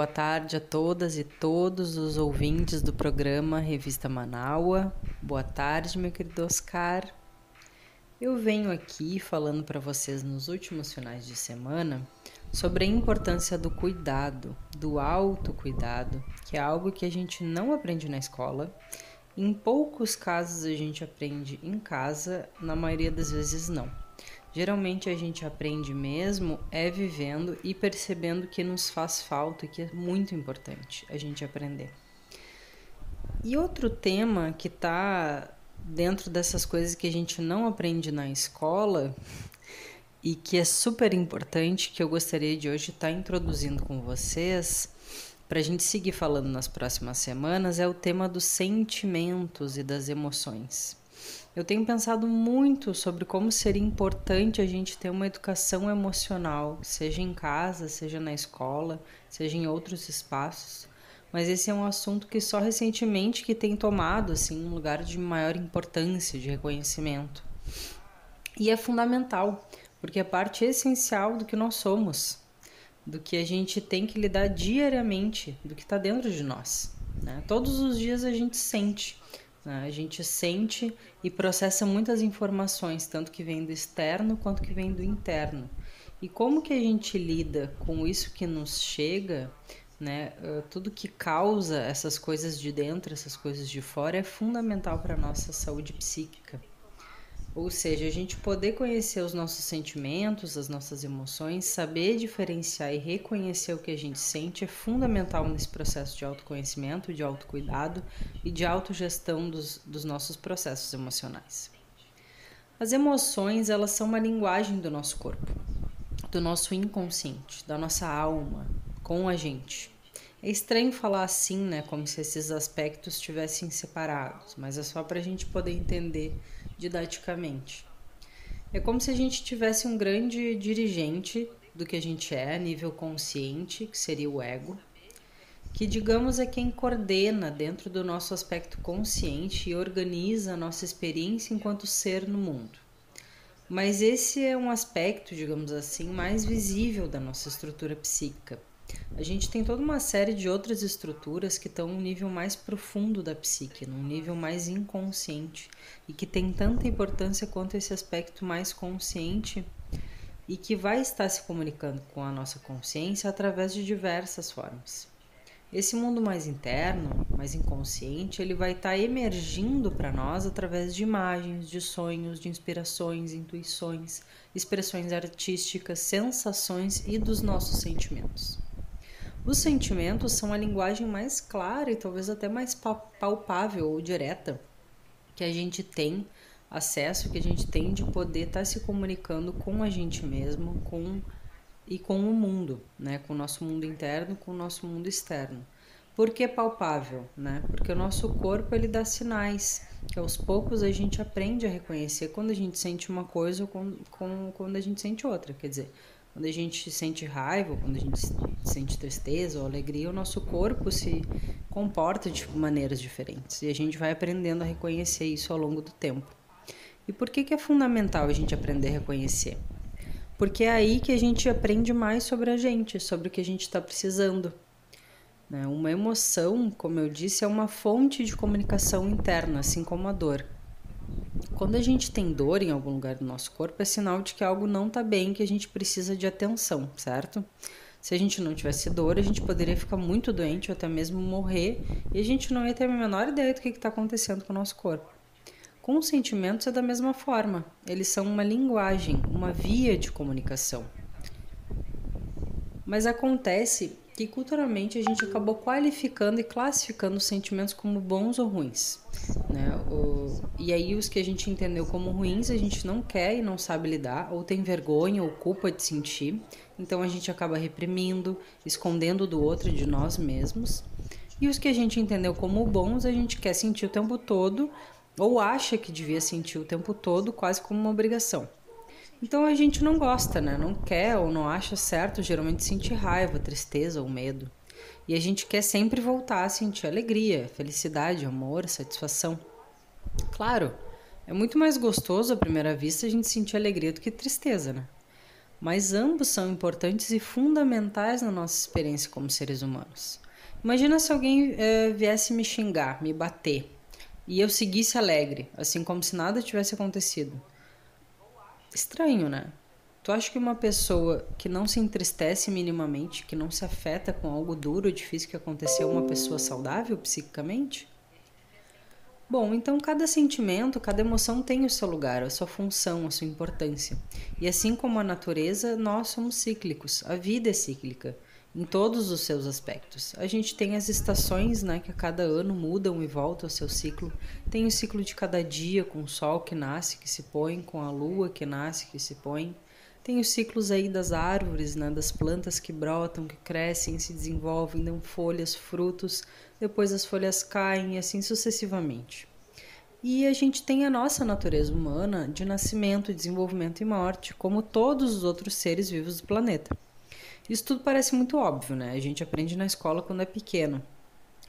Speaker 39: boa tarde a todas e todos os ouvintes do programa Revista Manaua. Boa tarde, meu querido Oscar. Eu venho aqui falando para vocês nos últimos finais de semana sobre a importância do cuidado, do autocuidado, que é algo que a gente não aprende na escola. Em poucos casos a gente aprende em casa, na maioria das vezes não. Geralmente a gente aprende mesmo é vivendo e percebendo que nos faz falta e que é muito importante a gente aprender. E outro tema que está dentro dessas coisas que a gente não aprende na escola e que é super importante, que eu gostaria de hoje estar introduzindo com vocês, para a gente seguir falando nas próximas semanas, é o tema dos sentimentos e das emoções. Eu tenho pensado muito sobre como seria importante a gente ter uma educação emocional, seja em casa, seja na escola, seja em outros espaços. Mas esse é um assunto que só recentemente que tem tomado assim um lugar de maior importância, de reconhecimento. E é fundamental, porque é parte essencial do que nós somos, do que a gente tem que lidar diariamente, do que está dentro de nós. Né? Todos os dias a gente sente, né? A gente sente e processa muitas informações, tanto que vem do externo quanto que vem do interno. E como que a gente lida com isso que nos chega, né? Uh, tudo que causa essas coisas de dentro, essas coisas de fora, é fundamental para a nossa saúde psíquica. Ou seja, a gente poder conhecer os nossos sentimentos, as nossas emoções, saber diferenciar e reconhecer o que a gente sente é fundamental nesse processo de autoconhecimento, de autocuidado e de autogestão dos, dos nossos processos emocionais. As emoções, elas são uma linguagem do nosso corpo, do nosso inconsciente, da nossa alma, com a gente. É estranho falar assim, né? Como se esses aspectos estivessem separados, mas é só para a gente poder entender didaticamente. É como se a gente tivesse um grande dirigente do que a gente é a nível consciente, que seria o ego, que digamos é quem coordena dentro do nosso aspecto consciente e organiza a nossa experiência enquanto ser no mundo. Mas esse é um aspecto, digamos assim, mais visível da nossa estrutura psíquica. A gente tem toda uma série de outras estruturas que estão num nível mais profundo da psique, num nível mais inconsciente, e que tem tanta importância quanto esse aspecto mais consciente e que vai estar se comunicando com a nossa consciência através de diversas formas. Esse mundo mais interno, mais inconsciente, ele vai estar emergindo para nós através de imagens, de sonhos, de inspirações, intuições, expressões artísticas, sensações e dos nossos sentimentos. Os sentimentos são a linguagem mais clara e talvez até mais palpável ou direta que a gente tem acesso, que a gente tem de poder estar se comunicando com a gente mesmo, com e com o mundo, né? Com o nosso mundo interno, com o nosso mundo externo. Por que palpável, né? Porque o nosso corpo ele dá sinais que aos poucos a gente aprende a reconhecer quando a gente sente uma coisa ou quando a gente sente outra. Quer dizer, quando a gente sente raiva, quando a gente sente tristeza ou alegria, o nosso corpo se comporta de maneiras diferentes e a gente vai aprendendo a reconhecer isso ao longo do tempo. E por que, que é fundamental a gente aprender a reconhecer? Porque é aí que a gente aprende mais sobre a gente, sobre o que a gente está precisando. Né? Uma emoção, como eu disse, é uma fonte de comunicação interna, assim como a dor. Quando a gente tem dor em algum lugar do nosso corpo, é sinal de que algo não está bem, que a gente precisa de atenção, certo? Se a gente não tivesse dor, a gente poderia ficar muito doente ou até mesmo morrer e a gente não ia ter a menor ideia do que está acontecendo com o nosso corpo. Com os sentimentos é da mesma forma, eles são uma linguagem, uma via de comunicação. Mas acontece que culturalmente a gente acabou qualificando e classificando os sentimentos como bons ou ruins. Né? O, e aí os que a gente entendeu como ruins a gente não quer e não sabe lidar, ou tem vergonha ou culpa de sentir, então a gente acaba reprimindo, escondendo do outro de nós mesmos. E os que a gente entendeu como bons a gente quer sentir o tempo todo, ou acha que devia sentir o tempo todo, quase como uma obrigação. Então a gente não gosta, né? Não quer ou não acha certo geralmente sentir raiva, tristeza ou medo. E a gente quer sempre voltar a sentir alegria, felicidade, amor, satisfação. Claro, é muito mais gostoso à primeira vista a gente sentir alegria do que tristeza, né? Mas ambos são importantes e fundamentais na nossa experiência como seres humanos. Imagina se alguém eh, viesse me xingar, me bater, e eu seguisse alegre, assim como se nada tivesse acontecido. Estranho, né? Tu acha que uma pessoa que não se entristece minimamente, que não se afeta com algo duro ou difícil que aconteceu, é uma pessoa saudável psiquicamente? Bom, então cada sentimento, cada emoção tem o seu lugar, a sua função, a sua importância. E assim como a natureza, nós somos cíclicos, a vida é cíclica em todos os seus aspectos. A gente tem as estações, né, que a cada ano mudam e voltam ao seu ciclo. Tem o ciclo de cada dia, com o sol que nasce, que se põe, com a lua que nasce, que se põe. Tem os ciclos aí das árvores, né, das plantas que brotam, que crescem, se desenvolvem, dão folhas, frutos, depois as folhas caem e assim sucessivamente. E a gente tem a nossa natureza humana de nascimento, desenvolvimento e morte, como todos os outros seres vivos do planeta. Isso tudo parece muito óbvio, né? A gente aprende na escola quando é pequeno.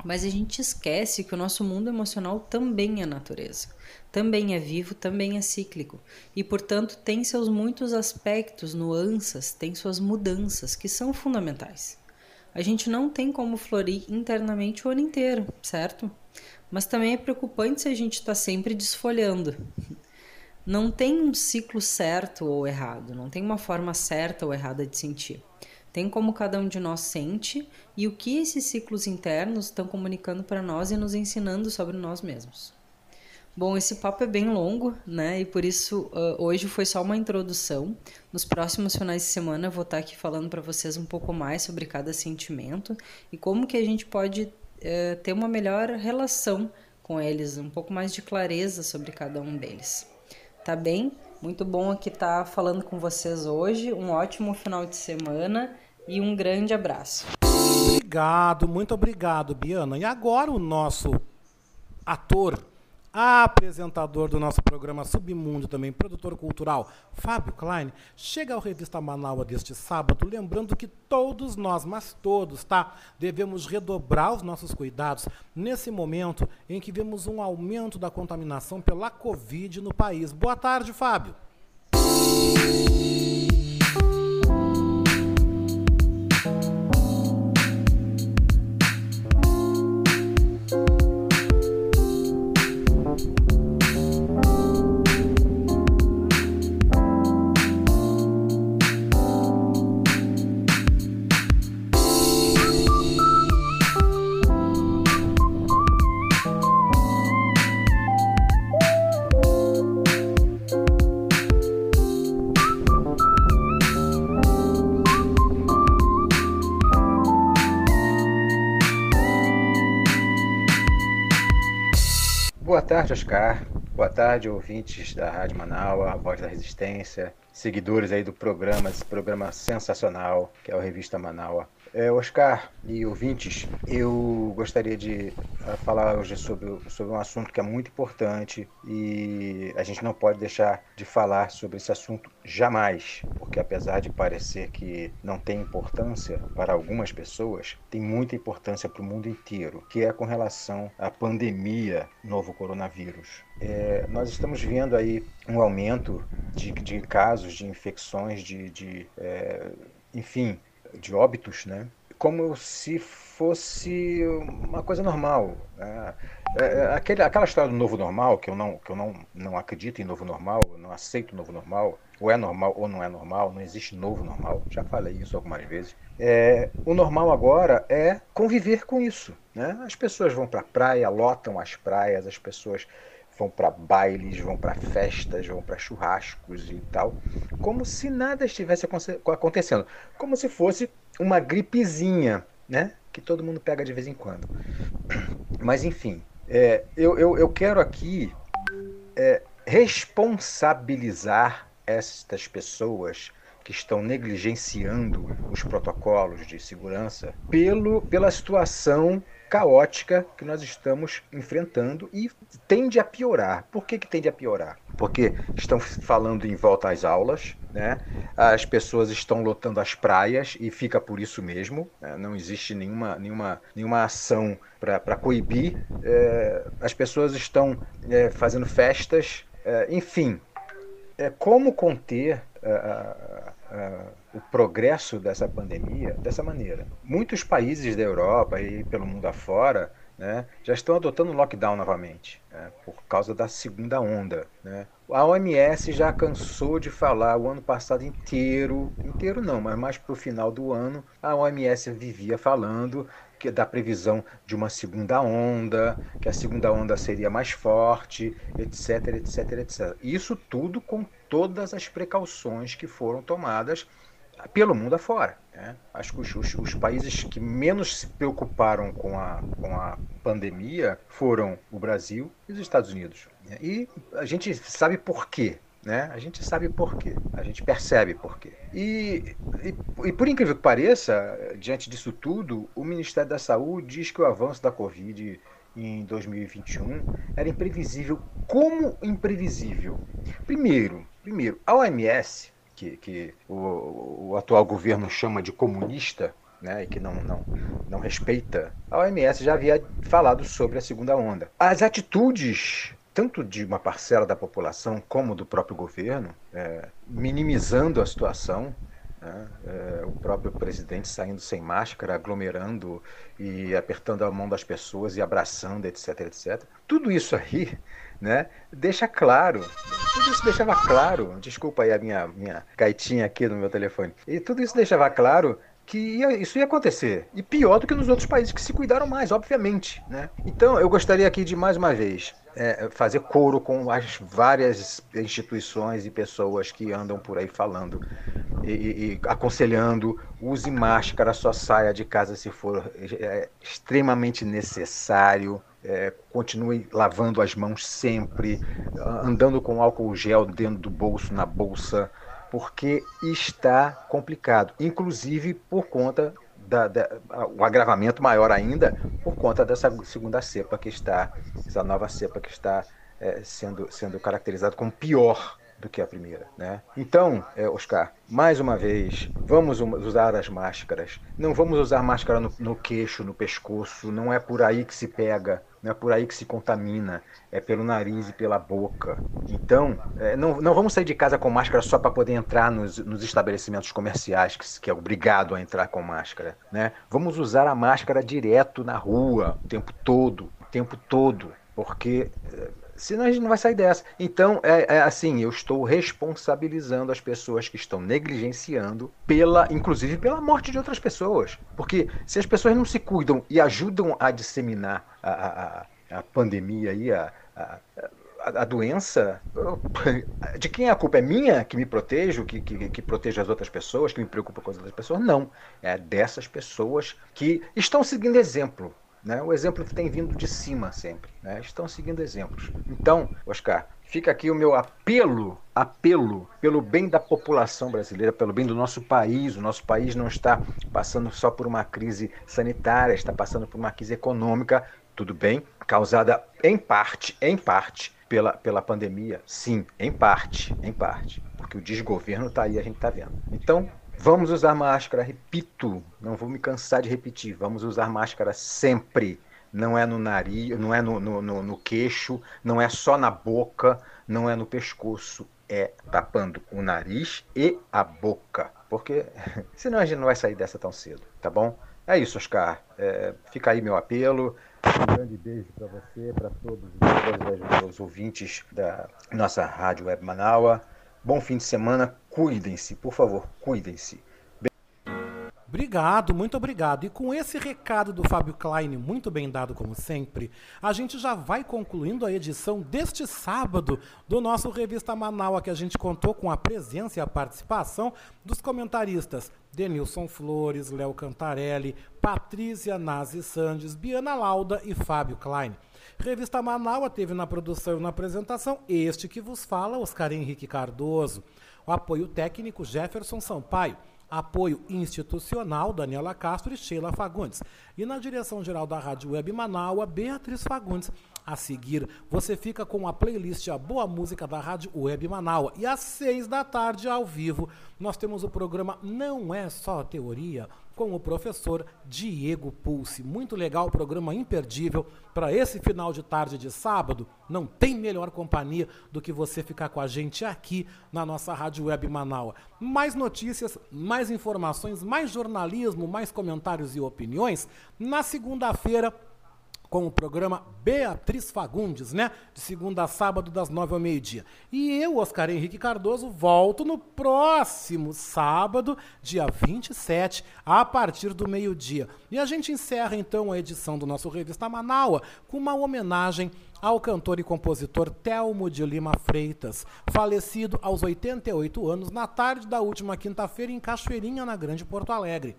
Speaker 39: Mas a gente esquece que o nosso mundo emocional também é natureza, também é vivo, também é cíclico e, portanto, tem seus muitos aspectos, nuances, tem suas mudanças que são fundamentais. A gente não tem como florir internamente o ano inteiro, certo? Mas também é preocupante se a gente está sempre desfolhando. Não tem um ciclo certo ou errado, não tem uma forma certa ou errada de sentir. Tem como cada um de nós sente e o que esses ciclos internos estão comunicando para nós e nos ensinando sobre nós mesmos. Bom, esse papo é bem longo, né? E por isso uh, hoje foi só uma introdução. Nos próximos finais de semana eu vou estar aqui falando para vocês um pouco mais sobre cada sentimento e como que a gente pode uh, ter uma melhor relação com eles, um pouco mais de clareza sobre cada um deles. Tá bem? Muito bom aqui estar falando com vocês hoje. Um ótimo final de semana e um grande abraço.
Speaker 2: Obrigado, muito obrigado, Biana. E agora o nosso ator apresentador do nosso programa Submundo, também produtor cultural, Fábio Klein, chega ao Revista Manaus deste sábado, lembrando que todos nós, mas todos, tá? Devemos redobrar os nossos cuidados nesse momento em que vemos um aumento da contaminação pela Covid no país. Boa tarde, Fábio.
Speaker 40: Tarde, Oscar. Boa tarde, ouvintes da Rádio Manaus, a Voz da Resistência, seguidores aí do programa, esse programa sensacional que é o Revista Manaus. É, Oscar e ouvintes, eu gostaria de uh, falar hoje sobre, sobre um assunto que é muito importante e a gente não pode deixar de falar sobre esse assunto jamais, porque apesar de parecer que não tem importância para algumas pessoas, tem muita importância para o mundo inteiro, que é com relação à pandemia novo coronavírus. É, nós estamos vendo aí um aumento de, de casos, de infecções, de, de é, enfim, de óbitos, né? Como se fosse uma coisa normal. Né? É, aquele, aquela história do novo normal, que eu, não, que eu não, não acredito em novo normal, não aceito novo normal, ou é normal ou não é normal, não existe novo normal, já falei isso algumas vezes. É, o normal agora é conviver com isso. Né? As pessoas vão para a praia, lotam as praias, as pessoas vão para bailes, vão para festas, vão para churrascos e tal, como se nada estivesse acontecendo, como se fosse uma gripezinha, né? Que todo mundo pega de vez em quando. Mas enfim, é, eu, eu, eu, quero aqui é, responsabilizar estas pessoas que estão negligenciando os protocolos de segurança pelo, pela situação caótica que nós estamos enfrentando e tende a piorar. Por que, que tende a piorar? Porque estão falando em volta às aulas, né? as pessoas estão lotando as praias e fica por isso mesmo, né? não existe nenhuma, nenhuma, nenhuma ação para coibir, é, as pessoas estão é, fazendo festas, é, enfim, é, como conter o progresso dessa pandemia dessa maneira. Muitos países da Europa e pelo mundo afora né, já estão adotando lockdown novamente, né, por causa da segunda onda. Né. A OMS já cansou de falar o ano passado inteiro, inteiro não, mas mais para o final do ano, a OMS vivia falando que da previsão de uma segunda onda, que a segunda onda seria mais forte, etc, etc, etc. Isso tudo com todas as precauções que foram tomadas pelo mundo afora. Né? Acho que os, os, os, países que menos se preocuparam com a, com a pandemia foram o Brasil e os Estados Unidos. Né? E a gente sabe por quê. Né? A gente sabe por quê, a gente percebe por quê. E, e, e, por incrível que pareça, diante disso tudo, o Ministério da Saúde diz que o avanço da Covid em 2021 era imprevisível. Como imprevisível? Primeiro, primeiro a OMS que, que o, o, atual governo chama de comunista, né, e que não, não, não respeita, a OMS já havia falado sobre a segunda onda. As atitudes tanto de uma parcela da população como do próprio governo, é, minimizando a situação, né, é, o próprio presidente saindo sem máscara, aglomerando e apertando a mão das pessoas e abraçando, etc, etc. Tudo isso aí né, deixa claro, tudo isso deixava claro, desculpa aí a minha, minha gaitinha aqui no meu telefone, e tudo isso deixava claro que ia, isso ia acontecer. E pior do que nos outros países que se cuidaram mais, obviamente. Né? Então eu gostaria aqui de mais uma vez é, fazer coro com as várias instituições e pessoas que andam por aí falando e, e, e aconselhando, use máscara, só saia de casa se for é, extremamente necessário é, continue lavando as mãos sempre, andando com álcool gel dentro do bolso, na bolsa, porque está complicado, inclusive por conta da, da, o agravamento maior ainda por conta dessa segunda cepa que está, essa nova cepa que está é, sendo, sendo caracterizado como pior do que a primeira, né? Então, é, Oscar, mais uma vez, vamos usar as máscaras. Não vamos usar máscara no, no queixo, no pescoço. Não é por aí que se pega, não é por aí que se contamina. É pelo nariz e pela boca. Então, é, não, não vamos sair de casa com máscara só para poder entrar nos, nos estabelecimentos comerciais, que, que é obrigado a entrar com máscara, né? Vamos usar a máscara direto na rua, o tempo todo, o tempo todo, porque é, Senão a gente não vai sair dessa. Então, é, é assim, eu estou responsabilizando as pessoas que estão negligenciando pela, inclusive pela morte de outras pessoas. Porque se as pessoas não se cuidam e ajudam a disseminar a, a, a- pandemia a, a, a- a doença, de quem é a culpa? É minha que me protejo, que, que, que protejo as outras pessoas, que me preocupa com as outras pessoas? Não. É dessas pessoas que estão seguindo exemplo. Né? O exemplo tem vindo de cima sempre. Né? Estão seguindo exemplos. Então, Oscar, fica aqui o meu apelo, apelo pelo bem da população brasileira, pelo bem do nosso país. O nosso país não está passando só por uma crise sanitária, está passando por uma crise econômica, tudo bem, causada em parte, em parte, pela, pela pandemia. Sim, em parte, em parte. Porque o desgoverno está aí, a gente está vendo. Então, Vamos usar máscara, repito, não vou me cansar de repetir. Vamos usar máscara sempre. Não é no nariz, não é no, no, no, no queixo, não é só na boca, não é no pescoço. É tapando o nariz e a boca. Porque senão a gente não vai sair dessa tão cedo, tá bom? É isso, Oscar. É, fica aí meu apelo. Um grande beijo para você, para todos, os ouvintes da nossa Rádio Web Manaua. Bom fim de semana, cuidem-se, por favor, cuidem-se.
Speaker 2: Obrigado, muito obrigado. E com esse recado do Fábio Klein, muito bem dado como sempre, a gente já vai concluindo a edição deste sábado do nosso Revista Manaua, que a gente contou com a presença e a participação dos comentaristas Denilson Flores, Léo Cantarelli, Patrícia Nazi Sandes, Biana Lauda e Fábio Klein. Revista Manaua teve na produção e na apresentação este que vos fala, Oscar Henrique Cardoso. O apoio técnico Jefferson Sampaio. Apoio institucional, Daniela Castro e Sheila Fagundes. E na direção-geral da Rádio Web Manaua, Beatriz Fagundes. A seguir, você fica com a playlist A Boa Música da Rádio Web Manaua. E às seis da tarde, ao vivo, nós temos o programa Não É Só Teoria, com o professor Diego Pulse. Muito legal, programa imperdível para esse final de tarde de sábado. Não tem melhor companhia do que você ficar com a gente aqui na nossa Rádio Web Manaua. Mais notícias, mais informações, mais jornalismo, mais comentários e opiniões na segunda-feira com o programa Beatriz Fagundes, né? De segunda a sábado, das nove ao meio-dia. E eu, Oscar Henrique Cardoso, volto no próximo sábado, dia 27, a partir do meio-dia. E a gente encerra então a edição do nosso Revista Manaua com uma homenagem ao cantor e compositor Telmo de Lima Freitas, falecido aos 88 anos na tarde da última quinta-feira em Cachoeirinha, na Grande Porto Alegre.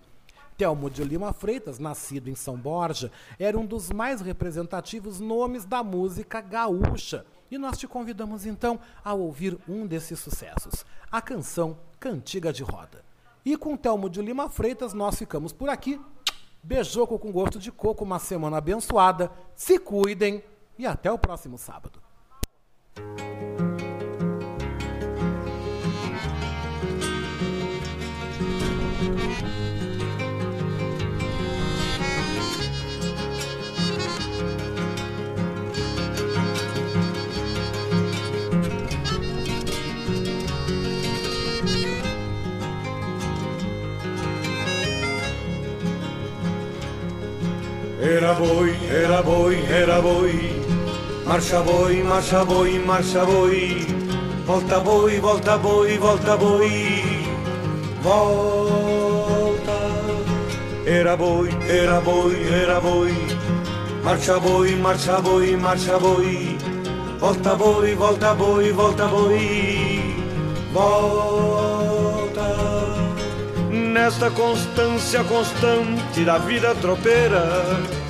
Speaker 2: Telmo de Lima Freitas, nascido em São Borja, era um dos mais representativos nomes da música gaúcha. E nós te convidamos então a ouvir um desses sucessos, a canção Cantiga de Roda. E com Telmo de Lima Freitas nós ficamos por aqui. Beijoco com gosto de coco, uma semana abençoada. Se cuidem e até o próximo sábado.
Speaker 41: Era boi, era boi, era boi. Marcha boi, marcha boi, marcha boi. Volta boi, volta boi, volta boi. Volta. Era boi, era boi, era boi. Marcha boi, marcha boi, marcha boi. Volta boi, volta boi, volta boi. Volta. Nesta constância constante da vida tropeira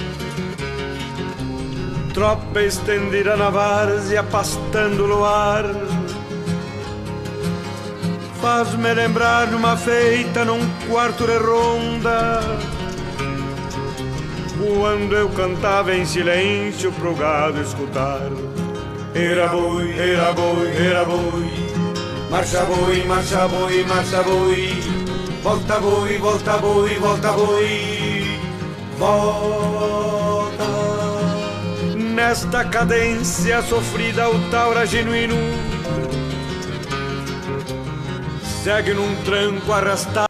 Speaker 41: Tropa estendida na várzea pastando o luar Faz-me lembrar numa feita num quarto de ronda Quando eu cantava em silêncio pro gado escutar Era boi, era boi, era boi. Marcha boi, marcha boi, marcha boi. Volta boi, volta boi, volta boi. Volta. Nesta cadência sofrida o taura genuíno segue num tranco arrastado.